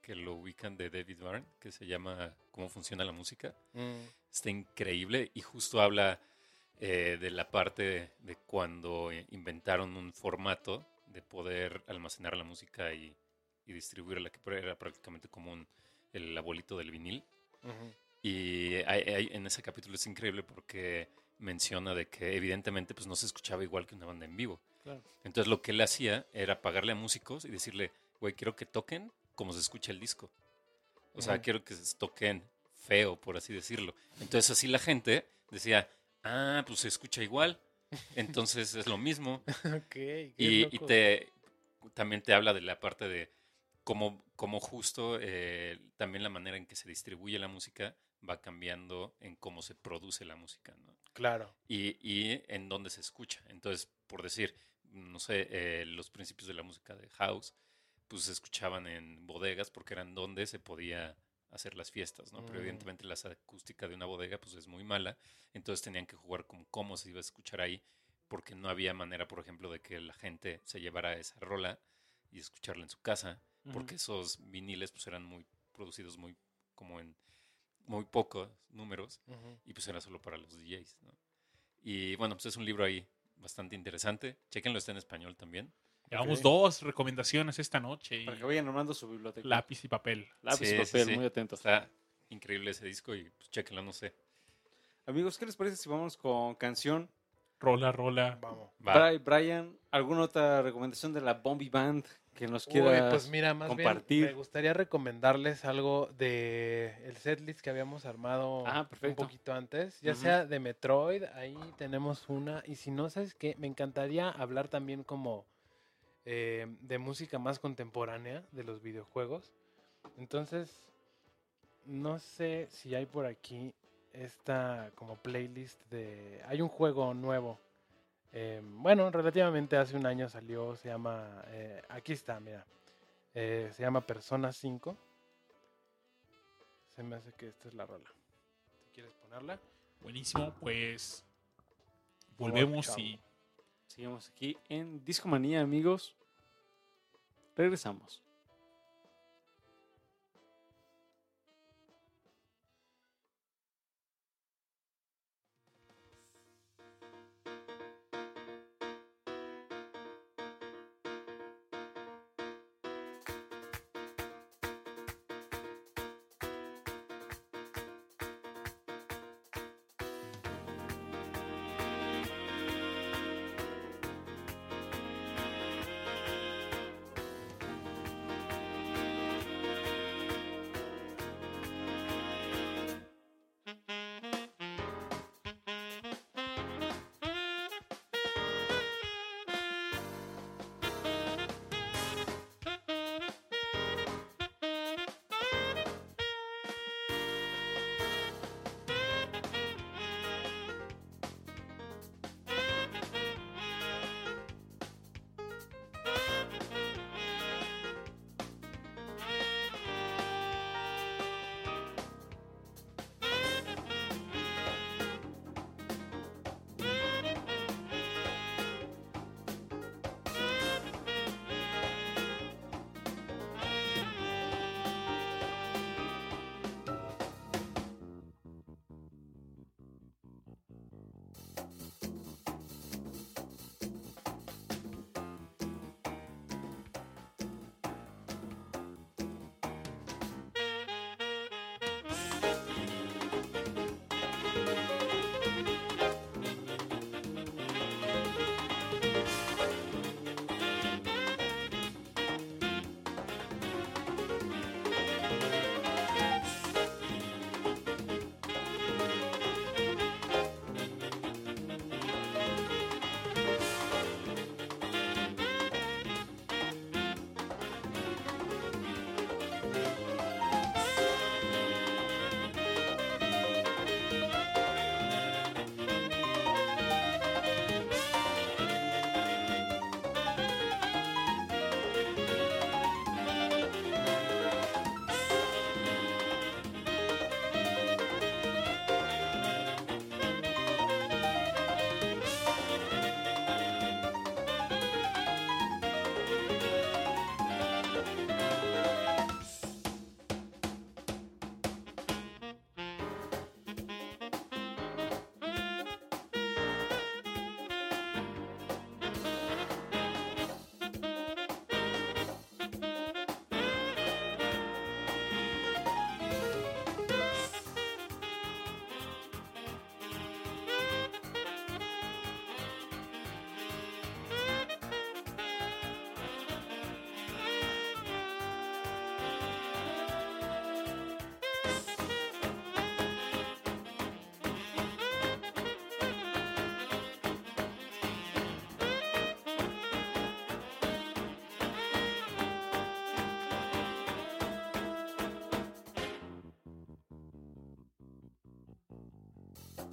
S4: que lo ubican de David Byrne, que se llama Cómo funciona la música.
S3: Mm,
S4: Está increíble y justo habla eh, de la parte de, de cuando inventaron un formato de poder almacenar la música y, y distribuirla, que era prácticamente como un, el abuelito del vinil.
S3: ujú.
S4: Y hay- hay- en ese capítulo es increíble porque menciona de que evidentemente pues no se escuchaba igual que una banda en vivo.
S3: Claro.
S4: Entonces lo que él hacía era pagarle a músicos y decirle, güey, quiero que toquen como se escucha el disco. O sea, quiero que se toquen feo, por así decirlo. Entonces así la gente decía, ah, pues se escucha igual. Entonces es lo mismo.
S3: Ok, qué
S4: Y, y te también te habla de la parte de cómo, cómo justo eh, también la manera en que se distribuye la música va cambiando en cómo se produce la música, ¿no?
S3: Claro.
S4: Y, y en dónde se escucha. Entonces, por decir, no sé, eh, los principios de la música de House, pues se escuchaban en bodegas porque eran donde se podía hacer las fiestas, ¿no? Pero
S3: Mm.
S4: evidentemente la acústica de una bodega pues es muy mala, entonces tenían que jugar con cómo se iba a escuchar ahí, porque no había manera, por ejemplo, de que la gente se llevara esa rola y escucharla en su casa, porque esos viniles pues eran muy producidos muy como en muy pocos números y pues era solo para los DJs, ¿no? Y bueno, pues es un libro ahí bastante interesante. Chequenlo, está en español también.
S2: Llevamos dos recomendaciones esta noche.
S1: Para que vayan armando su biblioteca.
S2: lápiz y papel.
S1: Lápiz
S4: Sí,
S1: y papel,
S4: sí.
S1: muy atentos.
S4: Está increíble ese disco y pues chequenlo, no sé.
S1: Amigos, ¿qué les parece si vamos con canción?
S2: Rola, rola.
S3: Vamos.
S4: Va.
S1: Bri- Brian, ¿alguna otra recomendación de la Bombi Band que nos quiera
S3: pues mira, más
S1: compartir?
S3: bien me gustaría recomendarles algo de el setlist que habíamos armado
S1: Ah,
S3: un poquito antes, ya sea de Metroid, ahí tenemos una, y si no, ¿sabes qué? Me encantaría hablar también como eh, de música más contemporánea de los videojuegos. Entonces, no sé si hay por aquí esta como playlist de... Hay un juego nuevo. Eh, bueno, relativamente hace un año salió, se llama... eh, aquí está, mira. eh, se llama Persona 5. Se me hace que esta es la rola. Si quieres ponerla.
S2: Buenísimo, pues volvemos
S3: chao.
S2: y
S1: Seguimos aquí en Discomanía, amigos. Regresamos.
S3: Ah,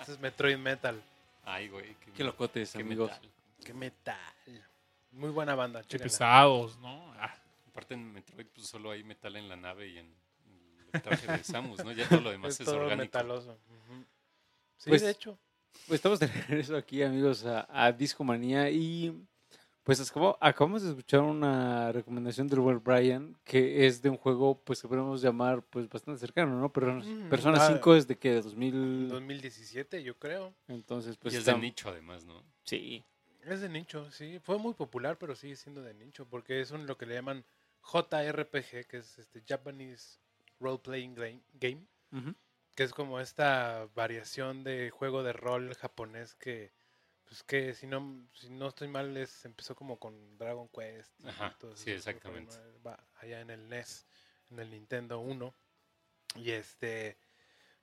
S3: Este es Metroid Metal.
S4: Ay, güey. Qué,
S1: Qué locotes,
S4: qué
S1: amigos.
S4: metal.
S3: Qué metal. Muy buena banda,
S2: Qué pesados, ¿no? Ah,
S4: Aparte en Metroid pues solo hay metal en la nave y en el traje de Samus, ¿no? Ya todo lo demás
S3: Es
S4: es,
S3: todo
S4: orgánico.
S3: metaloso. Sí,
S1: Pues-
S3: de hecho.
S1: Pues estamos de regreso aquí, amigos, a, a Discomanía y pues acabo- acabamos de escuchar una recomendación del buen Brian que es de un juego pues que podemos llamar pues bastante cercano, ¿no? Pero
S3: Mm,
S1: Persona
S3: ah.
S1: 5 es de que de 2000,
S3: 2017, yo creo.
S1: entonces pues
S4: y es de nicho además, ¿no?
S1: Sí.
S3: Es de nicho, sí. Fue muy popular, pero sigue siendo de nicho. Porque es un, lo que le llaman JRPG, que es este Japanese Role Playing Game. game
S1: Ujú.
S3: que es como esta variación de juego de rol japonés que pues que si no si no estoy mal es empezó como con Dragon Quest y
S4: Ajá,
S3: todo
S4: sí,
S3: eso,
S4: exactamente.
S3: va allá en el NES en el Nintendo 1 y este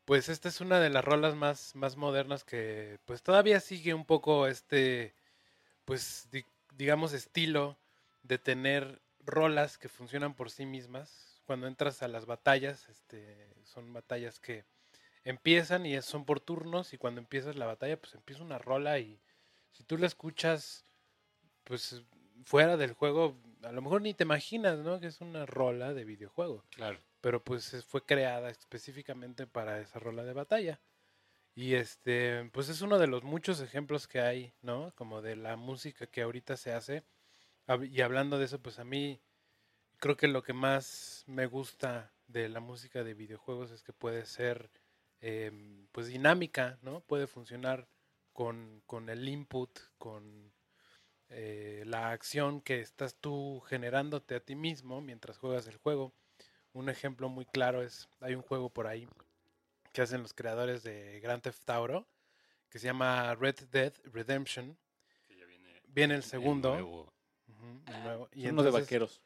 S3: pues esta es una de las rolas más más modernas que pues todavía sigue un poco este pues di- digamos estilo de tener rolas que funcionan por sí mismas cuando entras a las batallas este son batallas que empiezan y son por turnos y cuando empiezas la batalla pues empieza una rola y si tú la escuchas pues fuera del juego a lo mejor ni te imaginas no que es una rola de videojuego
S4: Claro.
S3: pero pues es- fue creada específicamente para esa rola de batalla. Y este, pues es uno de los muchos ejemplos que hay, ¿no? Como de la música que ahorita se hace. Y hablando de eso, pues a mí creo que lo que más me gusta de la música de videojuegos es que puede ser em, pues dinámica, ¿no? Puede funcionar con, con el input, con eh, la acción que estás tú generándote a ti mismo mientras juegas el juego. Un ejemplo muy claro es, hay un juego por ahí que hacen los creadores de Grand Theft Auto, que se llama Red Dead Redemption.
S4: Que ya viene
S3: Viene el segundo.
S4: nuevo.
S3: Ujú, el nuevo. Y
S1: Es uno de
S3: entonces-
S1: vaqueros.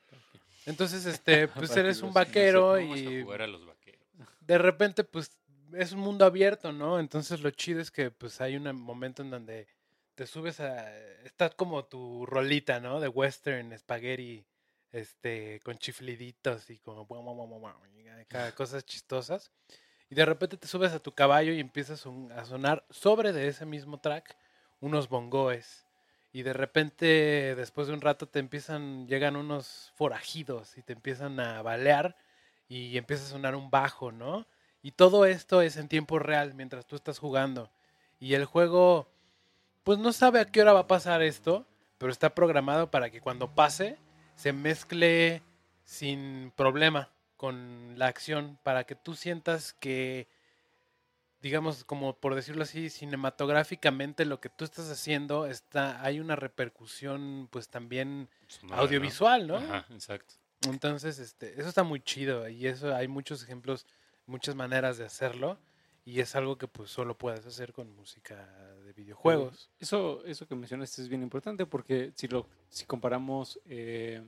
S3: Entonces, este, pues eres un vaquero y
S4: jugar a los vaqueros.
S3: de repente, pues, es un mundo abierto, ¿no? Entonces lo chido es que, pues, hay un momento en donde te subes a... Estás como tu rolita, ¿no? De western, spaghetti, este, con chifliditos y como... cosas chistosas. Y de repente te subes a tu caballo y empiezas a sonar sobre de ese mismo track unos bongoes. y de repente después de un rato te empiezan, llegan unos forajidos y te empiezan a balear y empieza a sonar un bajo, ¿no? Y todo esto es en tiempo real mientras tú estás jugando. Y el juego, pues no sabe a qué hora va a pasar esto, pero está programado para que cuando pase se mezcle sin problema con la acción, para que tú sientas que, digamos, como por decirlo así, cinematográficamente lo que tú estás haciendo está, hay una repercusión, pues también
S4: Sonora, ¿no?
S3: audiovisual, ¿no?
S4: Ajá, exacto.
S3: Entonces, este, eso está muy chido y eso hay muchos ejemplos, muchas maneras de hacerlo y es algo que pues solo puedes hacer con música de videojuegos.
S1: Eso, eso que mencionaste es bien importante porque si lo si comparamos eh,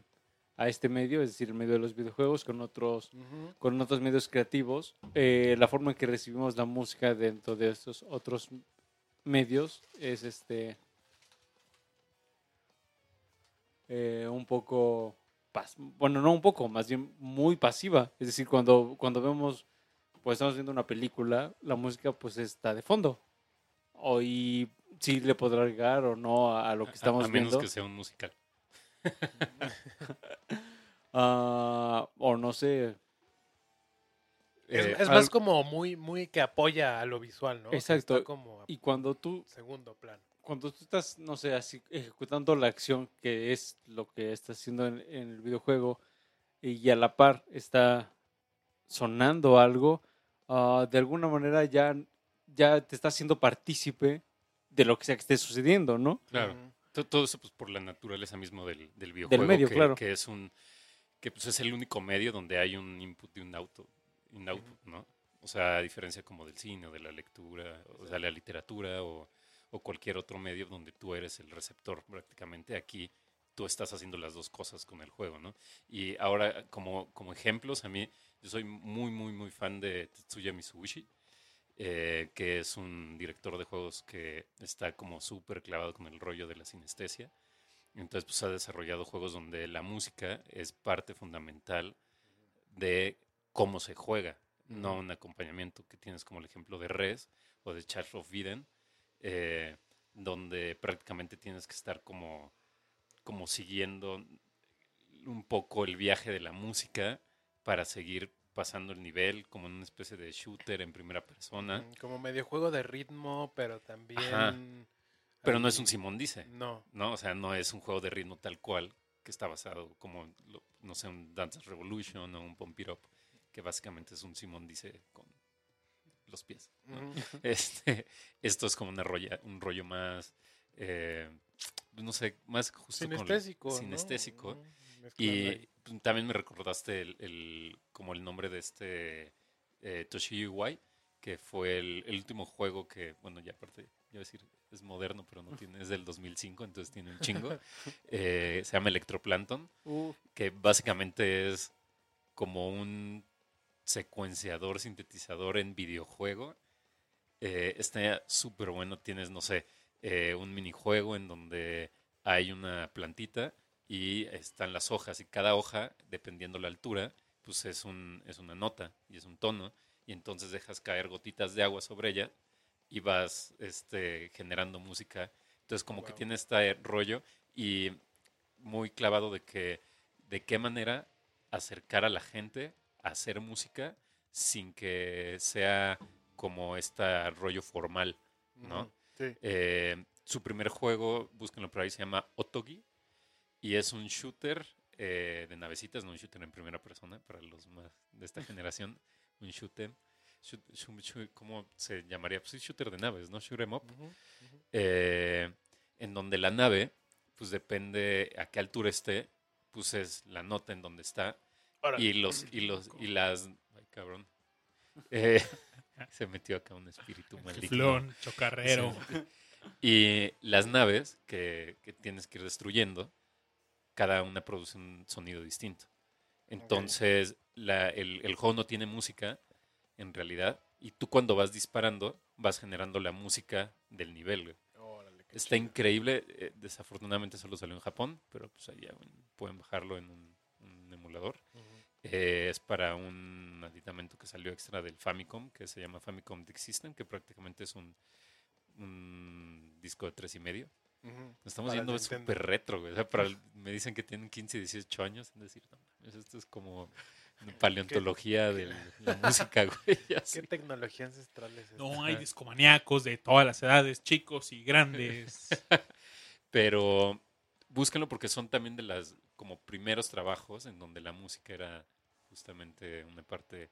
S1: a este medio, es decir, el medio de los videojuegos con otros con otros medios creativos, eh, la forma en que recibimos la música dentro de estos otros medios es este eh, un poco bueno no un poco más bien muy pasiva es decir cuando cuando vemos pues estamos viendo una película la música pues está de fondo o y sí le podrá llegar o no a, a lo que
S4: A-
S1: estamos
S4: a, menos
S1: viendo
S4: que sea un musical.
S1: Ah, o no sé
S3: Es,
S4: Eh,
S3: es
S1: al-
S3: más como muy, muy que apoya a lo visual, ¿no?
S1: Exacto.
S3: Está como a
S1: y cuando tú
S3: segundo plano.
S1: cuando tú estás, no sé, así ejecutando la acción que es lo que estás haciendo en, en el videojuego y a la par está sonando algo, ah, de alguna manera ya, ya te está haciendo partícipe de lo que sea que esté sucediendo, ¿no?
S4: Claro. Todo eso pues por la naturaleza mismo del, del videojuego.
S1: medio,
S4: que,
S1: claro.
S4: que es un que pues es el único medio donde hay un input y un auto, un output, ¿no? O sea, a diferencia como del cine o de la lectura, o de la literatura o, o cualquier otro medio donde tú eres el receptor prácticamente, aquí tú estás haciendo las dos cosas con el juego, ¿no? Y ahora, como, como ejemplos, a mí, yo soy muy, muy, muy fan de Tetsuya Mizuguchi, eh, que es un director de juegos que está como súper clavado con el rollo de la sinestesia. Entonces, pues ha desarrollado juegos donde la música es parte fundamental de cómo se juega, no un acompañamiento que tienes como el ejemplo de Res o de Charles of Eden, eh, donde prácticamente tienes que estar como, como siguiendo un poco el viaje de la música para seguir pasando el nivel como en una especie de shooter en primera persona.
S3: Como medio juego de ritmo, pero también...
S4: Ajá. Pero no es un Simón Dice.
S3: No.
S4: ¿no? O sea, no es un juego de ritmo tal cual que está basado como, lo- no sé, un Dance Revolution o un Pump It Up, que básicamente es un Simón dice con los pies. Este, esto es como una rolla- un rollo más, eh, no sé, más justo con el-
S3: Sinestésico. ¿no?
S4: Y
S3: ahí.
S4: pues, también me recordaste el, el- como el nombre de este eh, Toshio Iwai, que fue el, el último juego que, bueno, ya aparte, yo iba a decir, es moderno, pero no tiene, es del 2005, entonces tiene un chingo. Eh, se llama Electroplankton, que básicamente es como un secuenciador, sintetizador en videojuego. Eh, está súper bueno, tienes, no sé, eh, un minijuego en donde hay una plantita y están las hojas y cada hoja, dependiendo la altura, pues es, un, es una nota y es un tono y entonces dejas caer gotitas de agua sobre ella y vas este, generando música. Entonces como que tiene este rollo y muy clavado de que de qué manera acercar a la gente a hacer música sin que sea como este rollo formal, ¿no?
S3: Sí.
S4: Eh, su primer juego, búsquenlo por ahí, se llama Otogi. Y es un shooter eh, de navecitas, no un shooter en primera persona, para los más de esta generación. Un shooter. shoot- shoot- shoot- ¿Cómo se llamaría? Pues sí, shooter de naves, ¿no? Shoot 'em up. Eh, en donde la nave, pues depende a qué altura esté, pues es la nota en donde está y los y los y las ay cabrón Eh, se metió acá un espíritu maligno
S2: Chiflón, chocarrero.
S4: Sí. y las naves que, que tienes que ir destruyendo cada una produce un sonido distinto entonces la- el, el juego no tiene música en realidad y tú cuando vas disparando vas generando la música del nivel.
S3: Órale,
S4: Está
S3: chido.
S4: increíble. eh, desafortunadamente solo salió en Japón, pero pues allá en- pueden bajarlo en un, un emulador. Eh, es para un aditamento que salió extra del Famicom, que se llama Famicom Disk System, que prácticamente es un, un disco de tres y medio. Estamos
S3: Para
S4: yendo súper retro, güey. O sea, para el- me dicen que tienen 15, 18 años. Es decir, no, esto es como paleontología de la música, güey. así.
S3: ¿Qué tecnología ancestral es esta?
S2: No, hay discomaníacos de todas las edades, chicos y grandes.
S4: Pero búsquenlo porque son también de las como primeros trabajos en donde la música era justamente una parte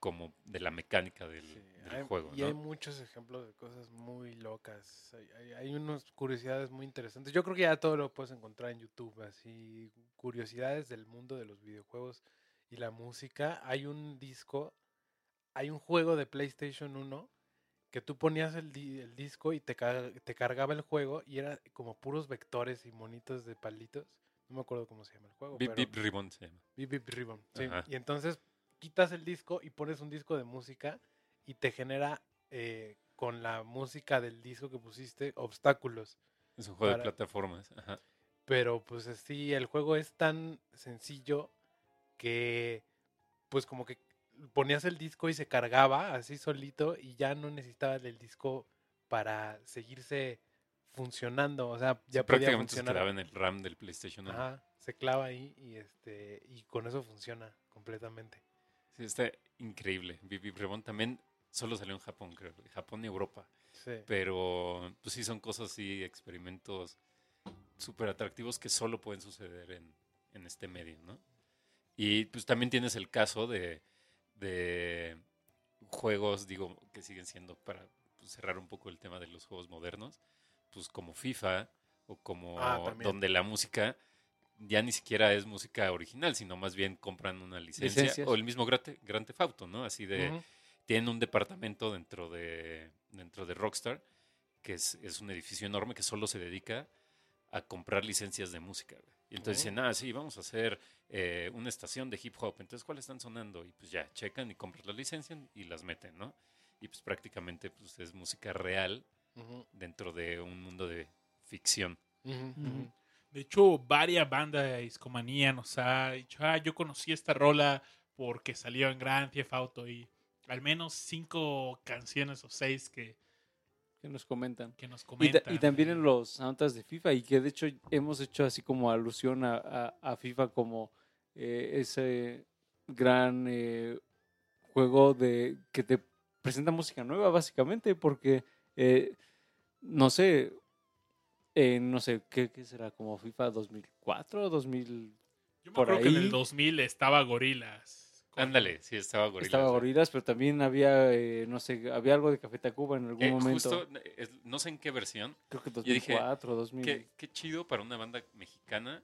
S4: como de la mecánica del,
S3: Sí,
S4: del
S3: hay-
S4: juego,
S3: y hay
S4: ¿no?
S3: muchos ejemplos de cosas muy locas. Hay, hay, hay unas curiosidades muy interesantes. Yo creo que ya todo lo puedes encontrar en YouTube, así curiosidades del mundo de los videojuegos y la música. Hay un disco, hay un juego de PlayStation 1 que tú ponías el, di- el disco y te, ca- te cargaba el juego y era como puros vectores y monitos de palitos. No me acuerdo cómo se llama el juego.
S4: Bip, Bip Ribbon se llama.
S3: Bip Bip Ribbon. sí.
S4: Ajá.
S3: Y entonces quitas el disco y pones un disco de música y te genera eh, con la música del disco que pusiste obstáculos.
S4: Es un juego
S3: Para-
S4: de plataformas. Ajá.
S3: Pero pues sí, el juego es tan sencillo que pues como que ponías el disco y se cargaba así solito y ya no necesitabas el disco para seguirse funcionando. O sea,
S4: Sí,
S3: ya podía
S4: prácticamente se quedaba en el RAM del PlayStation 1.
S3: Ajá, se clava ahí y este y con eso funciona completamente.
S4: Sí, está increíble. Bip Ribbon también solo salió en Japón, creo. Japón y Europa.
S3: Sí.
S4: Pero pues sí son cosas así, experimentos súper atractivos que solo pueden suceder en, en este medio, ¿no? Y pues también tienes el caso de, de juegos, digo, que siguen siendo para pues, cerrar un poco el tema de los juegos modernos, pues como FIFA o como
S3: Ah,
S4: donde la música ya ni siquiera es música original, sino más bien compran una licencia
S1: Licencias.
S4: o el mismo Grand Theft- Auto, ¿no? Así de tienen un departamento dentro de, dentro de Rockstar, que es, es un edificio enorme que solo se dedica a comprar licencias de música. Y entonces
S3: Oh.
S4: dicen, ah, sí, vamos a hacer eh, una estación de hip hop. Entonces, ¿cuáles están sonando? Y pues ya, checan y compran la licencia y las meten, ¿no? Y pues prácticamente pues, es música real dentro de un mundo de ficción.
S2: De hecho, varias bandas de discomanía nos ha dicho, ah, yo conocí esta rola porque salió en Grand Theft Auto y al menos cinco canciones o seis que,
S1: que nos comentan.
S2: que nos
S1: Y, ta-
S2: comentan.
S1: y también en los soundtracks de FIFA, y que de hecho hemos hecho así como alusión a, a- a FIFA como eh, ese gran eh, juego de que te presenta música nueva, básicamente, porque eh, no sé, eh, no sé, ¿qué, qué será? ¿Como FIFA 2004, 2000?
S2: Yo me
S1: por
S2: acuerdo que en
S1: ahí-
S2: el 2000 estaba Gorilas.
S4: Ándale, sí, estaba Gorillaz.
S1: Estaba
S4: güey.
S1: Gorilas, pero también había, eh, no sé, había algo de Café Tacuba en algún
S4: Eh,
S1: momento.
S4: justo, no sé en qué versión,
S1: Creo que
S4: yo dije,
S1: 2004, 2000.
S4: Qué, qué chido para una banda mexicana.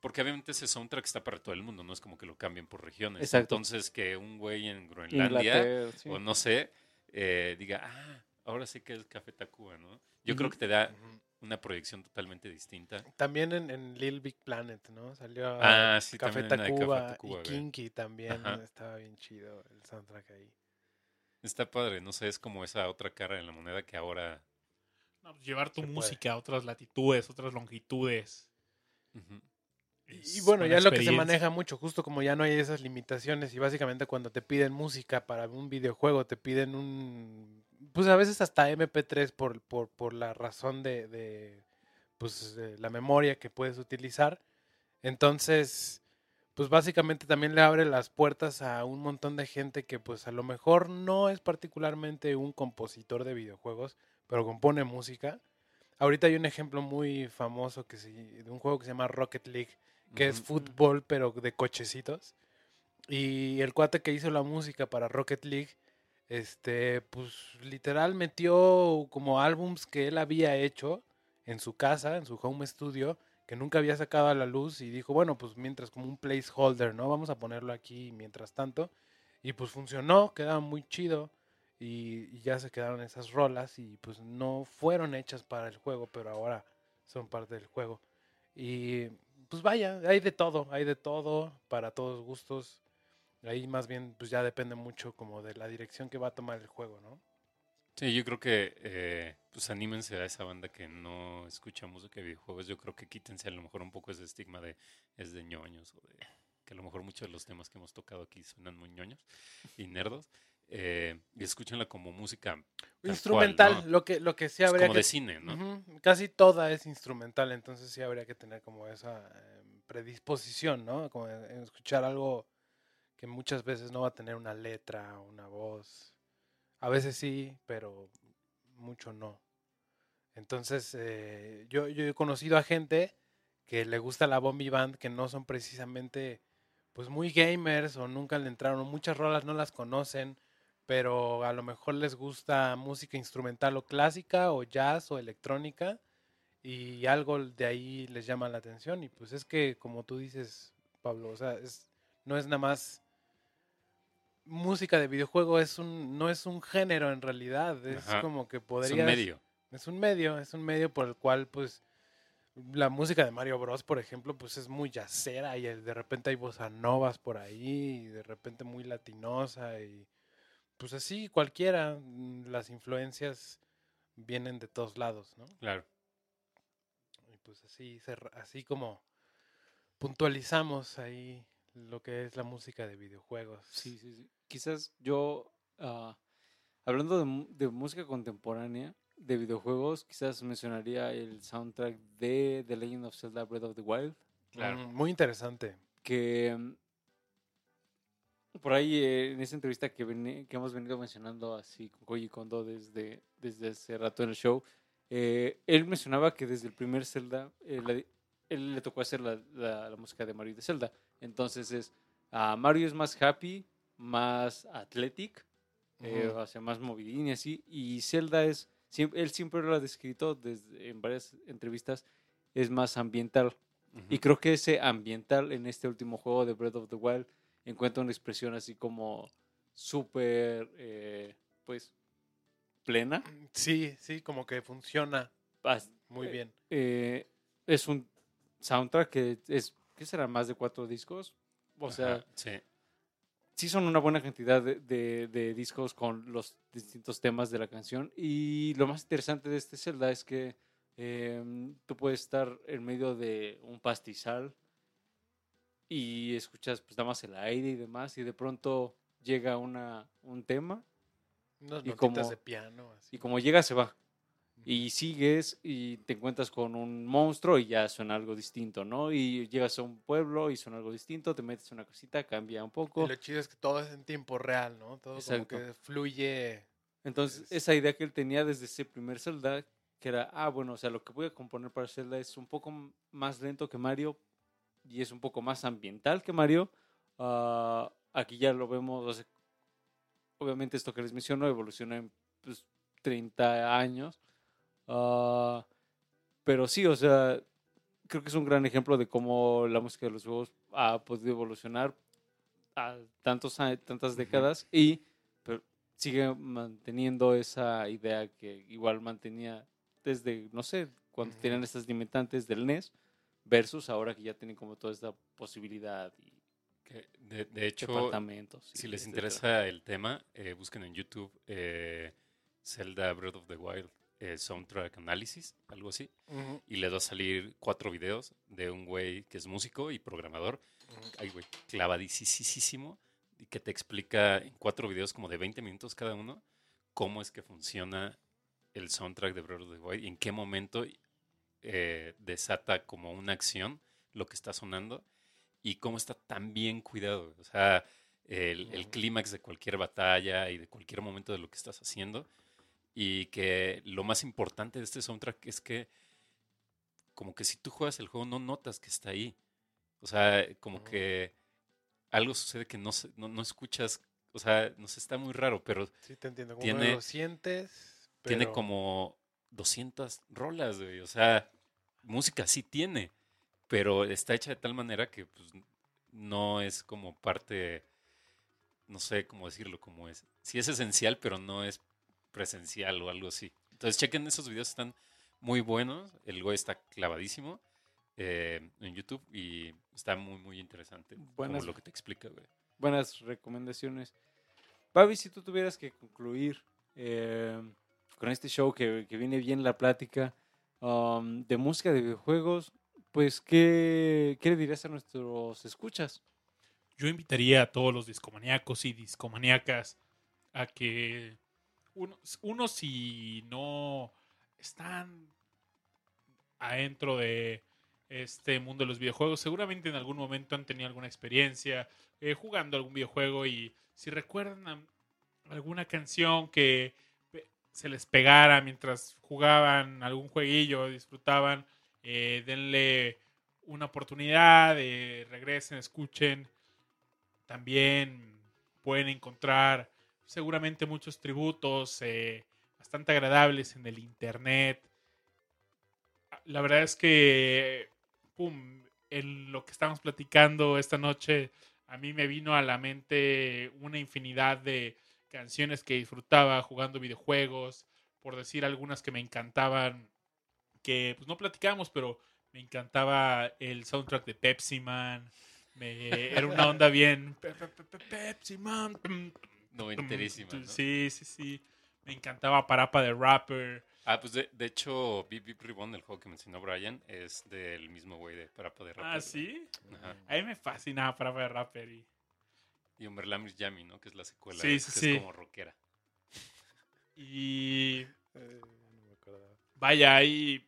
S4: Porque obviamente ese soundtrack está para todo el mundo, no es como que lo cambien por regiones.
S1: Exacto.
S4: Entonces que un güey en Groenlandia
S1: sí.
S4: o no sé, eh, diga, ah, ahora sí que es Café Tacuba, ¿no? Yo creo que te da. Una proyección totalmente distinta.
S3: También en, en Little Big Planet, ¿no? Salió
S4: Ah, sí,
S3: Café Tacuba y. Kinky también.
S4: Ajá.
S3: Estaba bien chido el soundtrack ahí.
S4: Está padre, no sé, es como esa otra cara de la moneda que ahora...
S2: No, pues, llevar tu
S3: puede.
S2: música a otras latitudes, otras longitudes. Es
S3: Y bueno, ya lo que se maneja mucho, justo como ya no hay esas limitaciones y básicamente cuando te piden música para un videojuego, te piden un... Pues a veces hasta MP3 por, por, por la razón de, de, pues, de la memoria que puedes utilizar. Entonces, pues básicamente también le abre las puertas a un montón de gente que pues a lo mejor no es particularmente un compositor de videojuegos, pero compone música. Ahorita hay un ejemplo muy famoso que se, de un juego que se llama Rocket League, que es fútbol, pero de cochecitos. Y el cuate que hizo la música para Rocket League, este, pues literal metió como álbums que él había hecho en su casa, en su home studio, que nunca había sacado a la luz y dijo, bueno, pues mientras como un placeholder, ¿no? Vamos a ponerlo aquí mientras tanto. Y pues funcionó, quedaba muy chido y, y ya se quedaron esas rolas y pues no fueron hechas para el juego, pero ahora son parte del juego. Y pues vaya, hay de todo, hay de todo, para todos gustos. Ahí más bien pues ya depende mucho como de la dirección que va a tomar el juego, ¿no?
S4: Sí, yo creo que eh, pues anímense a esa banda que no escucha música de videojuegos. Yo creo que quítense a lo mejor un poco ese estigma de es de ñoños o de que a lo mejor muchos de los temas que hemos tocado aquí suenan muy ñoños y nerdos. eh, y escúchenla como música tal
S3: Instrumental,
S4: cual, ¿no?
S3: lo que lo que sí habría
S4: como
S3: que
S4: de cine, ¿no?
S3: Casi toda es instrumental, entonces sí habría que tener como esa eh, predisposición, ¿no? Como escuchar algo que muchas veces no va a tener una letra, una voz. A veces sí, pero mucho no. Entonces, eh, yo, yo he conocido a gente que le gusta la Bombi Band, que no son precisamente pues muy gamers o nunca le entraron, muchas rolas no las conocen, pero a lo mejor les gusta música instrumental o clásica o jazz o electrónica y algo de ahí les llama la atención y pues es que como tú dices Pablo, o sea, es, no es nada más música de videojuego, es un no es un género en realidad, es
S4: Ajá.
S3: como que
S4: Es
S3: podría
S4: un medio.
S3: es un medio, es un medio por el cual, pues, la música de Mario Bros, por ejemplo, pues es muy yacera y de repente hay bossa novas por ahí, y de repente muy latinosa y pues así cualquiera, mm, las influencias vienen de todos lados, ¿no?
S4: Claro.
S3: Y pues así, así como puntualizamos ahí lo que es la música de videojuegos.
S1: Sí, sí, sí. Quizás yo, ah, hablando de, de música contemporánea, de videojuegos, quizás mencionaría el soundtrack de The Legend of Zelda Breath of the Wild,
S4: Claro.
S3: Mm, muy interesante.
S1: que mm, por ahí eh, en esa entrevista que, veni- que hemos venido mencionando así con Koji Kondo desde, desde hace rato en el show, eh, él mencionaba que desde el primer Zelda, eh, la- él le tocó hacer la, la- la música de Mario y de Zelda. Entonces es, ah, Mario es más happy, más athletic, eh,
S3: Ujú.
S1: o sea, más movidín y así. Y Zelda es, él siempre lo ha descrito desde, en varias entrevistas, es más ambiental. Y creo que ese ambiental en este último juego de Breath of the Wild encuentra una expresión así como súper, eh, pues, plena.
S3: Sí, sí, como que funciona muy
S1: Eh,
S3: bien.
S1: eh, es un soundtrack que es, ¿qué será? Más de cuatro discos. O sea,
S4: sí.
S1: sí son una buena cantidad de, de- de discos con los distintos temas de la canción. Y lo más interesante de este Zelda es que eh, tú puedes estar en medio de un pastizal y escuchas pues nada más el aire y demás y de pronto llega una, un tema
S3: Unas
S1: y
S3: notitas
S1: como-
S3: de piano. Así.
S1: y como llega se va. Y sigues y te encuentras con un monstruo y ya suena algo distinto, ¿no? Y llegas a un pueblo y suena algo distinto, te metes una cosita, cambia un poco.
S3: Y lo chido es que todo es en tiempo real, ¿no? Todo
S1: Exacto.
S3: como que fluye.
S1: Entonces,
S3: Es-
S1: esa idea que él tenía desde ese primer Zelda, que era, ah, bueno, o sea, lo que voy a componer para Zelda es un poco más lento que Mario y es un poco más ambiental que Mario. Ah, aquí ya lo vemos, o sea, obviamente esto que les menciono evoluciona en pues, 30 años. Ah, pero sí, o sea, creo que es un gran ejemplo de cómo la música de los juegos ha podido evolucionar a tantos, a- tantas décadas y pero sigue manteniendo esa idea que igual mantenía desde, no sé, cuando
S3: Ujú.
S1: tenían estas limitantes del NES versus ahora que ya tienen como toda esta posibilidad y
S4: de, de hecho, si les
S1: etcétera.
S4: interesa el tema, eh, busquen en YouTube eh, Zelda Breath of the Wild eh, Soundtrack Analysis, algo así. Y les va a salir cuatro videos de un güey que es músico y programador. Ay, güey, clavadísimo. Y que te explica en cuatro videos, como de 20 minutos cada uno, cómo es que funciona el soundtrack de the Wild y en qué momento eh, desata como una acción lo que está sonando y cómo está tan bien cuidado. O sea, el, clímax de cualquier batalla y de cualquier momento de lo que estás haciendo. Y que lo más importante de este soundtrack es que como que si tú juegas el juego no notas que está ahí. O sea, como
S3: Ujú.
S4: que algo sucede que no, no, no escuchas, o sea, no sé, está muy raro, pero
S3: Sí, te entiendo. Como
S4: Tiene-
S3: lo sientes.
S4: tiene como 200 rolas, güey. O sea, música sí tiene, pero está hecha de tal manera que pues, no es como parte, no sé cómo decirlo, como es. Sí es esencial, pero no es presencial o algo así. Entonces, chequen esos videos, están muy buenos. El güey está clavadísimo eh, en YouTube y está muy, muy interesante.
S1: Buenas-
S4: Como lo que te explica, güey.
S1: buenas recomendaciones. Babi, si tú tuvieras que concluir eh, con este show que, que viene bien la plática um, de música de videojuegos, pues, ¿qué, ¿qué le dirías a nuestros escuchas?
S2: Yo invitaría a todos los discomaníacos y discomaníacas a que unos, unos si no están adentro de este mundo de los videojuegos, seguramente en algún momento han tenido alguna experiencia eh, jugando algún videojuego y si recuerdan alguna canción que se les pegara mientras jugaban algún jueguillo, disfrutaban, eh, denle una oportunidad, eh, regresen, escuchen. También pueden encontrar seguramente muchos tributos eh, bastante agradables en el internet. La verdad es que, pum, en lo que estamos platicando esta noche, a mí me vino a la mente una infinidad de canciones que disfrutaba jugando videojuegos, por decir algunas que me encantaban, que pues no platicamos, pero me encantaba el soundtrack de Pepsi Man. Me, era una onda bien Pe- Pe- Pe- Pe- Pepsi Man.
S4: Noventerísima,
S2: tum,
S4: ¿no?
S2: Sí, sí, sí. Me encantaba Parapa de Rapper.
S4: Ah, pues de, de hecho, Beep Beep Ribbon, el juego que mencionó Brian, es del mismo güey de para poder
S2: Ah, ¿sí?
S4: Ajá.
S2: A mí me fascinaba Parapa de Rapper. Y...
S4: Y Umberlamis Yami, ¿no? Que es la secuela.
S2: Sí,
S4: que
S2: sí,
S4: es
S2: sí.
S4: como rockera.
S2: y
S3: Eh, no me acordaba.
S2: vaya, hay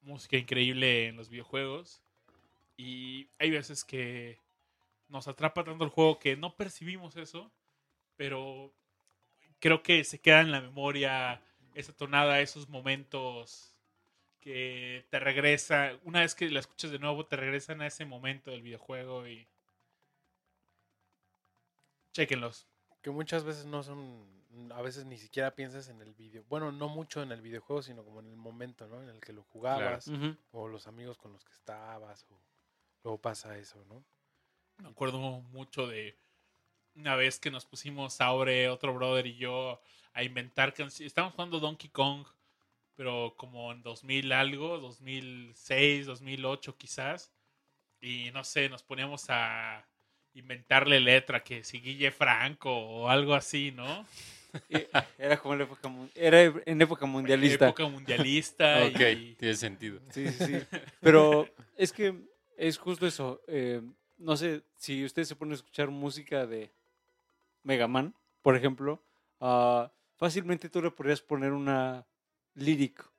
S2: música increíble en los videojuegos. Y hay veces que nos atrapa tanto el juego que no percibimos eso. Pero creo que se queda en la memoria esa tonada, esos momentos que te regresa. Una vez que la escuchas de nuevo, te regresan a ese momento del videojuego y. Chequenlos.
S3: Que muchas veces no son, a veces ni siquiera piensas en el video. Bueno, no mucho en el videojuego, sino como en el momento, ¿no? En el que lo jugabas, o los amigos con los que estabas, o luego pasa eso, ¿no?
S2: Me acuerdo mucho de una vez que nos pusimos Aure, otro brother y yo a inventar canciones. Estábamos jugando Donkey Kong, pero como en 2000 algo, 2006, 2008 quizás. Y no sé, nos poníamos a inventarle letra, que si Guille Franco o algo así, ¿no?
S1: Eh, Era como en la época, era en época mundialista.
S2: Época mundialista.
S4: ok,
S2: y-
S4: tiene sentido.
S1: Sí, sí, sí. Pero es que es justo eso. eh, no sé, si usted se pone a escuchar música de Mega Man, por ejemplo, ah, fácilmente tú le podrías poner una lírica.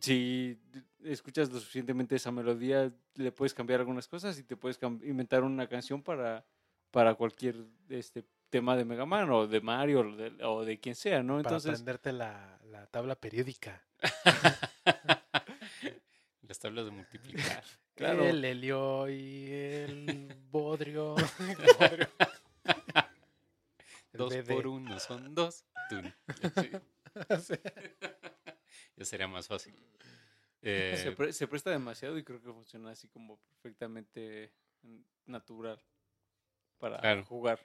S1: Si escuchas lo suficientemente esa melodía, le puedes cambiar algunas cosas y te puedes inventar una canción para, para cualquier este tema de Mega Man o de Mario o de, o de quien sea, ¿no?
S3: Para
S1: Entonces,
S3: aprenderte la, la tabla periódica.
S4: Las tablas de multiplicar.
S1: Claro.
S3: El helio y el bodrio. El
S4: dos
S3: BD.
S4: por uno son dos. Sí, ya sería más fácil. Eh,
S1: se, pre- se presta demasiado y creo que funciona así como perfectamente natural para
S4: Claro.
S1: jugar.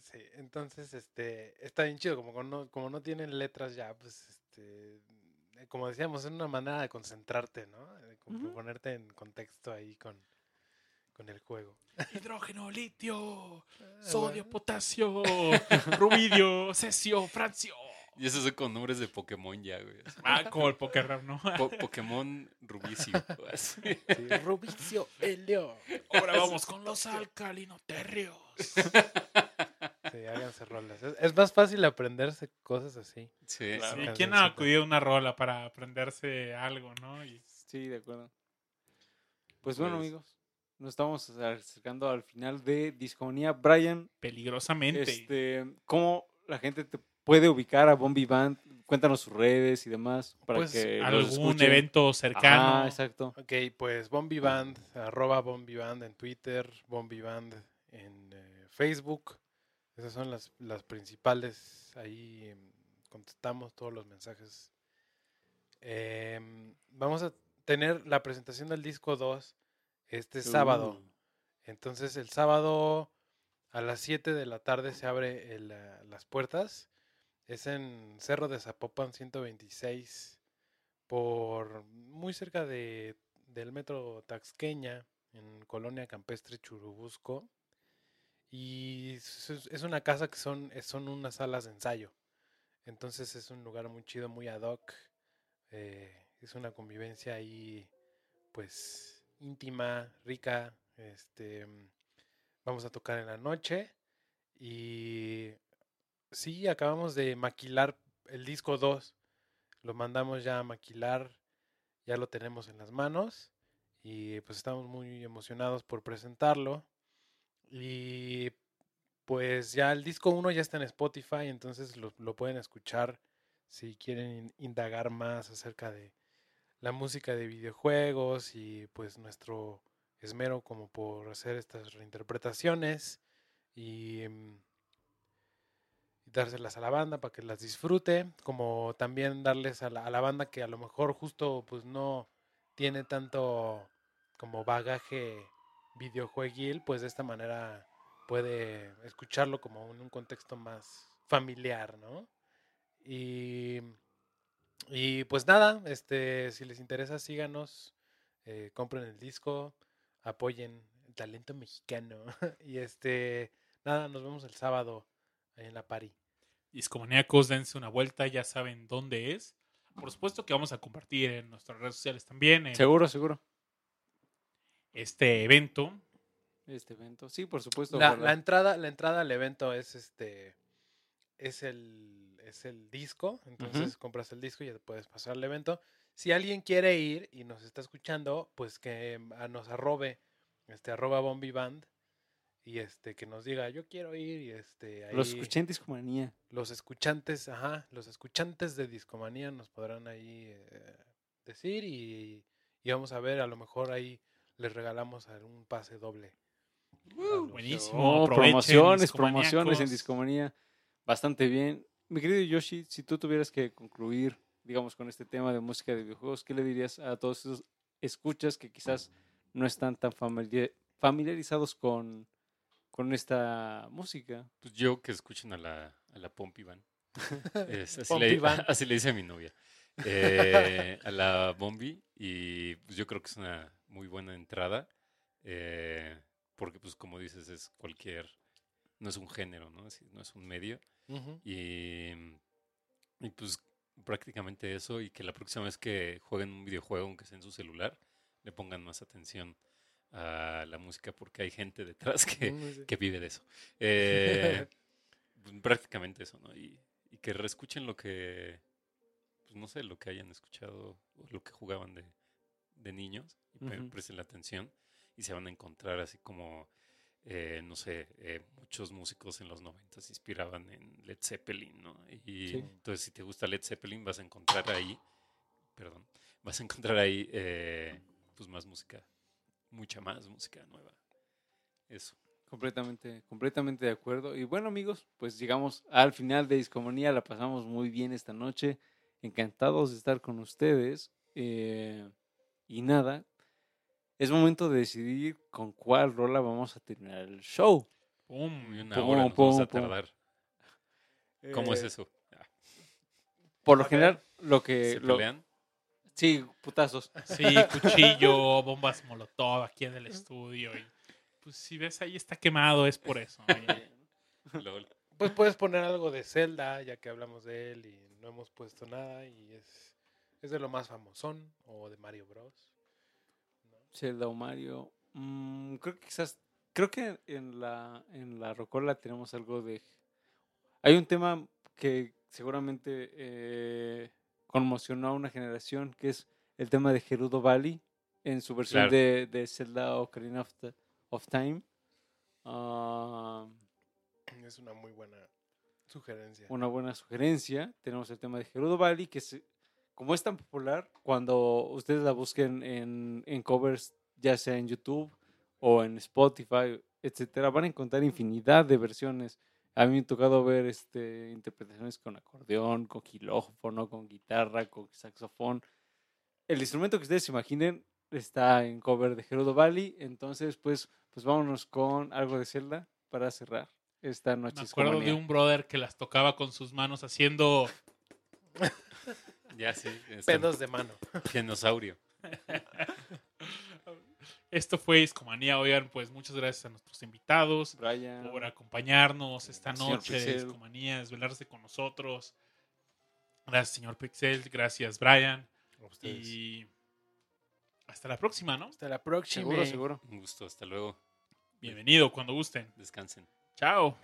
S3: Sí, entonces, este, está bien chido, como no, como no tienen letras ya, pues, este, eh, como decíamos, es una manera de concentrarte, ¿no? De como
S1: Ujú.
S3: ponerte en contexto ahí con, con el juego.
S2: Hidrógeno, litio,
S3: Ah,
S2: sodio, potasio, rubidio, cesio, francio.
S4: y esos son con nombres de Pokémon ya, güey.
S2: Ah, como el Poker Rap, ¿no?
S4: Po- Pokémon Rubicio. así.
S3: Sí, Rubicio Helio.
S2: Ahora vamos con los alcalinoterrios.
S3: Sí, háganse rolas. Es, es más fácil aprenderse cosas así.
S4: Sí.
S1: Claro.
S2: Sí. ¿Quién ha acudido a una rola para aprenderse algo, no? Y
S1: Sí, de acuerdo. Pues bueno,
S4: Pues-
S1: amigos, nos estamos acercando al final de Discomanía. Brian,
S2: peligrosamente.
S1: este, ¿cómo la gente te puede ubicar a Bombi Band? Cuéntanos sus redes y demás para
S3: Pues,
S1: que
S2: algún evento cercano.
S1: Ajá, exacto.
S3: Ok, pues Bombi Band, arroba Bombi Band en Twitter, Bombi Band en eh, Facebook. Esas son las, las principales. Ahí em, contestamos todos los mensajes. Em, vamos a tener la presentación del disco 2 este sábado.
S1: Uh,
S3: Entonces el sábado a las 7 de la tarde se abre el, ah, las puertas. Es en Cerro de Zapopan 126 por muy cerca de, del metro Taxqueña en Colonia Campestre Churubusco. Y es, una casa que son, son unas salas de ensayo. Entonces es un lugar muy chido, muy ad hoc. eh, es una convivencia ahí, pues, íntima, rica. Este, mm, vamos a tocar en la noche y sí, acabamos de maquilar el disco 2. Lo mandamos ya a maquilar, ya lo tenemos en las manos y pues estamos muy emocionados por presentarlo. Y pues ya el disco 1 ya está en Spotify, entonces lo, pueden escuchar si quieren in- indagar más acerca de la música de videojuegos y pues nuestro esmero como por hacer estas reinterpretaciones y, mm, y dárselas a la banda para que las disfrute, como también darles a la, a la banda que a lo mejor justo pues no tiene tanto como bagaje videojueguil, pues de esta manera puede escucharlo como en un contexto más familiar, ¿no? Y, y pues nada, este, si les interesa, síganos, eh, compren el disco, apoyen el talento mexicano. y este, nada, nos vemos el sábado en la Pari.
S2: Discomaníacos, dense una vuelta, ya saben dónde es. Por supuesto que vamos a compartir en nuestras redes sociales también en
S1: Seguro, seguro.
S2: este evento.
S1: Este evento. Sí, por supuesto.
S3: La, la entrada, la entrada al evento es este, es el, es el disco, entonces compras el disco y ya te puedes pasar al evento. Si alguien quiere ir y nos está escuchando, pues que ah, nos arrobe, este, arroba Bombi Band y este, que nos diga, yo quiero ir y este, ahí
S1: Los escuché en Discomanía.
S3: los escuchantes, ajá, los escuchantes de Discomanía nos podrán ahí eh, decir y, y vamos a ver, a lo mejor ahí les regalamos un pase doble.
S2: buenísimo.
S1: Oh, promociones, promociones en. Discomanía. Bastante bien. Mi querido Yoshi, si tú tuvieras que concluir, digamos, con este tema de música de videojuegos, ¿qué le dirías a todos esos escuchas que quizás no están tan familia- familiarizados con, con esta música?
S4: Pues yo que escuchen a la, a la Pompi Van. Es- así,
S3: Pompi
S4: le,
S3: Van.
S4: así le dice a mi novia. Eh, a la Bombi. Y pues yo creo que es una muy buena entrada. eh, porque pues como dices, es cualquier... No es un género, ¿no? Es- no es un medio. Y, y pues prácticamente eso. Y que la próxima vez que jueguen un videojuego, aunque sea en su celular, le pongan más atención a la música porque hay gente detrás que, que vive de eso. Eh, pues, prácticamente eso, ¿no? Y, y que reescuchen lo que, pues no sé, lo que hayan escuchado o lo que jugaban de, de niños y
S1: Ujú.
S4: presten la atención y se van a encontrar así como, eh, no sé, eh, muchos músicos en los 90 se inspiraban en Led Zeppelin, ¿no? Y
S1: Sí.
S4: entonces si te gusta Led Zeppelin vas a encontrar ahí, perdón, vas a encontrar ahí eh, pues más música, mucha más música nueva. Eso.
S1: Completamente, completamente de acuerdo. Y bueno, amigos, pues llegamos al final de Discomanía. La pasamos muy bien esta noche. Encantados de estar con ustedes. eh, y nada, es momento de decidir con cuál rola vamos a terminar el show.
S2: Pum.
S4: Y una
S1: Pum,
S4: hora nos vamos
S1: pum,
S4: a
S1: pum.
S4: tardar. ¿Cómo es
S1: Eh,
S4: eso?
S1: Por lo general, lo que...
S4: ¿Se
S1: lo-
S4: pelean?
S1: sí, putazos.
S2: Sí, cuchillo, bombas molotov aquí en el estudio. Y, pues si ves ahí está quemado, es por eso.
S4: Lol.
S3: Pues puedes poner algo de Zelda, ya que hablamos de él y no hemos puesto nada y es, es de lo más famosón o de Mario Bros.
S1: Zelda o Mario. Mm, creo que quizás, creo que en la, en la Rocola tenemos algo de... Hay un tema que seguramente eh, conmocionó a una generación, que es el tema de Gerudo Valley en su versión
S4: Claro.
S1: de, de Zelda Ocarina of, the- of Time. Ah,
S3: Es una muy buena sugerencia.
S1: una buena sugerencia. Tenemos el tema de Gerudo Valley, que se- como es tan popular, cuando ustedes la busquen en, en covers, ya sea en YouTube o en Spotify, etcétera, van a encontrar infinidad de versiones. A mí me ha tocado ver este, interpretaciones con acordeón, con xilófono, con guitarra, con saxofón. El instrumento que ustedes se imaginen está en cover de Gerudo Valley. Entonces, pues, pues vámonos con algo de Zelda para cerrar esta noche.
S2: Me acuerdo de un brother que las tocaba con sus manos haciendo
S4: Ya sí.
S3: Pedos de mano.
S4: Dinosaurio.
S2: Esto fue Discomanía. Oigan, pues muchas gracias a nuestros invitados
S1: Brian.
S2: por acompañarnos esta noche de. Discomanía, desvelarse con nosotros. Gracias, señor Pixel. Gracias, Brian.
S3: A ustedes.
S2: Y hasta la próxima, ¿no?
S3: Hasta la próxima.
S1: Seguro, seguro.
S4: Un gusto. Hasta luego.
S2: Bienvenido cuando gusten.
S4: Descansen.
S2: Chao.